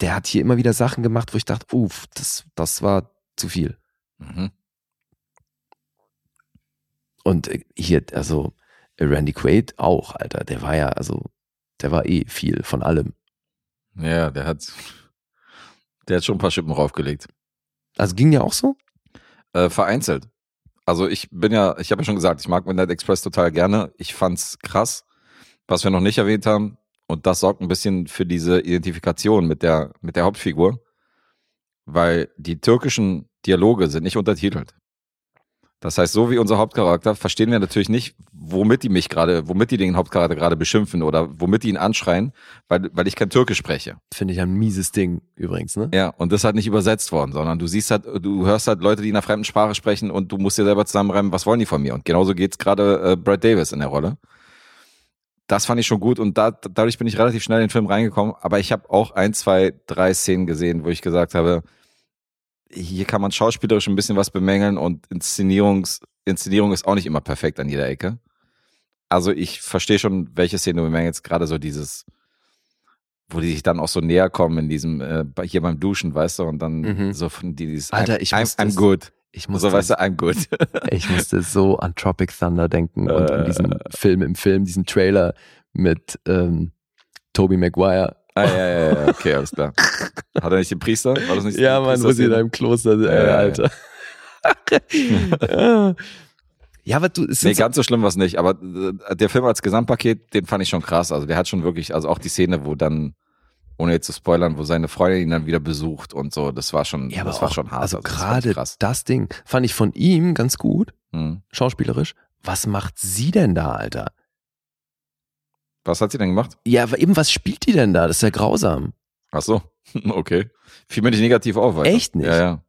[SPEAKER 3] der hat hier immer wieder Sachen gemacht, wo ich dachte, uff, das, das war zu viel.
[SPEAKER 2] Mhm.
[SPEAKER 3] Und hier, also Randy Quaid auch, Alter, der war ja, also, der war eh viel von allem.
[SPEAKER 2] Ja, der hat, der hat schon ein paar Schippen raufgelegt.
[SPEAKER 3] Also ging ja auch so?
[SPEAKER 2] Äh, vereinzelt. Also ich bin ja, ich habe ja schon gesagt, ich mag Midnight Express total gerne. Ich fand's krass, was wir noch nicht erwähnt haben. Und das sorgt ein bisschen für diese Identifikation mit der, mit der Hauptfigur. Weil die türkischen Dialoge sind nicht untertitelt. Das heißt, so wie unser Hauptcharakter verstehen wir natürlich nicht, womit die mich gerade, womit die den Hauptcharakter gerade beschimpfen oder womit die ihn anschreien, weil, weil ich kein Türkisch spreche.
[SPEAKER 3] Finde ich ein mieses Ding übrigens, ne?
[SPEAKER 2] Ja, und das ist halt nicht übersetzt worden, sondern du siehst halt, du hörst halt Leute, die in einer fremden Sprache sprechen und du musst dir selber zusammenreimen, was wollen die von mir? Und genauso geht's gerade äh, Brad Davis in der Rolle. Das fand ich schon gut und da, dadurch bin ich relativ schnell in den Film reingekommen, aber ich habe auch ein, zwei, drei Szenen gesehen, wo ich gesagt habe, hier kann man schauspielerisch ein bisschen was bemängeln und Inszenierungs, Inszenierung ist auch nicht immer perfekt an jeder Ecke. Also ich verstehe schon, welche Szene du bemängelst, gerade so dieses, wo die sich dann auch so näher kommen in diesem, äh, hier beim Duschen, weißt du, und dann
[SPEAKER 3] Mhm.
[SPEAKER 2] so von dieses
[SPEAKER 3] Alter, ich
[SPEAKER 2] I'm,
[SPEAKER 3] muss
[SPEAKER 2] I'm good.
[SPEAKER 3] Ich
[SPEAKER 2] So,
[SPEAKER 3] musste,
[SPEAKER 2] weißt du, I'm good. <laughs>
[SPEAKER 3] ich musste so an Tropic Thunder denken und an diesen
[SPEAKER 2] Äh.
[SPEAKER 3] Film im Film, diesen Trailer mit ähm, Tobey Maguire.
[SPEAKER 2] Ah, ja, ja, ja, okay, alles klar. Hat er nicht den Priester? War das nicht
[SPEAKER 3] Ja, Mann, wo sie da im Kloster sind,
[SPEAKER 2] ja.
[SPEAKER 3] Alter. Ja. <laughs> Ja, aber du, es
[SPEAKER 2] Nee, ganz so schlimm war es nicht, aber äh, der Film als Gesamtpaket, den fand ich schon krass. Also der hat schon wirklich, also auch die Szene, wo dann, ohne jetzt zu spoilern, wo seine Freundin ihn dann wieder besucht und so, das war schon,
[SPEAKER 3] ja, aber
[SPEAKER 2] das war
[SPEAKER 3] auch,
[SPEAKER 2] schon hart.
[SPEAKER 3] Also
[SPEAKER 2] das ich
[SPEAKER 3] gerade
[SPEAKER 2] krass.
[SPEAKER 3] das Ding fand ich von ihm ganz gut,
[SPEAKER 2] Hm.
[SPEAKER 3] schauspielerisch. Was macht sie denn da, Alter?
[SPEAKER 2] Was hat sie denn gemacht?
[SPEAKER 3] Ja, aber eben, was spielt die denn da? Das ist ja grausam.
[SPEAKER 2] Ach so, <laughs> okay. Fiel mir nicht negativ auf. Weiter.
[SPEAKER 3] Echt nicht?
[SPEAKER 2] Ja, ja.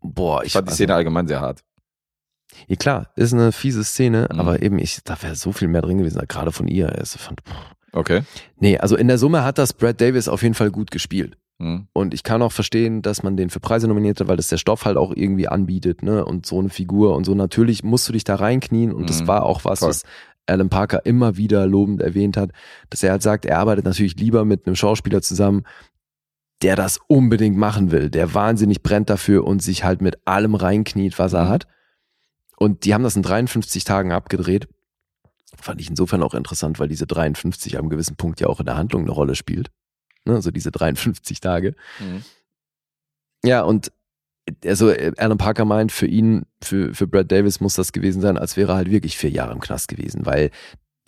[SPEAKER 3] Boah,
[SPEAKER 2] Ich
[SPEAKER 3] ich
[SPEAKER 2] fand die
[SPEAKER 3] also-
[SPEAKER 2] Szene allgemein sehr hart.
[SPEAKER 3] Ja klar, ist eine fiese Szene,
[SPEAKER 2] Mhm.
[SPEAKER 3] aber eben, ich, da wäre so viel mehr drin gewesen, gerade von ihr. Ich fand.
[SPEAKER 2] Okay.
[SPEAKER 3] nee, also in der Summe hat das Brad Davis auf jeden Fall gut gespielt.
[SPEAKER 2] Hm.
[SPEAKER 3] Und ich kann auch verstehen, dass man den für Preise nominiert hat, weil das der Stoff halt auch irgendwie anbietet, ne? Und so eine Figur und so. Natürlich musst du dich da reinknien und das
[SPEAKER 2] Mhm,
[SPEAKER 3] war auch was,
[SPEAKER 2] voll.
[SPEAKER 3] was Alan Parker immer wieder lobend erwähnt hat, dass er halt sagt, er arbeitet natürlich lieber mit einem Schauspieler zusammen, der das unbedingt machen will, der wahnsinnig brennt dafür und sich halt mit allem reinkniet, was er
[SPEAKER 2] Mhm.
[SPEAKER 3] hat. Und die haben das in 53 Tagen abgedreht. Fand ich insofern auch interessant, weil diese 53 am gewissen Punkt ja auch in der Handlung eine Rolle spielt. Ne? Also diese 53 Tage.
[SPEAKER 2] Hm.
[SPEAKER 3] Ja, und also äh, Alan Parker meint, für ihn, für, für Brad Davis muss das gewesen sein, als wäre er halt wirklich vier Jahre im Knast gewesen, weil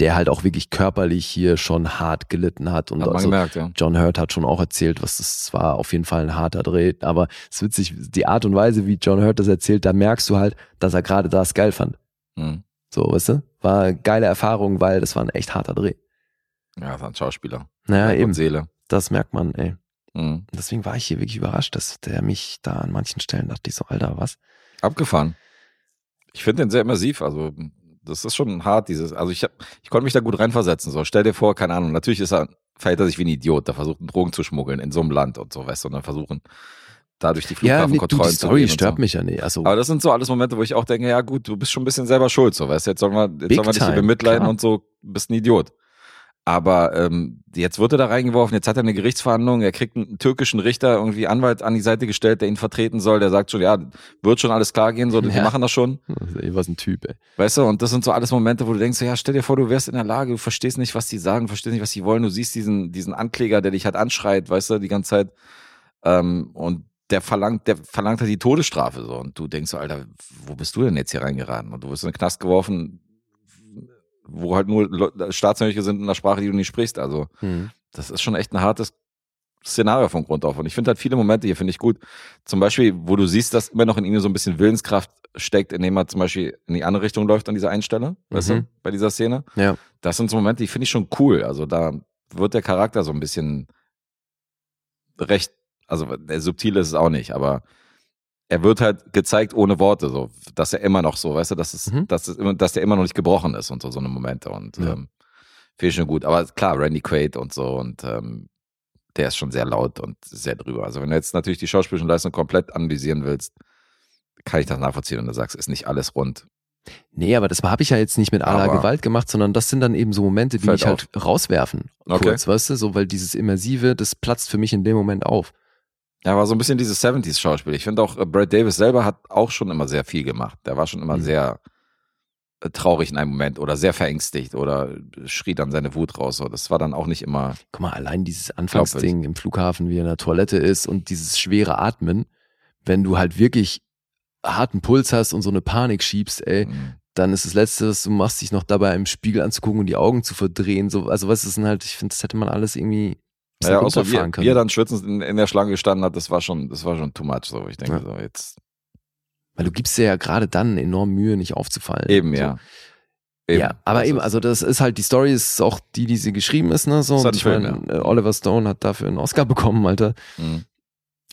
[SPEAKER 3] der halt auch wirklich körperlich hier schon hart gelitten hat. Und
[SPEAKER 2] Hat man
[SPEAKER 3] also,
[SPEAKER 2] gemerkt, ja.
[SPEAKER 3] John Hurt hat schon auch erzählt, was das war auf jeden Fall ein harter Dreh. Aber es ist witzig, die Art und Weise, wie John Hurt das erzählt, da merkst du halt, dass er gerade das geil fand.
[SPEAKER 2] Hm.
[SPEAKER 3] So, weißt du? War eine geile Erfahrung, weil das war ein echt harter Dreh.
[SPEAKER 2] Ja, das war ein Schauspieler.
[SPEAKER 3] Naja, eben.
[SPEAKER 2] Seele.
[SPEAKER 3] Das merkt man, ey.
[SPEAKER 2] Hm.
[SPEAKER 3] Und deswegen war ich hier wirklich überrascht, dass der mich da an manchen Stellen dachte ich so, Alter, was?
[SPEAKER 2] Abgefahren. Ich finde den sehr immersiv. Also, das ist schon hart, dieses. Also, ich, hab, ich konnte mich da gut reinversetzen. So, stell dir vor, keine Ahnung, natürlich ist er, verhält er sich wie ein Idiot. Da versucht, Drogen zu schmuggeln in so einem Land und so, weißt du, und dann versuchen, dadurch die
[SPEAKER 3] Ja, nee, du,
[SPEAKER 2] Flughafenkontrollen
[SPEAKER 3] die
[SPEAKER 2] zu
[SPEAKER 3] Story stört
[SPEAKER 2] so.
[SPEAKER 3] mich ja nicht. Also,
[SPEAKER 2] Aber das sind so alles Momente, wo ich auch denke, ja gut, du bist schon ein bisschen selber schuld, so, weißt du, jetzt sollen wir, jetzt
[SPEAKER 3] Big
[SPEAKER 2] sollen wir dich hier
[SPEAKER 3] time,
[SPEAKER 2] bemitleiden
[SPEAKER 3] klar.
[SPEAKER 2] und so, bist ein Idiot. Aber ähm, jetzt wird er da reingeworfen, jetzt hat er eine Gerichtsverhandlung, er kriegt einen türkischen Richter, irgendwie Anwalt an die Seite gestellt, der ihn vertreten soll, der sagt schon, ja, wird schon alles klar gehen, so, wir
[SPEAKER 3] Ja.
[SPEAKER 2] machen das schon, <laughs>
[SPEAKER 3] was ein Typ, ey.
[SPEAKER 2] weißt du, und das sind so alles Momente, wo du denkst, ja, stell dir vor, du wärst in der Lage, du verstehst nicht, was die sagen, verstehst nicht, was die wollen, du siehst diesen, diesen Ankläger, der dich halt anschreit, weißt du, die ganze Zeit, ähm, und der verlangt, der verlangt halt die Todesstrafe so. Und du denkst so, Alter, wo bist du denn jetzt hier reingeraten? Und du wirst in den Knast geworfen, wo halt nur Staatsangehörige sind in einer Sprache, die du nicht sprichst. Also,
[SPEAKER 3] Hm.
[SPEAKER 2] das ist schon echt ein hartes Szenario von Grund auf. Und ich finde halt viele Momente hier, finde ich gut. Zum Beispiel, wo du siehst, dass immer noch in ihm so ein bisschen Willenskraft steckt, indem er zum Beispiel in die andere Richtung läuft an dieser einen Stelle, weißt
[SPEAKER 3] Mhm.
[SPEAKER 2] du, bei dieser Szene.
[SPEAKER 3] Ja.
[SPEAKER 2] Das sind so Momente, die finde ich schon cool. Also da wird der Charakter so ein bisschen recht, also subtil ist es auch nicht, aber er wird halt gezeigt ohne Worte, so, dass er immer noch so, weißt du, dass es,
[SPEAKER 3] Mhm.
[SPEAKER 2] dass es immer, dass der immer noch nicht gebrochen ist und so, so eine Momente und
[SPEAKER 3] Ja.
[SPEAKER 2] ähm, finde ich schon gut. Aber klar, Randy Quaid und so und ähm, der ist schon sehr laut und sehr drüber. Also wenn du jetzt natürlich die schauspielische Leistung komplett analysieren willst, kann ich das nachvollziehen und du sagst, ist nicht alles rund.
[SPEAKER 3] Nee, aber das habe ich ja jetzt nicht mit aller Gewalt gemacht, sondern das sind dann eben so Momente, die mich halt rauswerfen.
[SPEAKER 2] Okay.
[SPEAKER 3] Kurz, weißt du, so, weil dieses Immersive, das platzt für mich in dem Moment auf.
[SPEAKER 2] Ja, war so ein bisschen dieses 70s-Schauspiel. Ich finde auch, äh, Brad Davis selber hat auch schon immer sehr viel gemacht. Der war schon immer
[SPEAKER 3] Mhm.
[SPEAKER 2] sehr äh, traurig in einem Moment oder sehr verängstigt oder schrie dann seine Wut raus. So, das war dann auch nicht immer.
[SPEAKER 3] Guck mal, allein dieses Anfangsding im Flughafen, wie er in der Toilette ist und dieses schwere Atmen, wenn du halt wirklich harten Puls hast und so eine Panik schiebst, ey,
[SPEAKER 2] Mhm.
[SPEAKER 3] dann ist das Letzte, was du machst, dich noch dabei im Spiegel anzugucken und die Augen zu verdrehen. So, also was ist denn halt, ich finde, das hätte man alles irgendwie
[SPEAKER 2] Ja, so wie,
[SPEAKER 3] runterfahren können.
[SPEAKER 2] wie er dann schwitzend in, in der Schlange gestanden hat, das war schon, das war schon too much. So, ich denke
[SPEAKER 3] Ja.
[SPEAKER 2] so jetzt
[SPEAKER 3] Weil du gibst dir ja gerade dann enorm Mühe, nicht aufzufallen.
[SPEAKER 2] eben
[SPEAKER 3] so.
[SPEAKER 2] ja.
[SPEAKER 3] Ja, aber
[SPEAKER 2] Das
[SPEAKER 3] eben, also das ist halt, die Story ist auch die, die sie geschrieben ist, ne, so.
[SPEAKER 2] Ist halt
[SPEAKER 3] ich
[SPEAKER 2] Film,
[SPEAKER 3] meine, äh, Oliver Stone hat dafür einen Oscar <laughs> bekommen, Alter.
[SPEAKER 2] Mhm.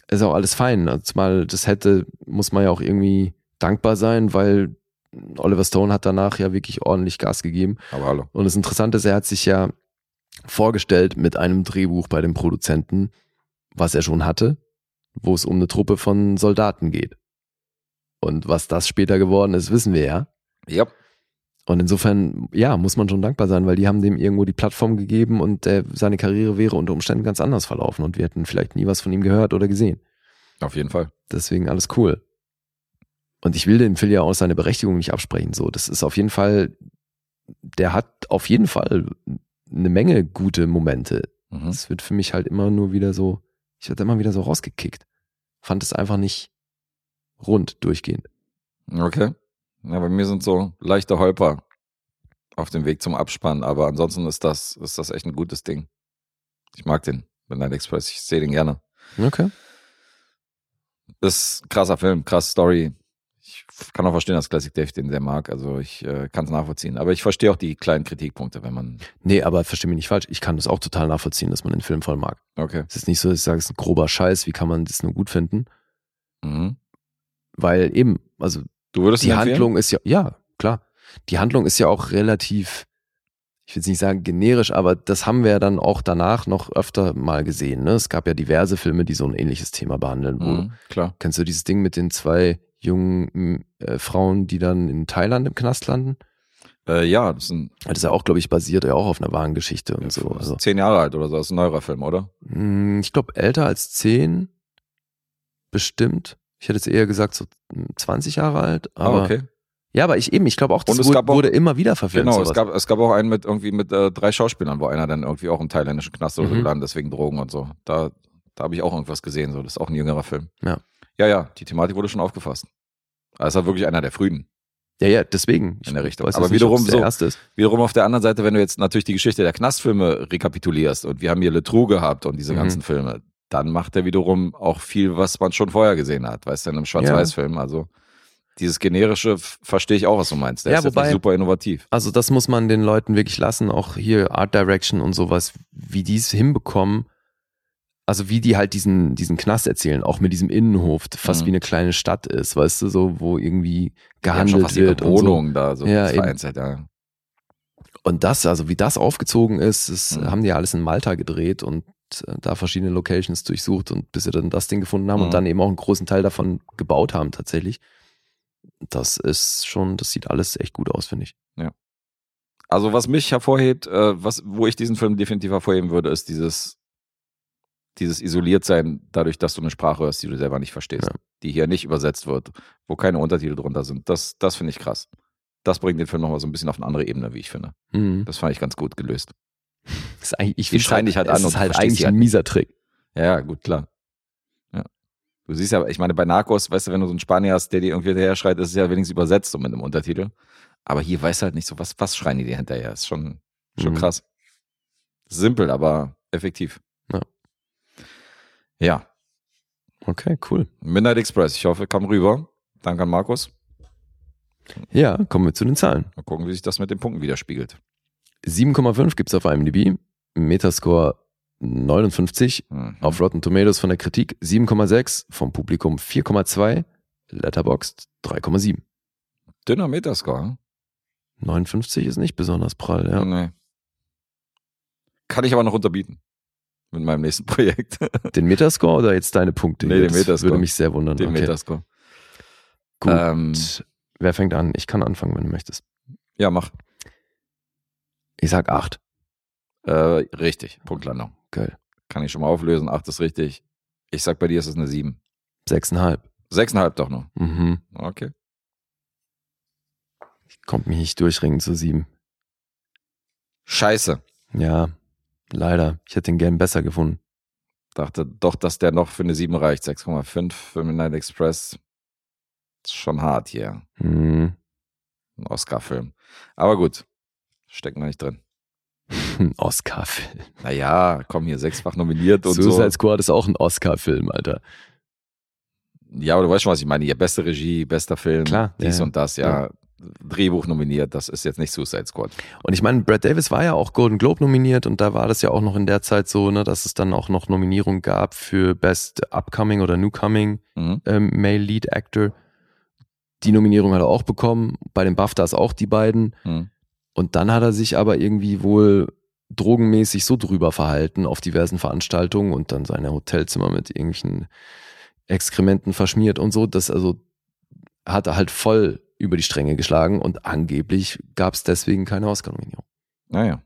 [SPEAKER 3] Ist auch alles fein. Also zumal das hätte, muss man ja auch irgendwie dankbar sein, weil Oliver Stone hat danach ja wirklich ordentlich Gas gegeben.
[SPEAKER 2] Aber hallo.
[SPEAKER 3] Und das Interessante ist, er hat sich ja vorgestellt mit einem Drehbuch bei dem Produzenten, was er schon hatte, wo es um eine Truppe von Soldaten geht. Und was das später geworden ist, wissen wir ja.
[SPEAKER 2] Ja.
[SPEAKER 3] Und insofern, ja, muss man schon dankbar sein, weil die haben dem irgendwo die Plattform gegeben und äh, seine Karriere wäre unter Umständen ganz anders verlaufen und wir hätten vielleicht nie was von ihm gehört oder gesehen.
[SPEAKER 2] Auf jeden Fall.
[SPEAKER 3] Deswegen alles cool. Und ich will dem Phil ja auch seine Berechtigung nicht absprechen. So, das ist auf jeden Fall, der hat auf jeden Fall eine Menge gute Momente.
[SPEAKER 2] Mhm.
[SPEAKER 3] Es wird für mich halt immer nur wieder so, ich werde immer wieder so rausgekickt. Fand es einfach nicht rund durchgehend.
[SPEAKER 2] Okay. Ja, bei mir sind so leichte Holper auf dem Weg zum Abspann, aber ansonsten ist das, ist das echt ein gutes Ding. Ich mag den, Midnight Express, ich sehe den gerne.
[SPEAKER 3] Okay.
[SPEAKER 2] ist ein krasser Film, krass Story. Ich kann auch verstehen, dass Classic Dave den sehr mag, also ich äh, kann es nachvollziehen. Aber ich verstehe auch die kleinen Kritikpunkte, wenn man,
[SPEAKER 3] Nee, aber versteh mich nicht falsch. Ich kann das auch total nachvollziehen, dass man den Film voll mag.
[SPEAKER 2] okay.
[SPEAKER 3] Es ist nicht so, dass ich sage, es ist ein grober Scheiß. Wie kann man das nur gut finden?
[SPEAKER 2] Mhm.
[SPEAKER 3] Weil eben, also
[SPEAKER 2] Du würdest
[SPEAKER 3] die? Handlung ist ja, ja, klar. Die Handlung ist ja auch relativ, ich will jetzt nicht sagen generisch, aber das haben wir ja dann auch danach noch öfter mal gesehen. Ne? Es gab ja diverse Filme, die so ein ähnliches Thema behandeln. Wo,
[SPEAKER 2] Mhm, klar.
[SPEAKER 3] Kennst du dieses Ding mit den zwei jungen äh, Frauen, die dann in Thailand im Knast landen?
[SPEAKER 2] Äh, ja, das ist ein
[SPEAKER 3] Das ist ja auch, glaube ich, basiert ja auch auf einer wahren Geschichte und so.
[SPEAKER 2] das ist
[SPEAKER 3] Also,
[SPEAKER 2] zehn Jahre alt oder so, das ist ein neuerer Film, oder?
[SPEAKER 3] mh, ich glaube, älter als zehn, bestimmt. Ich hätte jetzt eher gesagt, so mh, 20 Jahre alt. Aber,
[SPEAKER 2] ah, okay.
[SPEAKER 3] Ja, aber ich eben, ich glaube auch, das wurde,
[SPEAKER 2] auch-
[SPEAKER 3] wurde immer wieder verfilmt.
[SPEAKER 2] Genau, es gab, es gab auch einen mit irgendwie mit äh, drei Schauspielern, wo einer dann irgendwie auch im thailändischen Knast oder so
[SPEAKER 3] Mhm.
[SPEAKER 2] gelandet ist wegen Drogen und so. Da, da habe ich auch irgendwas gesehen, so. Das ist auch ein jüngerer Film.
[SPEAKER 3] Ja.
[SPEAKER 2] Ja, ja, die Thematik wurde schon aufgefasst. Also es war wirklich einer der frühen.
[SPEAKER 3] Ja, ja, deswegen. Ich
[SPEAKER 2] In der Richtung. Aber wiederum so-. Wiederum auf der anderen Seite, wenn du jetzt natürlich die Geschichte der Knastfilme rekapitulierst und wir haben hier Le Trou gehabt und diese
[SPEAKER 3] Mhm.
[SPEAKER 2] ganzen Filme, dann macht er wiederum auch viel, was man schon vorher gesehen hat, weißt du, in einem Schwarz-Weiß-Film. Also dieses generische verstehe ich auch, was du meinst. Der
[SPEAKER 3] Ja,
[SPEAKER 2] ist
[SPEAKER 3] wobei-
[SPEAKER 2] super innovativ.
[SPEAKER 3] Also das muss man den Leuten wirklich lassen, auch hier Art Direction und sowas, wie die es hinbekommen. Also wie die halt diesen, diesen Knast erzählen, auch mit diesem Innenhof, fast
[SPEAKER 2] Mhm.
[SPEAKER 3] wie eine kleine Stadt ist, weißt du, so, wo irgendwie gehandelt wird. Und, so.
[SPEAKER 2] Wohnungen da, so
[SPEAKER 3] Ja,
[SPEAKER 2] vereinzelt, ja.
[SPEAKER 3] und das, also wie das aufgezogen ist, das
[SPEAKER 2] Mhm.
[SPEAKER 3] haben die ja alles in Malta gedreht und äh, da verschiedene Locations durchsucht und bis sie dann das Ding gefunden haben
[SPEAKER 2] Mhm.
[SPEAKER 3] und dann eben auch einen großen Teil davon gebaut haben tatsächlich. Das ist schon, das sieht alles echt gut aus, finde ich.
[SPEAKER 2] Also was mich hervorhebt, äh, was, wo ich diesen Film definitiv hervorheben würde, ist dieses, dieses Isoliertsein, dadurch, dass du eine Sprache hörst, die du selber nicht verstehst,
[SPEAKER 3] Ja.
[SPEAKER 2] die hier nicht übersetzt wird, wo keine Untertitel drunter sind. Das, das finde ich krass. Das bringt den Film nochmal so ein bisschen auf eine andere Ebene, wie ich finde.
[SPEAKER 3] Mhm.
[SPEAKER 2] Das fand ich ganz gut gelöst.
[SPEAKER 3] Das <laughs> ist eigentlich, ich
[SPEAKER 2] Die
[SPEAKER 3] find's
[SPEAKER 2] schreien dich halt
[SPEAKER 3] es
[SPEAKER 2] an und
[SPEAKER 3] ist halt eigentlich ein
[SPEAKER 2] halt
[SPEAKER 3] mieser Trick.
[SPEAKER 2] Ja, ja, gut, klar. Ja. Du siehst ja, ich meine, bei Narcos, weißt du, wenn du so einen Spanier hast, der dir irgendwie hinterher schreit, ist es ja wenigstens übersetzt so mit einem Untertitel. Aber hier weißt du halt nicht so, was, was schreien die dir hinterher? Ist schon, schon
[SPEAKER 3] Mhm.
[SPEAKER 2] krass. Simpel, aber effektiv.
[SPEAKER 3] Ja.
[SPEAKER 2] Ja.
[SPEAKER 3] Okay, cool.
[SPEAKER 2] Midnight Express, ich hoffe, kam rüber. Danke an Markus.
[SPEAKER 3] Ja, kommen wir zu den Zahlen.
[SPEAKER 2] Mal gucken, wie sich das mit den Punkten widerspiegelt.
[SPEAKER 3] 7,5 gibt's auf IMDb, Metascore 59,
[SPEAKER 2] Mhm.
[SPEAKER 3] auf Rotten Tomatoes von der Kritik 7,6, vom Publikum 4,2, Letterboxd 3,7.
[SPEAKER 2] Dünner Metascore. hm?
[SPEAKER 3] 59 ist nicht besonders prall, ja.
[SPEAKER 2] Nee. Kann ich aber noch unterbieten. Mit meinem nächsten <laughs> Projekt.
[SPEAKER 3] Den Metascore oder jetzt deine Punkte?
[SPEAKER 2] Nee,
[SPEAKER 3] hier?
[SPEAKER 2] den
[SPEAKER 3] Das
[SPEAKER 2] Metascore.
[SPEAKER 3] Würde mich sehr wundern.
[SPEAKER 2] Den
[SPEAKER 3] okay.
[SPEAKER 2] Metascore.
[SPEAKER 3] Gut.
[SPEAKER 2] Ähm,
[SPEAKER 3] Wer fängt an? Ich kann anfangen, wenn du möchtest.
[SPEAKER 2] ja, mach.
[SPEAKER 3] Ich sag 8.
[SPEAKER 2] Äh, richtig. Punktlandung.
[SPEAKER 3] Geil.
[SPEAKER 2] Kann ich schon mal auflösen. Acht ist richtig. Ich sag, bei dir ist es eine sieben.
[SPEAKER 3] 6,5.
[SPEAKER 2] Sechseinhalb doch noch.
[SPEAKER 3] Mhm.
[SPEAKER 2] Okay.
[SPEAKER 3] Kommt mich nicht durchringen zu 7.
[SPEAKER 2] Scheiße.
[SPEAKER 3] Ja, leider. Ich hätte den gern besser gefunden.
[SPEAKER 2] Dachte doch, dass der noch für eine sieben reicht. 6,5 für Midnight Express. Ist schon hart hier.
[SPEAKER 3] Hm.
[SPEAKER 2] Ein Oscar-Film. Aber gut. Stecken wir nicht drin.
[SPEAKER 3] Ein <laughs> Oscar-Film.
[SPEAKER 2] Naja, komm hier, sechsfach nominiert und
[SPEAKER 3] Suicide
[SPEAKER 2] so.
[SPEAKER 3] Squad ist auch ein Oscar-Film, Alter.
[SPEAKER 2] Ja, aber du weißt schon, was ich meine. Hier, beste Regie, bester Film.
[SPEAKER 3] Klar,
[SPEAKER 2] Dies
[SPEAKER 3] ja,
[SPEAKER 2] und das, ja. Drehbuch nominiert. Das ist jetzt nicht Suicide Squad.
[SPEAKER 3] Und ich meine, Brad Davis war ja auch Golden Globe nominiert und da war das ja auch noch in der Zeit so, ne, dass es dann auch noch Nominierungen gab für Best Upcoming oder Newcoming
[SPEAKER 2] Mhm.
[SPEAKER 3] ähm, Male Lead Actor. Die Nominierung hat er auch bekommen, bei den BAFTAs auch die beiden.
[SPEAKER 2] Mhm.
[SPEAKER 3] Und dann hat er sich aber irgendwie wohl drogenmäßig so drüber verhalten auf diversen Veranstaltungen und dann seine Hotelzimmer mit irgendwelchen Exkrementen verschmiert und so. Das also hat er halt voll über die Stränge geschlagen und angeblich gab es deswegen keine Oscar-Nominierung.
[SPEAKER 2] Naja.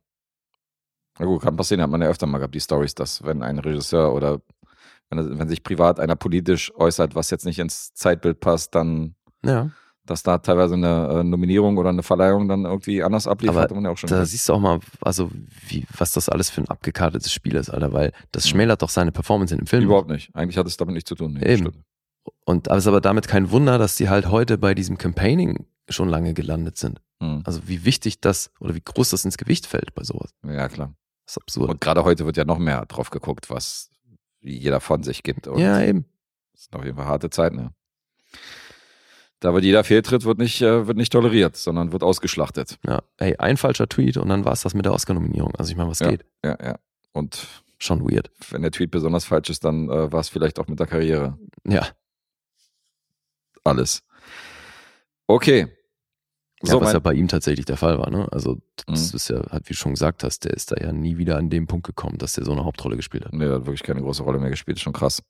[SPEAKER 2] Na gut, kann passieren, hat man ja öfter mal gehabt, die Stories, dass wenn ein Regisseur oder wenn, wenn sich privat einer politisch äußert, was jetzt nicht ins Zeitbild passt, dann,
[SPEAKER 3] Ja,
[SPEAKER 2] dass da teilweise eine äh, Nominierung oder eine Verleihung dann irgendwie anders ablief,
[SPEAKER 3] Aber
[SPEAKER 2] hatte man ja auch schon.
[SPEAKER 3] da
[SPEAKER 2] gehört.
[SPEAKER 3] siehst du auch mal, also wie, was das alles für ein abgekartetes Spiel ist, Alter, weil das schmälert doch seine Performance in dem Film.
[SPEAKER 2] Überhaupt nicht. Eigentlich hat es damit nichts zu tun. Nee,
[SPEAKER 3] Eben.
[SPEAKER 2] stimmt.
[SPEAKER 3] Und aber es ist aber damit kein Wunder, dass die halt heute bei diesem Campaigning schon lange gelandet sind.
[SPEAKER 2] Hm.
[SPEAKER 3] Also wie wichtig das oder wie groß das ins Gewicht fällt bei sowas.
[SPEAKER 2] Ja, klar.
[SPEAKER 3] Das ist absurd.
[SPEAKER 2] Und gerade heute wird ja noch mehr drauf geguckt, was jeder von sich gibt. Und
[SPEAKER 3] ja, eben.
[SPEAKER 2] Das sind auf jeden Fall harte Zeiten, ja. Da wird jeder Fehltritt wird nicht, äh, wird nicht toleriert, sondern wird ausgeschlachtet.
[SPEAKER 3] Ja, ey, ein falscher Tweet und dann war es das mit der Oscar-Nominierung. Also ich meine, was
[SPEAKER 2] Ja.
[SPEAKER 3] geht?
[SPEAKER 2] Ja, ja. Und
[SPEAKER 3] Schon weird.
[SPEAKER 2] wenn der Tweet besonders falsch ist, dann äh, war es vielleicht auch mit der Karriere
[SPEAKER 3] Ja,
[SPEAKER 2] alles. Okay.
[SPEAKER 3] ja
[SPEAKER 2] So,
[SPEAKER 3] was ja bei ihm tatsächlich der Fall war. Ne? Also das
[SPEAKER 2] Mhm.
[SPEAKER 3] ist ja, wie du schon gesagt hast, der ist da ja nie wieder an dem Punkt gekommen, dass der so eine Hauptrolle gespielt hat.
[SPEAKER 2] nee, der hat wirklich keine große Rolle mehr gespielt, ist schon krass.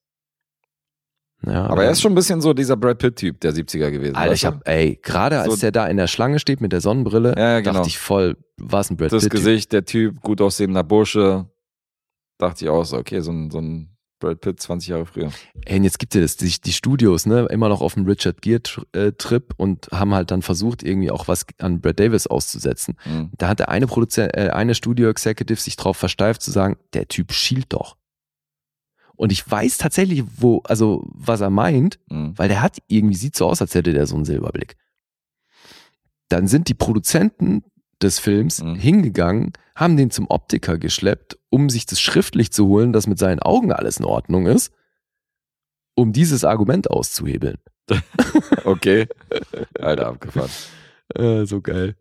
[SPEAKER 3] Ja,
[SPEAKER 2] Aber er ist schon ein bisschen so dieser Brad Pitt-Typ der 70er gewesen.
[SPEAKER 3] Alter, ich hab, ey, gerade als
[SPEAKER 2] So-
[SPEAKER 3] der da in der Schlange steht mit der Sonnenbrille,
[SPEAKER 2] Ja, genau.
[SPEAKER 3] dachte ich voll, was ein Brad
[SPEAKER 2] das
[SPEAKER 3] Pitt.
[SPEAKER 2] Gesicht, der Typ, gut aussehender Bursche, dachte ich auch so, okay, so ein, so ein Brad Pitt 20 Jahre früher.
[SPEAKER 3] Ey, und jetzt gibt es die, die Studios, ne, immer noch auf dem Richard Gere äh, Trip und haben halt dann versucht, irgendwie auch was an Brad Davis auszusetzen.
[SPEAKER 2] Mhm.
[SPEAKER 3] Da hat der eine Produzent, äh, eine Studio Executive sich drauf versteift zu sagen, der Typ schielt doch. Und ich weiß tatsächlich, wo, also was er meint,
[SPEAKER 2] Mhm.
[SPEAKER 3] weil der hat irgendwie sieht so aus, als hätte der so einen Silberblick. Dann sind die Produzenten des Films
[SPEAKER 2] Mhm.
[SPEAKER 3] hingegangen, haben den zum Optiker geschleppt, um sich das schriftlich zu holen, dass mit seinen Augen alles in Ordnung ist, um dieses Argument auszuhebeln. <laughs>
[SPEAKER 2] Okay. Alter, abgefahren. <laughs>
[SPEAKER 3] Äh, so geil.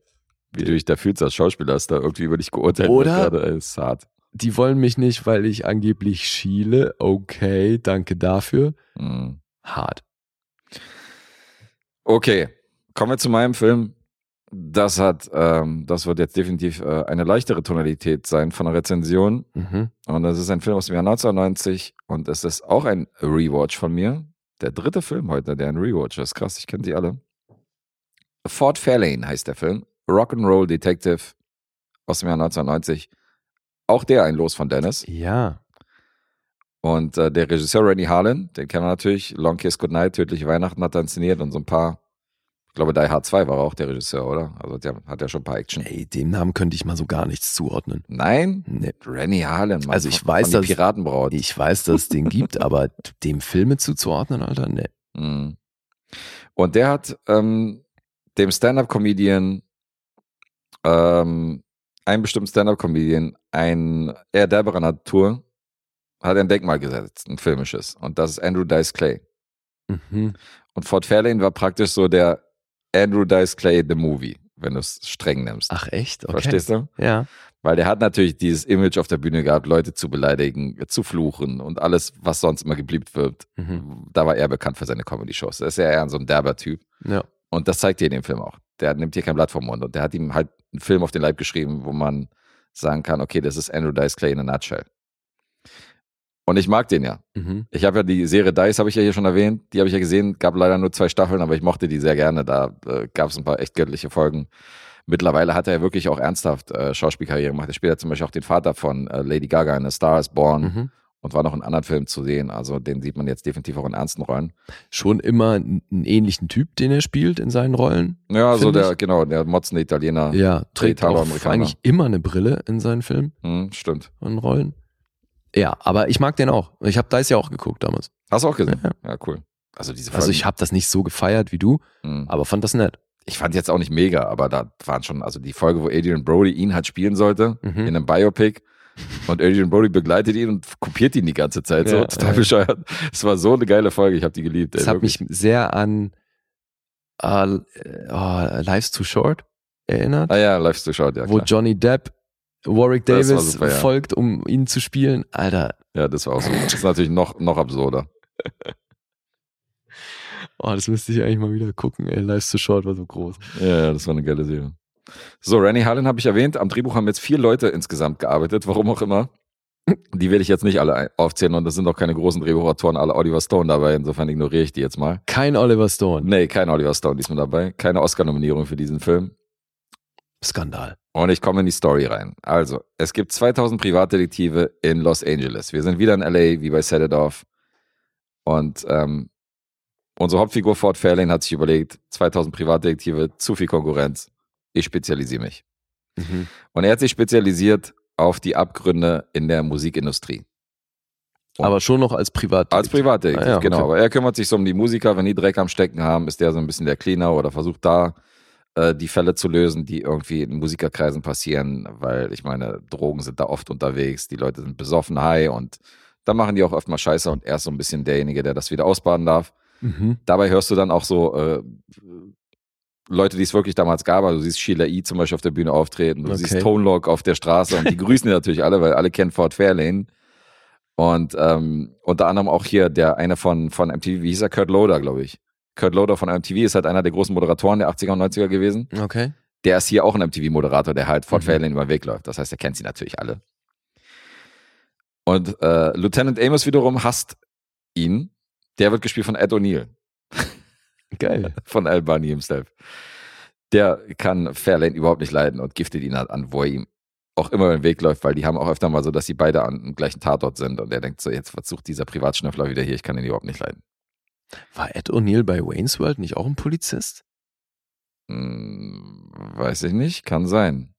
[SPEAKER 2] Wie du dich da fühlst als Schauspieler, hast da irgendwie über dich geurteilt.
[SPEAKER 3] Oder?
[SPEAKER 2] wird ey, ist hart.
[SPEAKER 3] Die wollen mich nicht, weil ich angeblich schiele. Okay, danke dafür.
[SPEAKER 2] Mhm.
[SPEAKER 3] Hart.
[SPEAKER 2] Okay, kommen wir zu meinem Film. Das hat, ähm, das wird jetzt definitiv äh, eine leichtere Tonalität sein von der Rezension.
[SPEAKER 3] Mhm.
[SPEAKER 2] Und das ist ein Film aus dem Jahr 1990 und es ist auch ein Rewatch von mir. Der dritte Film heute, der ein Rewatch ist. Krass, ich kenne die alle. Fort Fairlane heißt der Film. Rock'n'Roll Detective aus dem Jahr 1990. Auch der ein Los von Dennis.
[SPEAKER 3] Ja.
[SPEAKER 2] Und äh, der Regisseur Randy Harlan, den kennen wir natürlich. Long Kiss Goodnight, Tödliche Weihnachten hat er inszeniert und so ein paar. Ich glaube, Die Hard 2 war auch der Regisseur, oder? Also der hat ja schon ein paar Action.
[SPEAKER 3] Ey, dem Namen könnte ich mal so gar nichts zuordnen.
[SPEAKER 2] Nein?
[SPEAKER 3] Nee.
[SPEAKER 2] Randy Harlan, Mann,
[SPEAKER 3] Also ich
[SPEAKER 2] von-
[SPEAKER 3] weiß,
[SPEAKER 2] von
[SPEAKER 3] dass-
[SPEAKER 2] Piratenbraut.
[SPEAKER 3] Ich weiß, dass es den gibt, <laughs> aber dem Filme zuzuordnen, Alter, nee.
[SPEAKER 2] Mhm. Und der hat ähm, dem Stand-Up-Comedian, ähm, einem bestimmten Stand-Up-Comedian, ein eher derberer Natur, hat ein Denkmal gesetzt, ein filmisches. Und das ist Andrew Dice Clay.
[SPEAKER 3] Mhm.
[SPEAKER 2] Und Fort Fairlane war praktisch so der Andrew Dice Clay the Movie, wenn du es streng nimmst.
[SPEAKER 3] Ach echt? Okay.
[SPEAKER 2] Verstehst du?
[SPEAKER 3] Ja.
[SPEAKER 2] Weil der hat natürlich dieses Image auf der Bühne gehabt, Leute zu beleidigen, zu fluchen und alles, was sonst immer gebliebt wird.
[SPEAKER 3] Mhm.
[SPEAKER 2] Da war er bekannt für seine Comedy-Shows. Er ist ja eher so ein derber Typ.
[SPEAKER 3] Ja.
[SPEAKER 2] Und das zeigt dir in dem Film auch. Der nimmt hier kein Blatt vom Mund. Und der hat ihm halt einen Film auf den Leib geschrieben, wo man sagen kann, okay, das ist Andrew Dice Clay in a nutshell. Und ich mag den ja.
[SPEAKER 3] Mhm.
[SPEAKER 2] Ich habe ja die Serie Dice, habe ich ja hier schon erwähnt. Die habe ich ja gesehen. Gab leider nur zwei Staffeln, aber ich mochte die sehr gerne. Da äh, gab es ein paar echt göttliche Folgen. Mittlerweile hat er ja wirklich auch ernsthaft äh, Schauspielkarriere gemacht. Er spielt ja zum Beispiel auch den Vater von äh, Lady Gaga in A Star is Born
[SPEAKER 3] Mhm.
[SPEAKER 2] und war noch in anderen Filmen zu sehen. Also den sieht man jetzt definitiv auch in ernsten Rollen.
[SPEAKER 3] Schon immer einen ähnlichen Typ, den er spielt in seinen Rollen.
[SPEAKER 2] Ja, so der,
[SPEAKER 3] ich.
[SPEAKER 2] genau, der motzende Italiener.
[SPEAKER 3] Ja, trägt auch
[SPEAKER 2] Italo-Amerikaner.
[SPEAKER 3] eigentlich immer eine Brille in seinen Filmen
[SPEAKER 2] Hm, stimmt.
[SPEAKER 3] und Rollen. Ja, aber ich mag den auch. Ich habe Dice ja auch geguckt damals.
[SPEAKER 2] Hast du auch gesehen?
[SPEAKER 3] Ja.
[SPEAKER 2] Ja, cool. Also diese
[SPEAKER 3] Also ich habe das nicht so gefeiert wie du,
[SPEAKER 2] Hm.
[SPEAKER 3] aber fand das nett.
[SPEAKER 2] Ich fand jetzt auch nicht mega, aber da waren schon, also die Folge, wo Adrian Brody ihn halt spielen sollte,
[SPEAKER 3] Mhm.
[SPEAKER 2] in einem Biopic. Und Adrian Brody begleitet ihn und kopiert ihn die ganze Zeit. So
[SPEAKER 3] Ja,
[SPEAKER 2] total bescheuert. Es war so eine geile Folge, ich habe die geliebt. Ey,
[SPEAKER 3] hat mich sehr an äh, oh, Life's Too Short erinnert,
[SPEAKER 2] Ah ja, Life's Too Short, ja
[SPEAKER 3] wo
[SPEAKER 2] klar.
[SPEAKER 3] Johnny Depp Warwick Davis
[SPEAKER 2] super, ja.
[SPEAKER 3] folgt, um ihn zu spielen. Alter,
[SPEAKER 2] Ja, das war auch so. Das ist natürlich noch, noch absurder. <laughs>
[SPEAKER 3] oh, das müsste ich eigentlich mal wieder gucken. Ey, Life's Too Short war so groß.
[SPEAKER 2] Ja, das war eine geile Serie. So, Randy Harlan habe ich erwähnt. Am Drehbuch haben jetzt vier Leute insgesamt gearbeitet, warum auch immer. Die werde ich jetzt nicht alle aufzählen und das sind auch keine großen Drehbuchautoren, alle Oliver Stone dabei. Insofern ignoriere ich die jetzt mal.
[SPEAKER 3] Kein Oliver Stone.
[SPEAKER 2] Nee, kein Oliver Stone diesmal dabei. Keine Oscar-Nominierung für diesen Film.
[SPEAKER 3] Skandal.
[SPEAKER 2] Und ich komme in die Story rein. Also, es gibt 2000 Privatdetektive in Los Angeles. Wir sind wieder in LA, wie bei Set It Off. Und ähm, unsere Hauptfigur Ford Fairlane hat sich überlegt, 2000 Privatdetektive, zu viel Konkurrenz. Ich spezialisiere mich.
[SPEAKER 3] Mhm.
[SPEAKER 2] Und er hat sich spezialisiert auf die Abgründe in der Musikindustrie. Und
[SPEAKER 3] Aber schon noch als Privat.
[SPEAKER 2] als Privatdetektiv,
[SPEAKER 3] Ah, ja,
[SPEAKER 2] genau.
[SPEAKER 3] okay.
[SPEAKER 2] Aber er kümmert sich so um die Musiker. Wenn die Dreck am Stecken haben, ist der so ein bisschen der Cleaner oder versucht da äh, die Fälle zu lösen, die irgendwie in Musikerkreisen passieren, weil ich meine, Drogen sind da oft unterwegs, die Leute sind besoffen, high und da machen die auch oft mal Scheiße und er ist so ein bisschen derjenige, der das wieder ausbaden darf.
[SPEAKER 3] Mhm.
[SPEAKER 2] Dabei hörst du dann auch so äh, Leute, die es wirklich damals gab. Also du siehst Sheila E. zum Beispiel auf der Bühne auftreten, du
[SPEAKER 3] Okay.
[SPEAKER 2] siehst Tone Loc auf der Straße und die <laughs> grüßen die natürlich alle, weil alle kennen Fort Fairlane. Und ähm, unter anderem auch hier der eine von, von MTV, wie hieß er? Kurt Loder, glaube ich. Kurt Loder von MTV ist halt einer der großen Moderatoren der 80er und 90er gewesen.
[SPEAKER 3] Okay.
[SPEAKER 2] Der ist hier auch ein MTV-Moderator, der halt Fort
[SPEAKER 3] Mhm.
[SPEAKER 2] Fairlane über den Weg läuft. Das heißt, er kennt sie natürlich alle. Und äh, Lieutenant Amos wiederum hasst ihn. Der wird gespielt von Ed O'Neill
[SPEAKER 3] Geil. <laughs>
[SPEAKER 2] von Al Bunny himself. Der kann Fairlane überhaupt nicht leiden und giftet ihn halt an, wo er ihm auch immer über den Weg läuft, weil die haben auch öfter mal so, dass sie beide an dem gleichen Tatort sind und er denkt so, jetzt versucht dieser Privatschnüffler wieder hier, ich kann ihn überhaupt nicht leiden.
[SPEAKER 3] War Ed O'Neill bei Wayne's World nicht auch ein Polizist?
[SPEAKER 2] Hm, weiß ich nicht, kann sein.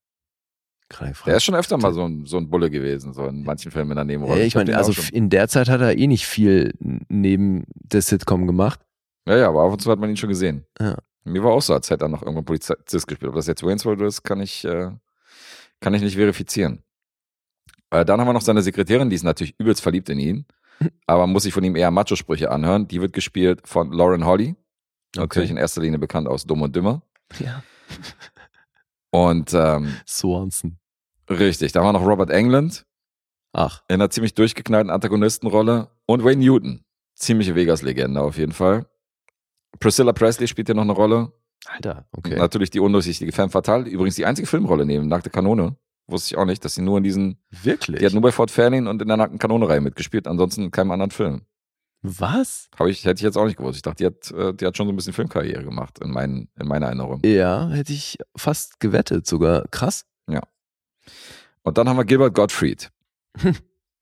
[SPEAKER 2] Der ist schon öfter mal so ein, so ein Bulle gewesen, so in manchen Filmen in der Nebenrolle.
[SPEAKER 3] Ja, ich meine, also in der Zeit hat er eh nicht viel neben der Sitcom gemacht.
[SPEAKER 2] ja, ja, aber ab und zu hat man ihn schon gesehen.
[SPEAKER 3] Ja.
[SPEAKER 2] Mir war auch so, als hätte er noch irgendwann Polizist gespielt. Ob das jetzt Wayne's World ist, kann ich, äh, kann ich nicht verifizieren. Äh, dann haben wir noch seine Sekretärin, die ist natürlich übelst verliebt in ihn, aber muss sich von ihm eher Macho-Sprüche anhören. Die wird gespielt von Lauren Holly, natürlich in erster Linie bekannt aus Dumm und Dümmer.
[SPEAKER 3] Ja.
[SPEAKER 2] Und ähm,
[SPEAKER 3] Swanson.
[SPEAKER 2] richtig, da war noch Robert England
[SPEAKER 3] Ach,
[SPEAKER 2] in einer ziemlich durchgeknallten Antagonistenrolle und Wayne Newton, ziemliche Vegas-Legende auf jeden Fall. Priscilla Presley spielt hier noch eine Rolle.
[SPEAKER 3] Alter, okay.
[SPEAKER 2] Natürlich die undurchsichtige Femme Fatale. Übrigens die einzige Filmrolle neben Nackte Kanone. Wusste ich auch nicht, dass sie nur in diesen,
[SPEAKER 3] Wirklich?
[SPEAKER 2] die hat nur bei Fort Fairlane und in der Nackten Kanone-Reihe mitgespielt, ansonsten in keinem anderen Film.
[SPEAKER 3] Was?
[SPEAKER 2] Hab ich, hätte ich jetzt auch nicht gewusst. Ich dachte, die hat, äh, die hat schon so ein bisschen Filmkarriere gemacht, in, meinen, in meiner Erinnerung.
[SPEAKER 3] Ja, hätte ich fast gewettet sogar. Krass.
[SPEAKER 2] Und dann haben wir Gilbert Gottfried. <laughs>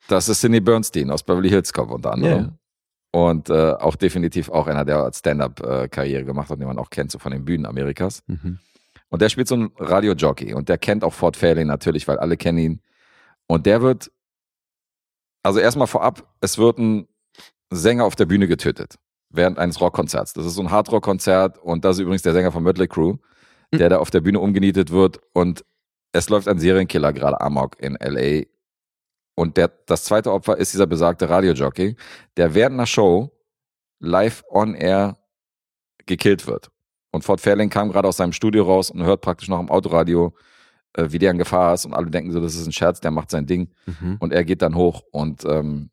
[SPEAKER 2] Das ist Sidney Bernstein aus Beverly Hills Cop unter anderem.
[SPEAKER 3] Ja.
[SPEAKER 2] Und äh, auch definitiv auch einer, der Stand-up-Karriere gemacht hat, den man auch kennt, so von den Bühnen Amerikas.
[SPEAKER 3] Mhm.
[SPEAKER 2] Und der spielt so einen Radiojockey und der kennt auch Fort Fairlane natürlich, weil alle kennen ihn. Und der wird, also erstmal vorab, es wird ein Sänger auf der Bühne getötet während eines Rockkonzerts. Das ist so ein Hardrock-Konzert und das ist übrigens der Sänger von Mötley Crew, der da auf der Bühne umgenietet wird und es läuft ein Serienkiller gerade amok in L.A. Und der, das zweite Opfer ist dieser besagte Radiojockey, der während einer Show live on air gekillt wird. Und Fort Fairlane kam gerade aus seinem Studio raus und hört praktisch noch im Autoradio, äh, wie der in Gefahr ist. Und alle denken so, das ist ein Scherz, der macht sein Ding.
[SPEAKER 3] Mhm.
[SPEAKER 2] Und er geht dann hoch und ähm,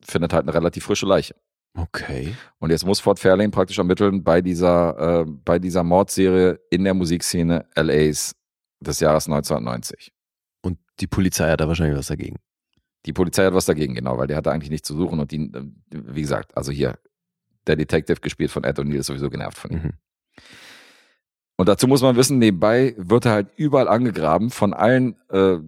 [SPEAKER 2] findet halt eine relativ frische Leiche.
[SPEAKER 3] Okay.
[SPEAKER 2] Und jetzt muss Fort Fairlane praktisch ermitteln bei dieser, äh, bei dieser Mordserie in der Musikszene LAs des Jahres 1990.
[SPEAKER 3] Und die Polizei hat da wahrscheinlich was dagegen.
[SPEAKER 2] Die Polizei hat was dagegen, genau, weil der hatte eigentlich nichts zu suchen und die, äh, wie gesagt, also hier, der Detective gespielt von Ed O'Neill ist sowieso genervt von ihm.
[SPEAKER 3] Mhm.
[SPEAKER 2] Und dazu muss man wissen, nebenbei wird er halt überall angegraben von allen äh,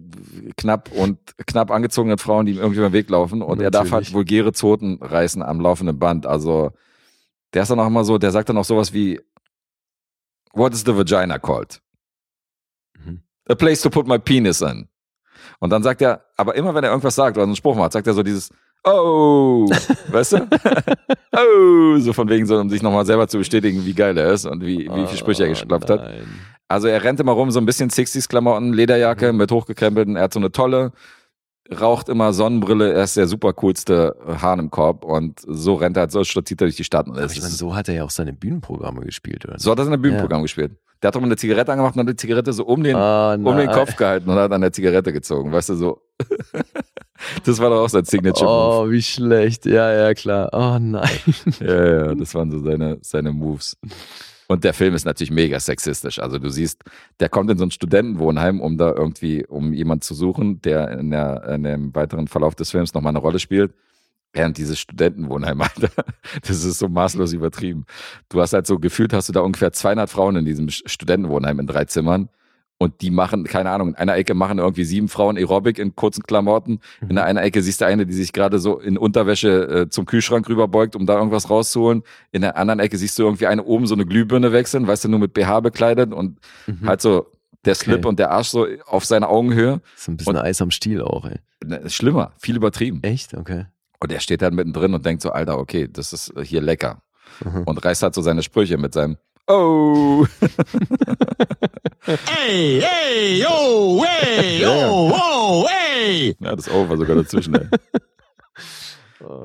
[SPEAKER 2] knapp und knapp angezogenen Frauen, die ihm irgendwie über den Weg laufen. Und er darf
[SPEAKER 3] Natürlich.
[SPEAKER 2] halt vulgäre Zoten reißen am laufenden Band. Also der ist dann auch immer so, der sagt dann auch sowas wie What is the vagina called?
[SPEAKER 3] Mhm.
[SPEAKER 2] A place to put my penis in. Und dann sagt er, aber immer wenn er irgendwas sagt oder einen Spruch macht, sagt er so dieses Oh, weißt du? <laughs> oh, so von wegen so, um sich nochmal selber zu bestätigen, wie geil er ist und wie, wie viele Sprüche er geschlappt hat. Also er rennt immer rum, so ein bisschen 60s-Klamotten, Lederjacke mit hochgekrempelten, er hat so eine tolle, raucht immer Sonnenbrille, er ist der super coolste Hahn im Korb und so rennt er halt, so stolziert er durch die Stadt. Und
[SPEAKER 3] Aber ich meine, so hat er ja auch seine Bühnenprogramme gespielt, oder?
[SPEAKER 2] so hat er in einem Bühnenprogramm gespielt. Der hat doch mal eine Zigarette angemacht und hat die Zigarette so um den,
[SPEAKER 3] Ah,
[SPEAKER 2] um den. Kopf gehalten und hat an der Zigarette gezogen, weißt du, so. <laughs> das war doch auch sein Signature-Move.
[SPEAKER 3] Oh, wie schlecht. Ja, ja, klar. Oh nein.
[SPEAKER 2] Ja, ja, das waren so seine, seine Moves. Und der Film ist natürlich mega sexistisch. Also du siehst, der kommt in so ein Studentenwohnheim, um da irgendwie, um jemanden zu suchen, der in, der, in dem weiteren Verlauf des Films nochmal eine Rolle spielt. Während dieses Studentenwohnheim, <laughs> Alter, das ist so maßlos übertrieben. Du hast halt so gefühlt, hast du da ungefähr 200 Frauen in diesem Studentenwohnheim in drei Zimmern. Und die machen, keine Ahnung, in einer Ecke machen irgendwie sieben Frauen Aerobic in kurzen Klamotten. In der einen Ecke siehst du eine, die sich gerade so in Unterwäsche äh, zum Kühlschrank rüberbeugt, um da irgendwas rauszuholen. In der anderen Ecke siehst du irgendwie eine oben so eine Glühbirne wechseln, weißt du, nur mit BH bekleidet und
[SPEAKER 3] Mhm.
[SPEAKER 2] halt so der Slip
[SPEAKER 3] Okay.
[SPEAKER 2] und der Arsch so auf seiner Augenhöhe.
[SPEAKER 3] So ein bisschen
[SPEAKER 2] Und-
[SPEAKER 3] Eis am Stiel auch, ey.
[SPEAKER 2] Ne, Schlimmer, viel übertrieben.
[SPEAKER 3] Echt? Okay.
[SPEAKER 2] Und er steht halt mittendrin und denkt so, Alter, okay, das ist hier lecker.
[SPEAKER 3] Mhm.
[SPEAKER 2] Und reißt halt so seine Sprüche mit seinem Oh. <laughs>
[SPEAKER 5] Ey, ey, yo, ey, yo, oh, ey.
[SPEAKER 2] Ja, das O war sogar dazwischen, ey. <laughs>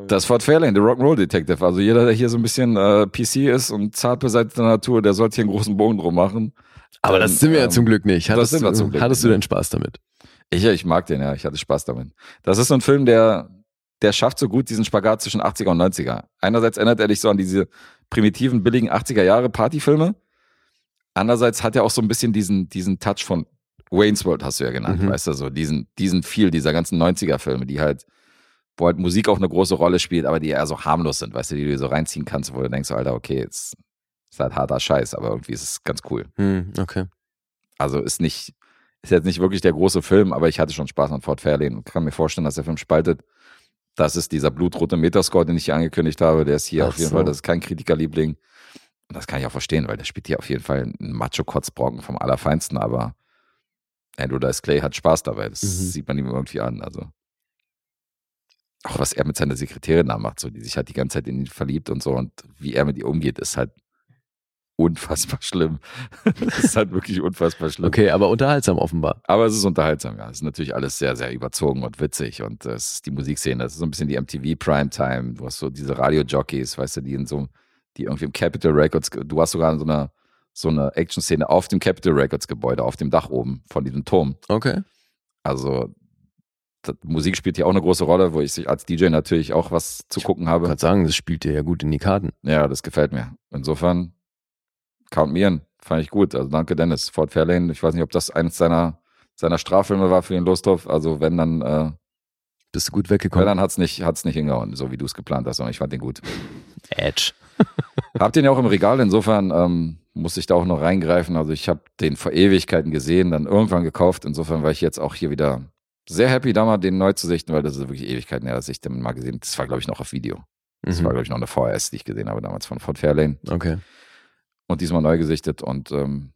[SPEAKER 2] Das Fort Fairlane, der Rock'n'Roll Detective. Also jeder, der hier so ein bisschen äh, PC ist und zart beseiteter Natur, der sollte hier einen großen Bogen drum machen.
[SPEAKER 3] Aber
[SPEAKER 2] Dann,
[SPEAKER 3] das sind wir ja
[SPEAKER 2] ähm,
[SPEAKER 3] zum Glück nicht. Hattest,
[SPEAKER 2] sind wir
[SPEAKER 3] du,
[SPEAKER 2] zum Glück
[SPEAKER 3] hattest du denn Spaß damit?
[SPEAKER 2] Ich, ich mag den, ja. Ich hatte Spaß damit. Das ist so ein Film, der, der schafft so gut diesen Spagat zwischen 80er und 90er. Einerseits erinnert er dich so an diese primitiven, billigen 80er Jahre Partyfilme. Andererseits hat er auch so ein bisschen diesen, diesen Touch von Wayne's World, hast du ja genannt,
[SPEAKER 3] Mhm.
[SPEAKER 2] weißt du, so diesen, diesen Feel dieser ganzen 90er Filme, die halt, wo halt Musik auch eine große Rolle spielt, aber die eher so harmlos sind, weißt du, die du so reinziehen kannst, wo du denkst, Alter, okay, jetzt ist halt harter Scheiß, aber irgendwie ist es ganz cool.
[SPEAKER 3] Hm, okay.
[SPEAKER 2] Also ist nicht, ist jetzt nicht wirklich der große Film, aber ich hatte schon Spaß an Fort Fairlane und kann mir vorstellen, dass der Film spaltet. Das ist dieser blutrote Metascore, den ich hier angekündigt habe. Der ist hier
[SPEAKER 3] Ach
[SPEAKER 2] auf jeden
[SPEAKER 3] so.
[SPEAKER 2] Fall, das ist kein Kritikerliebling. Und das kann ich auch verstehen, weil der spielt hier auf jeden Fall einen Macho-Kotzbrocken vom Allerfeinsten, aber Andrew Dice Clay hat Spaß dabei. Das
[SPEAKER 3] Mhm.
[SPEAKER 2] sieht man ihm irgendwie an. Also auch was er mit seiner Sekretärin da macht, so, die sich halt die ganze Zeit in ihn verliebt und so und wie er mit ihr umgeht, ist halt unfassbar schlimm. <laughs> das ist halt wirklich unfassbar schlimm.
[SPEAKER 3] Okay, aber unterhaltsam offenbar.
[SPEAKER 2] Aber es ist unterhaltsam, ja. Es ist natürlich alles sehr, sehr überzogen und witzig und äh, es ist die Musikszene. Das ist so ein bisschen die MTV Primetime. Du hast so diese Radio-Jockeys, weißt du, die in so, die irgendwie im Capitol Records, du hast sogar so eine, so eine Action-Szene auf dem Capitol Records Gebäude, auf dem Dach oben von diesem Turm.
[SPEAKER 3] Okay.
[SPEAKER 2] Also, das, Musik spielt hier auch eine große Rolle, wo ich als DJ natürlich auch was zu gucken
[SPEAKER 3] Ich
[SPEAKER 2] habe.
[SPEAKER 3] kann sagen, das spielt dir ja gut in die Karten.
[SPEAKER 2] Ja, das gefällt mir. Insofern, count me in. Fand ich gut. Also danke, Dennis. Fort Fairlane. Ich weiß nicht, ob das eines seiner, seiner Straffilme war für den Losthoff. Also wenn dann, äh,
[SPEAKER 3] Bist du gut
[SPEAKER 2] wenn
[SPEAKER 3] weggekommen?
[SPEAKER 2] dann hat's nicht, hat's nicht hingehauen, so wie du es geplant hast. Und ich fand den gut.
[SPEAKER 3] Edge. <laughs>
[SPEAKER 2] Hab den ja auch im Regal. Insofern ähm, muss ich da auch noch reingreifen. Also ich habe den vor Ewigkeiten gesehen, dann irgendwann gekauft. Insofern war ich jetzt auch hier wieder sehr happy, da mal den neu zu sichten, weil das ist wirklich Ewigkeiten her, dass ich den mal gesehen. Das war glaube ich noch auf Video. Das
[SPEAKER 3] Mhm.
[SPEAKER 2] war glaube ich noch eine VHS, die ich gesehen habe damals von Fort Fairlane.
[SPEAKER 3] Okay.
[SPEAKER 2] Und diesmal neu gesichtet und ähm,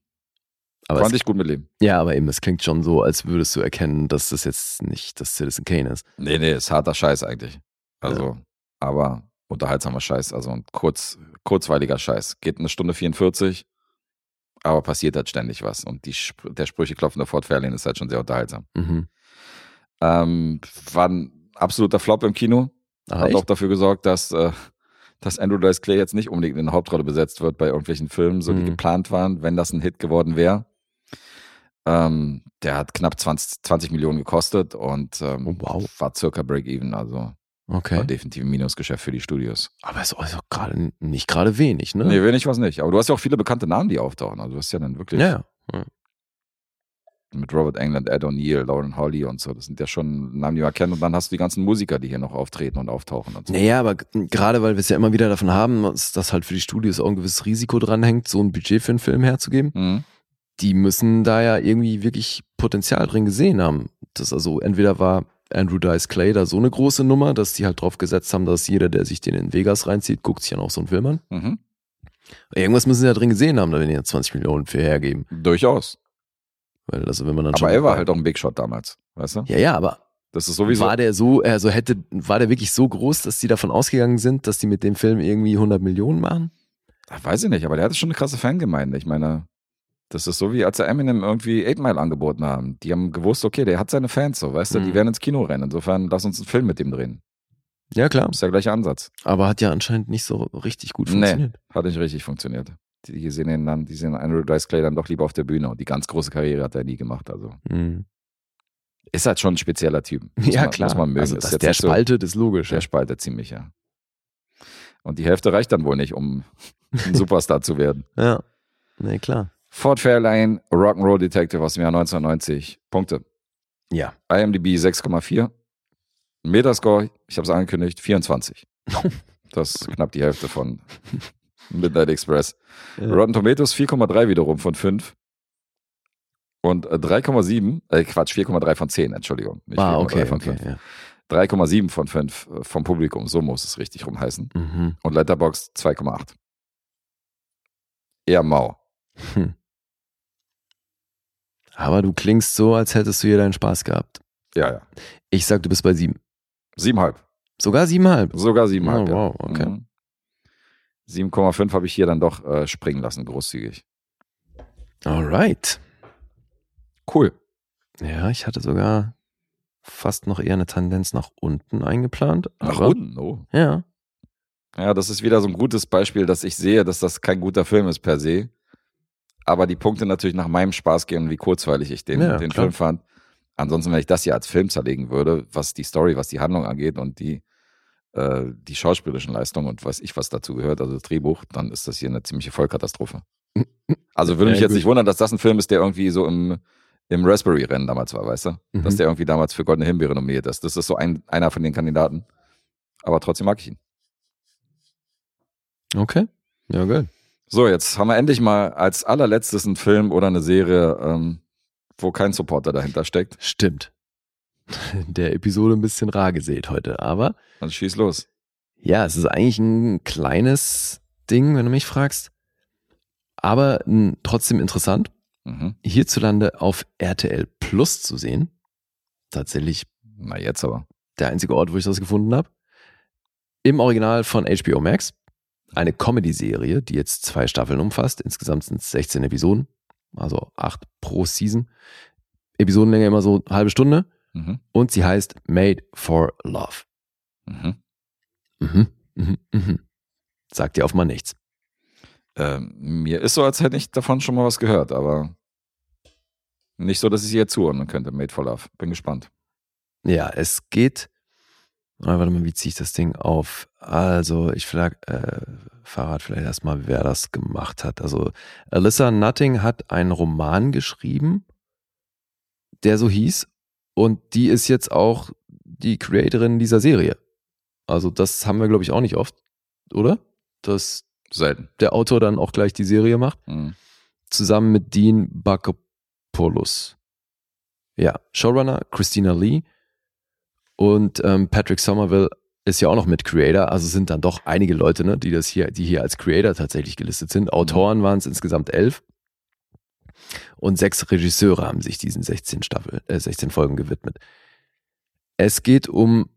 [SPEAKER 3] Aber es,
[SPEAKER 2] ich gut mitleben.
[SPEAKER 3] ja, aber eben, es klingt schon so, als würdest du erkennen, dass das jetzt nicht das Citizen Kane ist.
[SPEAKER 2] Nee, nee, ist harter Scheiß eigentlich. Also, aber unterhaltsamer Scheiß, also ein kurz, kurzweiliger Scheiß. Geht eine Stunde 44, aber passiert halt ständig was. Und die, der Sprüche klopfende Fort Fairlane ist halt schon sehr unterhaltsam.
[SPEAKER 3] Mhm.
[SPEAKER 2] Ähm, war ein absoluter Flop im Kino.
[SPEAKER 3] Ah,
[SPEAKER 2] Hat
[SPEAKER 3] echt?
[SPEAKER 2] auch dafür gesorgt, dass, äh, dass Andrew Dice Clay jetzt nicht unbedingt in der Hauptrolle besetzt wird bei irgendwelchen Filmen, so die
[SPEAKER 3] Mhm.
[SPEAKER 2] geplant waren, wenn das ein Hit geworden wäre. Ähm, der hat knapp 20, 20 Millionen gekostet und ähm,
[SPEAKER 3] Oh, wow.
[SPEAKER 2] war circa Break-Even, also war
[SPEAKER 3] Okay.
[SPEAKER 2] definitiv ein Minusgeschäft für die Studios.
[SPEAKER 3] Aber es ist auch gerade nicht gerade wenig, ne?
[SPEAKER 2] Nee, wenig was nicht. Aber du hast ja auch viele bekannte Namen, die auftauchen. Also du hast ja dann wirklich
[SPEAKER 3] ja, ja.
[SPEAKER 2] Mit Robert England, Ed O'Neill, Lauren Holly und so. Das sind ja schon Namen, die man kennt. Und dann hast du die ganzen Musiker, die hier noch auftreten und auftauchen und so.
[SPEAKER 3] Naja, aber gerade weil wir es ja immer wieder davon haben, dass, halt für die Studios auch ein gewisses Risiko dranhängt, so ein Budget für einen Film herzugeben,
[SPEAKER 2] Mhm.
[SPEAKER 3] die müssen da ja irgendwie wirklich Potenzial drin gesehen haben. Das also entweder war Andrew Dice Clay da so eine große Nummer, dass die halt drauf gesetzt haben, dass jeder, der sich den in Vegas reinzieht, guckt sich dann auch so einen Film an.
[SPEAKER 2] Mhm.
[SPEAKER 3] Irgendwas müssen sie ja drin gesehen haben, da wenn die ja 20 Millionen für hergeben.
[SPEAKER 2] Durchaus.
[SPEAKER 3] Weil also wenn man dann
[SPEAKER 2] Aber er war halt auch ein Big Shot damals, weißt du?
[SPEAKER 3] Ja, ja, aber
[SPEAKER 2] Das ist sowieso.
[SPEAKER 3] war der so, also hätte, war der wirklich so groß, dass die davon ausgegangen sind, dass die mit dem Film irgendwie 100 Millionen machen?
[SPEAKER 2] Ach, Weiß ich nicht, aber der hatte schon eine krasse Fangemeinde. Ich meine, das ist so wie als er Eminem irgendwie 8 Mile angeboten haben. Die haben gewusst, okay, der hat seine Fans so, weißt du, die
[SPEAKER 3] Mhm.
[SPEAKER 2] werden ins Kino rennen. Insofern lass uns einen Film mit dem drehen.
[SPEAKER 3] Ja, klar.
[SPEAKER 2] Das ist der gleiche Ansatz.
[SPEAKER 3] Aber hat ja anscheinend nicht so richtig gut
[SPEAKER 2] Nee.
[SPEAKER 3] funktioniert.
[SPEAKER 2] Hat nicht richtig funktioniert. Die, sehen ihn dann, die sehen Andrew Dice Clay dann doch lieber auf der Bühne und die ganz große Karriere hat er nie gemacht. Also
[SPEAKER 3] Mhm.
[SPEAKER 2] ist halt schon ein spezieller Typ. <laughs>
[SPEAKER 3] Ja,
[SPEAKER 2] man,
[SPEAKER 3] klar.
[SPEAKER 2] Muss man mögen.
[SPEAKER 3] Also, dass der
[SPEAKER 2] so-
[SPEAKER 3] spaltet, ist logisch.
[SPEAKER 2] Der spaltet ziemlich, ja. Und die Hälfte reicht dann wohl nicht, um <laughs> ein Superstar zu werden.
[SPEAKER 3] Ja. Nee, klar.
[SPEAKER 2] Fort Fairlane, Rock'n'Roll Detective aus dem Jahr 1990. Punkte.
[SPEAKER 3] Ja.
[SPEAKER 2] IMDb 6,4. Metascore, ich habe es angekündigt, 24. <laughs> Das ist knapp die Hälfte von Midnight Express.
[SPEAKER 3] Ja.
[SPEAKER 2] Rotten Tomatoes 4,3 wiederum von 5. Und äh, 3,7, äh Quatsch, 4,3 von 10, Entschuldigung. Nicht
[SPEAKER 3] Ah,
[SPEAKER 2] 4,3
[SPEAKER 3] okay,
[SPEAKER 2] von
[SPEAKER 3] okay.
[SPEAKER 2] 5.
[SPEAKER 3] Ja.
[SPEAKER 2] 3,7 von 5 äh, vom Publikum, so muss es richtig rum heißen.
[SPEAKER 3] Mhm.
[SPEAKER 2] Und Letterboxd 2,8. Eher mau.
[SPEAKER 3] Hm. Aber du klingst so, als hättest du hier deinen Spaß gehabt.
[SPEAKER 2] Ja, ja.
[SPEAKER 3] Ich sag, du bist bei sieben.
[SPEAKER 2] Siebenhalb.
[SPEAKER 3] Sogar siebenhalb.
[SPEAKER 2] Sogar siebenhalb.
[SPEAKER 3] Oh,
[SPEAKER 2] ja.
[SPEAKER 3] wow, okay.
[SPEAKER 2] Mhm. 7,5 habe ich hier dann doch äh, springen lassen, großzügig.
[SPEAKER 3] Alright.
[SPEAKER 2] Cool.
[SPEAKER 3] Ja, ich hatte sogar fast noch eher eine Tendenz nach unten eingeplant.
[SPEAKER 2] Nach unten, oh.
[SPEAKER 3] Ja.
[SPEAKER 2] Ja, das ist wieder so ein gutes Beispiel, dass ich sehe, dass das kein guter Film ist per se. Aber die Punkte natürlich nach meinem Spaß gehen, wie kurzweilig ich den,
[SPEAKER 3] Ja,
[SPEAKER 2] den
[SPEAKER 3] klar.
[SPEAKER 2] Film fand. Ansonsten, wenn ich das hier als Film zerlegen würde, was die Story, was die Handlung angeht und die, äh, die schauspielerischen Leistungen und weiß ich, was dazu gehört, also das Drehbuch, dann ist das hier eine ziemliche Vollkatastrophe. Also würde mich jetzt nicht wundern, dass das ein Film ist, der irgendwie so im, im Raspberry-Rennen damals war, weißt du?
[SPEAKER 3] Mhm.
[SPEAKER 2] Dass der irgendwie damals für Goldene Himbeere nominiert ist. Das ist so ein, einer von den Kandidaten. Aber trotzdem mag ich ihn.
[SPEAKER 3] Okay. Ja, geil.
[SPEAKER 2] So, jetzt haben wir endlich mal als allerletztes einen Film oder eine Serie, ähm, wo kein Supporter dahinter steckt.
[SPEAKER 3] Stimmt. Der Episode ein bisschen rar gesät heute, aber
[SPEAKER 2] Dann schieß los.
[SPEAKER 3] ja, es ist eigentlich ein kleines Ding, wenn du mich fragst. Aber trotzdem interessant,
[SPEAKER 2] Mhm.
[SPEAKER 3] hierzulande auf RTL Plus zu sehen. Tatsächlich
[SPEAKER 2] Na, jetzt aber.
[SPEAKER 3] der einzige Ort, wo ich das gefunden habe. Im Original von HBO Max. Eine Comedy-Serie, die jetzt zwei Staffeln umfasst. Insgesamt sind es 16 Episoden, also acht pro Season. Episodenlänge immer so eine halbe Stunde.
[SPEAKER 2] Mhm.
[SPEAKER 3] Und sie heißt Made for Love.
[SPEAKER 2] Mhm.
[SPEAKER 3] Mhm, mhm, mhm. Sagt dir auf mal nichts.
[SPEAKER 2] Ähm, mir ist so, als hätte ich davon schon mal was gehört, aber nicht so, dass ich sie jetzt zuordnen könnte. Made for Love. Bin gespannt.
[SPEAKER 3] Ja, es geht. Ah, warte mal, wie ziehe ich das Ding auf? Also, ich frage äh, Fahrrad vielleicht erstmal, wer das gemacht hat. Also, Alyssa Nutting hat einen Roman geschrieben, der so hieß. Und die ist jetzt auch die Creatorin dieser Serie. Also, das haben wir, glaube ich, auch nicht oft, oder? Dass
[SPEAKER 2] Selten.
[SPEAKER 3] der Autor dann auch gleich die Serie macht.
[SPEAKER 2] Mhm.
[SPEAKER 3] zusammen mit Dean Bakopoulos. Ja, Showrunner Christina Lee und ähm, Patrick Somerville ist ja auch noch mit Creator, also sind dann doch einige Leute, ne, die das hier, die hier als Creator tatsächlich gelistet sind. Autoren waren es insgesamt elf und sechs Regisseure haben sich diesen 16 Staffel, äh, 16 Folgen gewidmet. Es geht um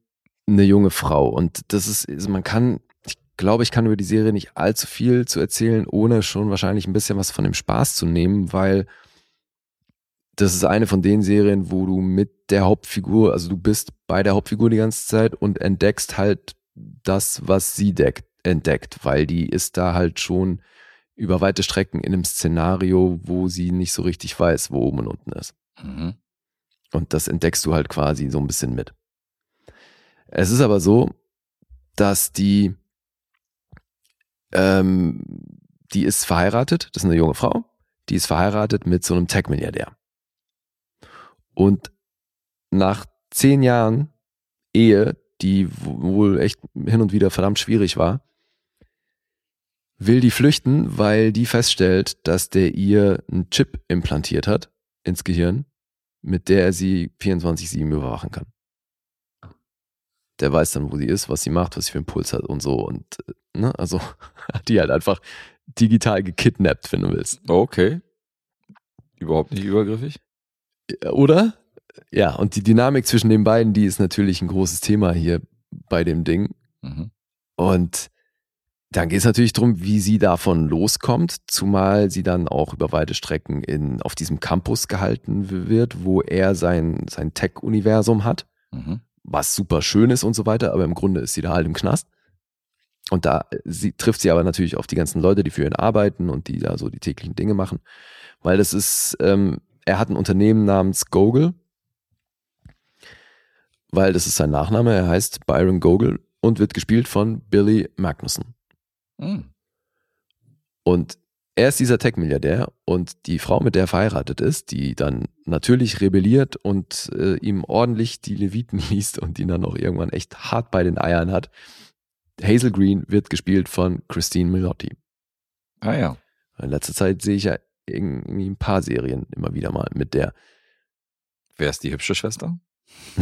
[SPEAKER 3] eine junge Frau und das ist, also man kann, ich glaube, ich kann über die Serie nicht allzu viel zu erzählen, ohne schon wahrscheinlich ein bisschen was von dem Spaß zu nehmen, weil das ist eine von den Serien, wo du mit der Hauptfigur, also du bist bei der Hauptfigur die ganze Zeit und entdeckst halt das, was sie deckt, entdeckt, weil die ist da halt schon über weite Strecken in einem Szenario, wo sie nicht so richtig weiß, wo oben und unten ist.
[SPEAKER 2] Mhm.
[SPEAKER 3] Und das entdeckst du halt quasi so ein bisschen mit. Es ist aber so, dass die, ähm, die ist verheiratet, das ist eine junge Frau, die ist verheiratet mit so einem Tech-Milliardär. Und nach zehn Jahren Ehe, die wohl echt hin und wieder verdammt schwierig war, will die flüchten, weil die feststellt, dass der ihr einen Chip implantiert hat ins Gehirn, mit der er sie 24-7 überwachen kann. Der weiß dann, wo sie ist, was sie macht, was sie für einen Puls hat und so. Und äh, ne, also <laughs> hat die halt einfach digital gekidnappt, wenn du willst.
[SPEAKER 2] Okay. Überhaupt nicht übergriffig.
[SPEAKER 3] Oder? Ja, und die Dynamik zwischen den beiden, die ist natürlich ein großes Thema hier bei dem Ding.
[SPEAKER 2] Mhm.
[SPEAKER 3] Und dann geht es natürlich darum, wie sie davon loskommt, zumal sie dann auch über weite Strecken in, auf diesem Campus gehalten wird, wo er sein, sein Tech-Universum hat,
[SPEAKER 2] Mhm.
[SPEAKER 3] was super schön ist und so weiter, aber im Grunde ist sie da halt im Knast. Und da sie, trifft sie aber natürlich auf die ganzen Leute, die für ihn arbeiten und die da so die täglichen Dinge machen. Weil das ist, ähm, er hat ein Unternehmen namens Gogol, weil das ist sein Nachname, er heißt Byron Gogol und wird gespielt von Billy Magnussen.
[SPEAKER 2] Mhm.
[SPEAKER 3] Und er ist dieser Tech-Milliardär und die Frau, mit der er verheiratet ist, die dann natürlich rebelliert und äh, ihm ordentlich die Leviten <laughs> liest und ihn dann auch irgendwann echt hart bei den Eiern hat. Hazel Green wird gespielt von Christine Milotti.
[SPEAKER 2] Ah ja.
[SPEAKER 3] In letzter Zeit sehe ich ja irgendwie ein paar Serien immer wieder mal mit der.
[SPEAKER 2] Wer ist die hübsche Schwester? <laughs>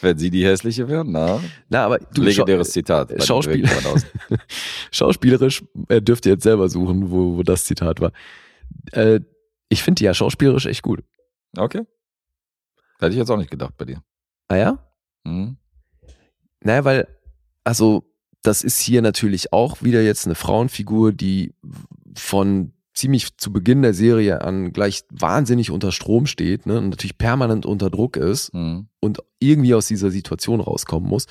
[SPEAKER 2] Wenn sie die hässliche wäre? Na,
[SPEAKER 3] Na, aber du
[SPEAKER 2] legendäres Zitat. bei den
[SPEAKER 3] Schauspiel- <laughs> schauspielerisch, er dürfte jetzt selber suchen, wo, wo das Zitat war. Äh, ich finde die ja schauspielerisch echt gut.
[SPEAKER 2] Okay. Hätte ich jetzt auch nicht gedacht bei dir.
[SPEAKER 3] Ah ja?
[SPEAKER 2] Mhm.
[SPEAKER 3] Naja, weil, also, das ist hier natürlich auch wieder jetzt eine Frauenfigur, die von ziemlich zu Beginn der Serie an gleich wahnsinnig unter Strom steht ne, und natürlich permanent unter Druck ist
[SPEAKER 2] Mhm.
[SPEAKER 3] und irgendwie aus dieser Situation rauskommen muss.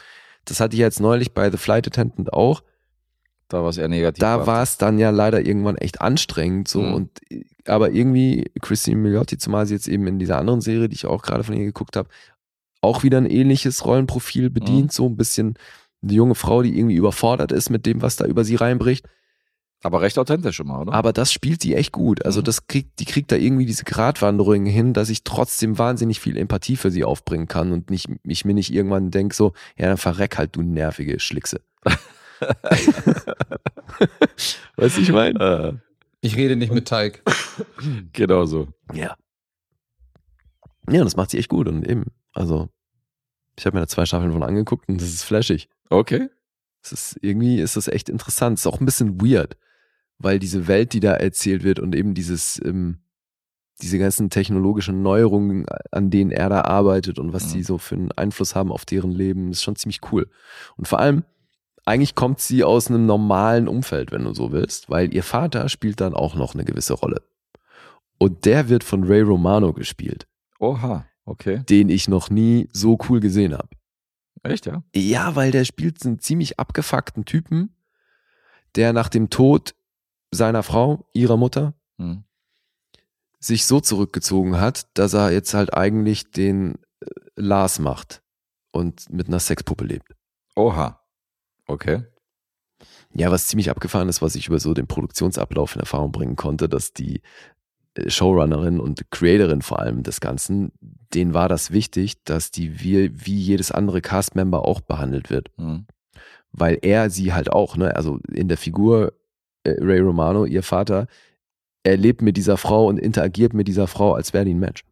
[SPEAKER 3] Das hatte ich jetzt neulich bei The Flight Attendant auch.
[SPEAKER 2] Da war es eher negativ.
[SPEAKER 3] Da war es dann ja leider irgendwann echt anstrengend so
[SPEAKER 2] Mhm.
[SPEAKER 3] und aber irgendwie Christine Milioti, zumal sie jetzt eben in dieser anderen Serie, die ich auch gerade von ihr geguckt habe, auch wieder ein ähnliches Rollenprofil bedient,
[SPEAKER 2] Mhm.
[SPEAKER 3] so ein bisschen eine junge Frau, die irgendwie überfordert ist mit dem, was da über sie reinbricht.
[SPEAKER 2] Aber recht authentisch immer, oder?
[SPEAKER 3] Aber das spielt die echt gut. Also
[SPEAKER 2] Mhm.
[SPEAKER 3] das kriegt, die kriegt da irgendwie diese Gratwanderung hin, dass ich trotzdem wahnsinnig viel Empathie für sie aufbringen kann und nicht, ich mir nicht irgendwann denke so, ja, dann verreck halt, du nervige Schlickse. <laughs> weißt du, ich meine?
[SPEAKER 2] äh,
[SPEAKER 6] Ich rede nicht mit Teig. <laughs>
[SPEAKER 2] genau so.
[SPEAKER 3] Ja. Ja, das macht sie echt gut und eben, also ich habe mir da zwei Staffeln von angeguckt und das ist flashig.
[SPEAKER 2] Okay.
[SPEAKER 3] Es ist irgendwie ist das echt interessant. Es ist auch ein bisschen weird, weil diese Welt, die da erzählt wird und eben dieses, ähm, diese ganzen technologischen Neuerungen, an denen er da arbeitet und was
[SPEAKER 2] Mhm.
[SPEAKER 3] die so für einen Einfluss haben auf deren Leben, ist schon ziemlich cool. Und vor allem, eigentlich kommt sie aus einem normalen Umfeld, wenn du so willst, weil ihr Vater spielt dann auch noch eine gewisse Rolle. Und der wird von Ray Romano gespielt,
[SPEAKER 2] Oha. Okay.
[SPEAKER 3] den ich noch nie so cool gesehen habe.
[SPEAKER 2] Echt, ja?
[SPEAKER 3] Ja, weil der spielt einen ziemlich abgefuckten Typen, der nach dem Tod seiner Frau, ihrer Mutter,
[SPEAKER 2] Hm.
[SPEAKER 3] sich so zurückgezogen hat, dass er jetzt halt eigentlich den äh, Lars macht und mit einer Sexpuppe lebt.
[SPEAKER 2] Oha. Okay.
[SPEAKER 3] Ja, was ziemlich abgefahren ist, was ich über so den Produktionsablauf in Erfahrung bringen konnte, dass die äh, Showrunnerin und Creatorin vor allem des Ganzen, denen war das wichtig, dass die wie, wie jedes andere Castmember auch behandelt wird.
[SPEAKER 2] Hm.
[SPEAKER 3] weil er sie halt auch, ne, also in der Figur Ray Romano, ihr Vater, er lebt mit dieser Frau und interagiert mit dieser Frau, als wäre die ein Mensch.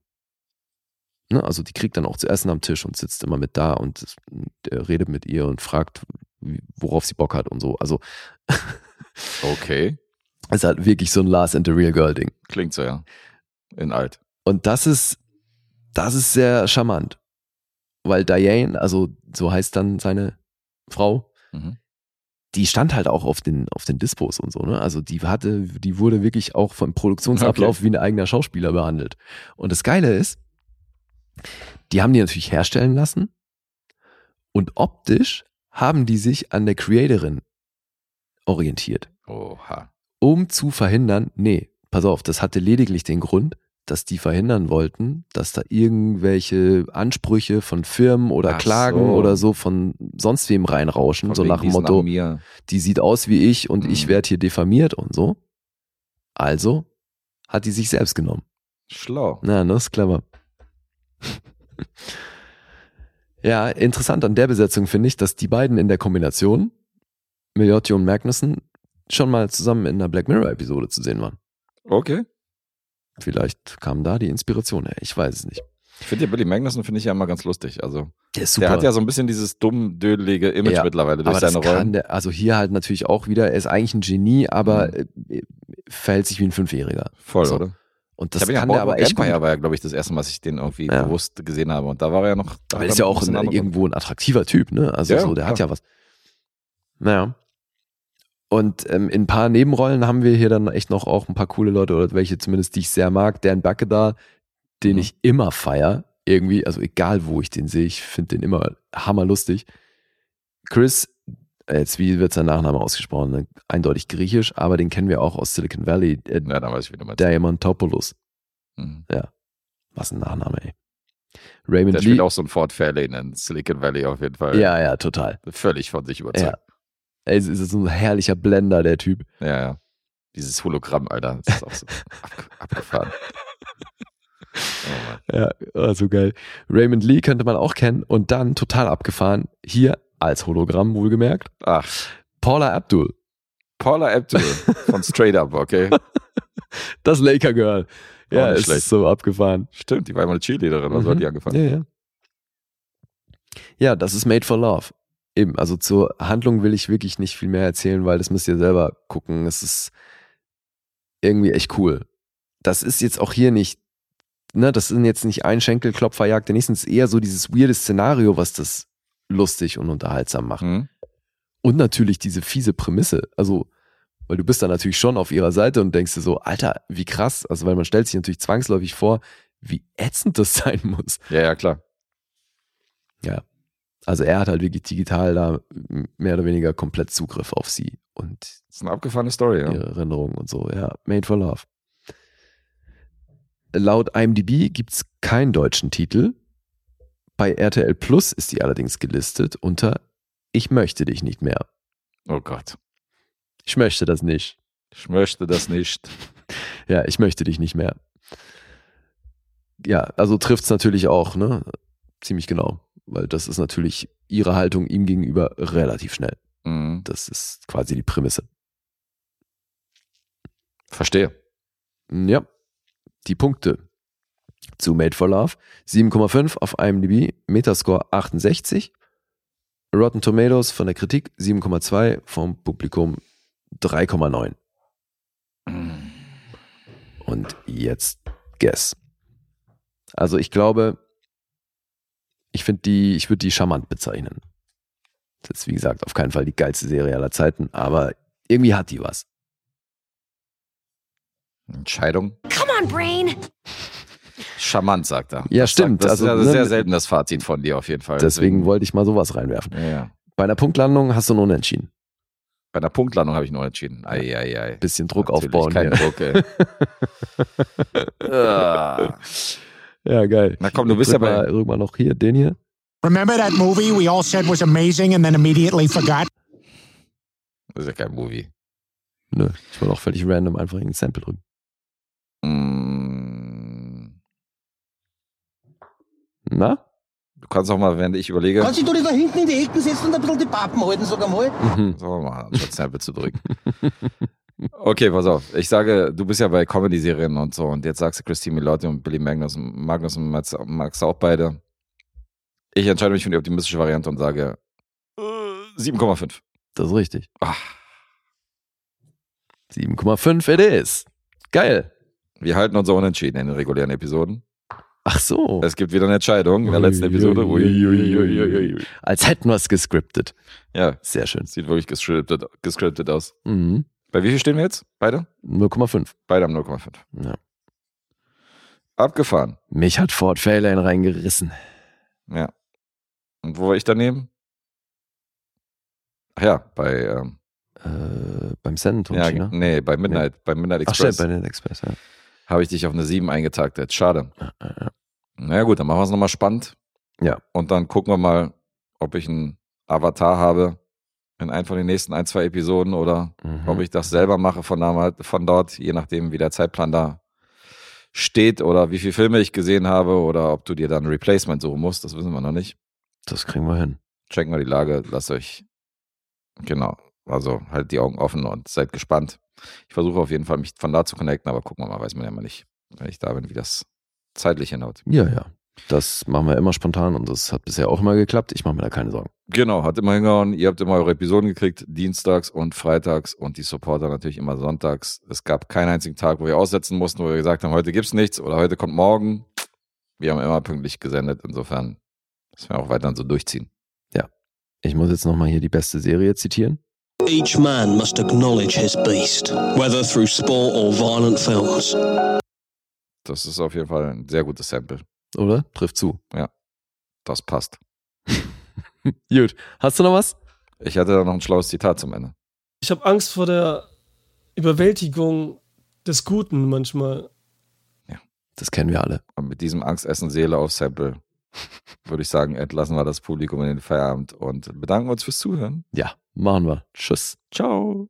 [SPEAKER 3] Ne, also die kriegt dann auch zu essen am Tisch und sitzt immer mit da und er redet mit ihr und fragt, worauf sie Bock hat und so. Also <laughs>
[SPEAKER 2] Okay.
[SPEAKER 3] es ist halt wirklich so ein Last and the Real Girl Ding.
[SPEAKER 2] Klingt so, ja. In alt.
[SPEAKER 3] Und das ist, das ist sehr charmant. Weil Diane, also so heißt dann seine Frau,
[SPEAKER 2] Mhm.
[SPEAKER 3] Die stand halt auch auf den, auf den Dispos und so, ne? Also die hatte, die wurde wirklich auch vom Produktionsablauf wie ein eigener Schauspieler behandelt. Und das Geile ist, die haben die natürlich herstellen lassen und optisch haben die sich an der Creatorin orientiert,
[SPEAKER 2] Oha.
[SPEAKER 3] um zu verhindern, nee, pass auf, das hatte lediglich den Grund, dass die verhindern wollten, dass da irgendwelche Ansprüche von Firmen oder
[SPEAKER 2] Ach
[SPEAKER 3] Klagen
[SPEAKER 2] so.
[SPEAKER 3] oder so von sonst wem reinrauschen,
[SPEAKER 2] Von
[SPEAKER 3] so nach dem Motto,
[SPEAKER 2] nach
[SPEAKER 3] die sieht aus wie ich und ich
[SPEAKER 2] Mhm.
[SPEAKER 3] werde hier diffamiert und so. Also hat die sich selbst genommen.
[SPEAKER 2] Schlau.
[SPEAKER 3] Na, ne, ist clever. ja, interessant an der Besetzung finde ich, dass die beiden in der Kombination, Miliotti und Magnussen, schon mal zusammen in einer Black Mirror Episode zu sehen waren.
[SPEAKER 2] Okay.
[SPEAKER 3] Vielleicht kam da die Inspiration her, ich weiß es nicht.
[SPEAKER 2] Ich finde ja Billy Magnussen finde ich ja immer ganz lustig. Also
[SPEAKER 3] Der ist
[SPEAKER 2] der hat ja so ein bisschen dieses dumm dödelige Image
[SPEAKER 3] Ja,
[SPEAKER 2] mittlerweile durch seine Rollen.
[SPEAKER 3] der, also hier halt natürlich auch wieder, er ist eigentlich ein Genie, aber
[SPEAKER 2] Mhm.
[SPEAKER 3] äh, verhält sich wie ein Fünfjähriger.
[SPEAKER 2] Voll,
[SPEAKER 3] so.
[SPEAKER 2] oder?
[SPEAKER 3] Und
[SPEAKER 2] ich
[SPEAKER 3] das
[SPEAKER 2] ja
[SPEAKER 3] kann der aber echt gut.
[SPEAKER 2] Empire war ja, glaube ich, das erste Mal, dass ich den irgendwie
[SPEAKER 3] Ja.
[SPEAKER 2] bewusst gesehen habe. Und da war er ja noch.
[SPEAKER 3] Aber er ist ja auch
[SPEAKER 2] ein
[SPEAKER 3] irgendwo ein attraktiver Typ, ne? Also
[SPEAKER 2] Ja,
[SPEAKER 3] so, der hat ja was. Naja. Und ähm, in ein paar Nebenrollen haben wir hier dann echt noch auch ein paar coole Leute oder welche zumindest, die ich sehr mag. Dan Backe den
[SPEAKER 2] Mhm.
[SPEAKER 3] ich immer feier, irgendwie, also egal wo ich den sehe, ich finde den immer hammerlustig. Chris, jetzt wie wird sein Nachname ausgesprochen? Ne? Eindeutig griechisch, aber den kennen wir auch aus Silicon Valley. Äh,
[SPEAKER 2] Ja, dann weiß ich, wie du meinst.
[SPEAKER 3] Diamantopoulos.
[SPEAKER 2] Mhm.
[SPEAKER 3] Was ein Nachname, ey. Raymond
[SPEAKER 2] Der
[SPEAKER 3] Lee.
[SPEAKER 2] spielt auch so ein Ford Fairlane in Silicon Valley auf jeden Fall.
[SPEAKER 3] ja, ja, total.
[SPEAKER 2] Völlig von sich überzeugt.
[SPEAKER 3] Ey, Es ist so ein herrlicher Blender, der Typ.
[SPEAKER 2] Ja, ja. Dieses Hologramm, Alter. Das ist auch so <laughs> ab, abgefahren. Oh.
[SPEAKER 3] Ja, so geil. Raymond Lee könnte man auch kennen und dann total abgefahren, hier als Hologramm wohlgemerkt,
[SPEAKER 2] Ach,
[SPEAKER 3] Paula Abdul,
[SPEAKER 2] Paula Abdul von Straight Up, okay? <laughs>
[SPEAKER 3] das Laker Girl. Ja, es
[SPEAKER 2] schlecht.
[SPEAKER 3] ist so abgefahren.
[SPEAKER 2] Stimmt, die war mal Cheerleaderin, also
[SPEAKER 3] Mhm.
[SPEAKER 2] hat die angefangen.
[SPEAKER 3] Ja, ja. Ja, das ist Made for Love. Eben, also zur Handlung will ich wirklich nicht viel mehr erzählen, weil das müsst ihr selber gucken. Es ist irgendwie echt cool. Das ist jetzt auch hier nicht, ne, das sind jetzt nicht ein Schenkelklopferjagd, der nächsten ist eher so dieses weirde Szenario, was das lustig und unterhaltsam macht.
[SPEAKER 2] Mhm.
[SPEAKER 3] Und natürlich diese fiese Prämisse. Also, weil du bist dann natürlich schon auf ihrer Seite und denkst dir so, Alter, wie krass. Also, weil man stellt sich natürlich zwangsläufig vor, wie ätzend das <laughs> sein muss.
[SPEAKER 2] Ja, ja, klar.
[SPEAKER 3] Ja. Also er hat halt wirklich digital da mehr oder weniger komplett Zugriff auf sie und
[SPEAKER 2] Das ist eine abgefahrene Story, ja.
[SPEAKER 3] ihre Erinnerungen und so. Ja, Made for Love. Laut IMDb gibt es keinen deutschen Titel. Bei RTL Plus ist die allerdings gelistet unter Ich möchte dich nicht mehr.
[SPEAKER 2] Oh Gott.
[SPEAKER 3] Ich möchte das nicht.
[SPEAKER 2] Ich möchte das nicht. <laughs>
[SPEAKER 3] Ja, ich möchte dich nicht mehr. Ja, also trifft es natürlich auch, ne? Ziemlich genau. Weil das ist natürlich ihre Haltung ihm gegenüber relativ schnell.
[SPEAKER 2] Mhm.
[SPEAKER 3] Das ist quasi die Prämisse.
[SPEAKER 2] Verstehe.
[SPEAKER 3] Ja, die Punkte zu Made for Love. 7,5 auf IMDb, Metascore 68. Rotten Tomatoes von der Kritik 7,2, vom Publikum 3,9. Und jetzt Guess. Also ich glaube, ich finde die, ich würde die charmant bezeichnen. Das ist wie gesagt auf keinen Fall die geilste Serie aller Zeiten, aber irgendwie hat die was.
[SPEAKER 2] Entscheidung.
[SPEAKER 1] Come on, Brain!
[SPEAKER 2] Charmant, sagt er.
[SPEAKER 3] Ja,
[SPEAKER 2] Das
[SPEAKER 3] stimmt.
[SPEAKER 2] Sagt, das
[SPEAKER 3] Also,
[SPEAKER 2] ist ja
[SPEAKER 3] ne,
[SPEAKER 2] sehr selten das Fazit von dir auf jeden Fall.
[SPEAKER 3] Deswegen wollte ich mal sowas reinwerfen.
[SPEAKER 2] Ja, ja.
[SPEAKER 3] Bei einer Punktlandung hast du einen Unentschieden.
[SPEAKER 2] Bei der Punktlandung habe ich nur entschieden. Ei, ei, ei.
[SPEAKER 3] Bisschen Druck
[SPEAKER 2] Natürlich
[SPEAKER 3] aufbauen.
[SPEAKER 2] Kein
[SPEAKER 3] hier.
[SPEAKER 2] Druck, ey. <laughs> Ah.
[SPEAKER 3] Ja, geil.
[SPEAKER 2] Na komm, du bist ja bei-
[SPEAKER 3] Mal, drück mal noch hier, den hier.
[SPEAKER 5] Remember that movie we all said was amazing and then immediately forgot?
[SPEAKER 2] Das ist ja kein Movie.
[SPEAKER 3] Nö, ich wollte auch völlig random einfach irgendein Sample drücken.
[SPEAKER 2] Mm,
[SPEAKER 3] Na?
[SPEAKER 2] Du kannst auch mal, während ich überlege,
[SPEAKER 7] Kannst du dich da hinten in die Ecken setzen und ein bisschen die Pappen halten, sag einmal?
[SPEAKER 3] Mhm.
[SPEAKER 2] Sollen wir mal anstatt Sample zu drücken. <laughs> Okay, pass auf. Ich sage, du bist ja bei Comedy-Serien und so und jetzt sagst du Christine Milotti und Billy Magnus, Magnus und Max, Max auch beide. Ich entscheide mich für die optimistische Variante und sage äh, 7,5.
[SPEAKER 3] Das ist richtig.
[SPEAKER 2] Ah,
[SPEAKER 3] 7,5 it is. Geil.
[SPEAKER 2] wir halten uns auch unentschieden in den regulären Episoden.
[SPEAKER 3] Ach so.
[SPEAKER 2] Es gibt wieder eine Entscheidung in der letzten Episode. Ui, ui, ui.
[SPEAKER 3] Als hätten wir es gescriptet.
[SPEAKER 2] Ja,
[SPEAKER 3] Sehr schön.
[SPEAKER 2] sieht wirklich gescriptet, gescriptet aus.
[SPEAKER 3] Mhm.
[SPEAKER 2] Bei wie viel stehen wir jetzt? Beide?
[SPEAKER 3] 0,5.
[SPEAKER 2] Beide haben 0,5.
[SPEAKER 3] Ja.
[SPEAKER 2] Abgefahren.
[SPEAKER 3] Mich hat Ford Fairlane reingerissen.
[SPEAKER 2] Ja. Und wo war ich daneben? Ach ja, bei, ähm,
[SPEAKER 3] Äh, beim Send
[SPEAKER 2] ja,
[SPEAKER 3] ne?
[SPEAKER 2] nee, bei Midnight, bei Midnight
[SPEAKER 3] Ach stimmt,
[SPEAKER 2] Express
[SPEAKER 3] bei den Express, ja.
[SPEAKER 2] habe ich dich auf eine 7 eingetaktet. Schade.
[SPEAKER 3] Ja, ja, ja.
[SPEAKER 2] Na gut, dann machen wir es nochmal spannend.
[SPEAKER 3] Ja.
[SPEAKER 2] Und dann gucken wir mal, ob ich einen Avatar habe in einem von den nächsten ein, zwei Episoden oder
[SPEAKER 3] Mhm.
[SPEAKER 2] ob ich das selber mache von, damals, von dort, je nachdem, wie der Zeitplan da steht oder wie viele Filme ich gesehen habe oder ob du dir dann ein Replacement suchen musst, das wissen wir noch nicht.
[SPEAKER 3] Das kriegen wir hin.
[SPEAKER 2] checken wir die Lage, lasst euch, genau, also halt die Augen offen und seid gespannt. Ich versuche auf jeden Fall, mich von da zu connecten, aber gucken wir mal, weiß man ja mal nicht, wenn ich da bin, wie das zeitlich hinhaut.
[SPEAKER 3] Ja, ja. Das machen wir immer spontan und das hat bisher auch immer geklappt. Ich mache mir da keine Sorgen.
[SPEAKER 2] Genau, hat immer hingehauen. Ihr habt immer eure Episoden gekriegt, dienstags und freitags und die Supporter natürlich immer sonntags. Es gab keinen einzigen Tag, wo wir aussetzen mussten, wo wir gesagt haben, heute gibt's nichts oder heute kommt morgen. Wir haben immer pünktlich gesendet, insofern müssen wir auch weiterhin so durchziehen.
[SPEAKER 3] Ich muss jetzt nochmal hier die beste Serie zitieren.
[SPEAKER 8] Each man must acknowledge his beast, whether through sport or violent films.
[SPEAKER 2] Das ist auf jeden Fall ein sehr gutes Sample.
[SPEAKER 3] Oder? Trifft zu.
[SPEAKER 2] Das passt. <laughs>
[SPEAKER 3] Gut. Hast du noch was?
[SPEAKER 2] Ich hatte da noch ein schlaues Zitat zum Ende.
[SPEAKER 9] Ich habe Angst vor der Überwältigung des Guten manchmal.
[SPEAKER 3] Das kennen wir alle.
[SPEAKER 2] Und mit diesem Angstessen Seele auf Sample würde ich sagen, entlassen wir das Publikum in den Feierabend und bedanken uns fürs Zuhören.
[SPEAKER 3] Ja, machen wir. Tschüss.
[SPEAKER 2] Ciao.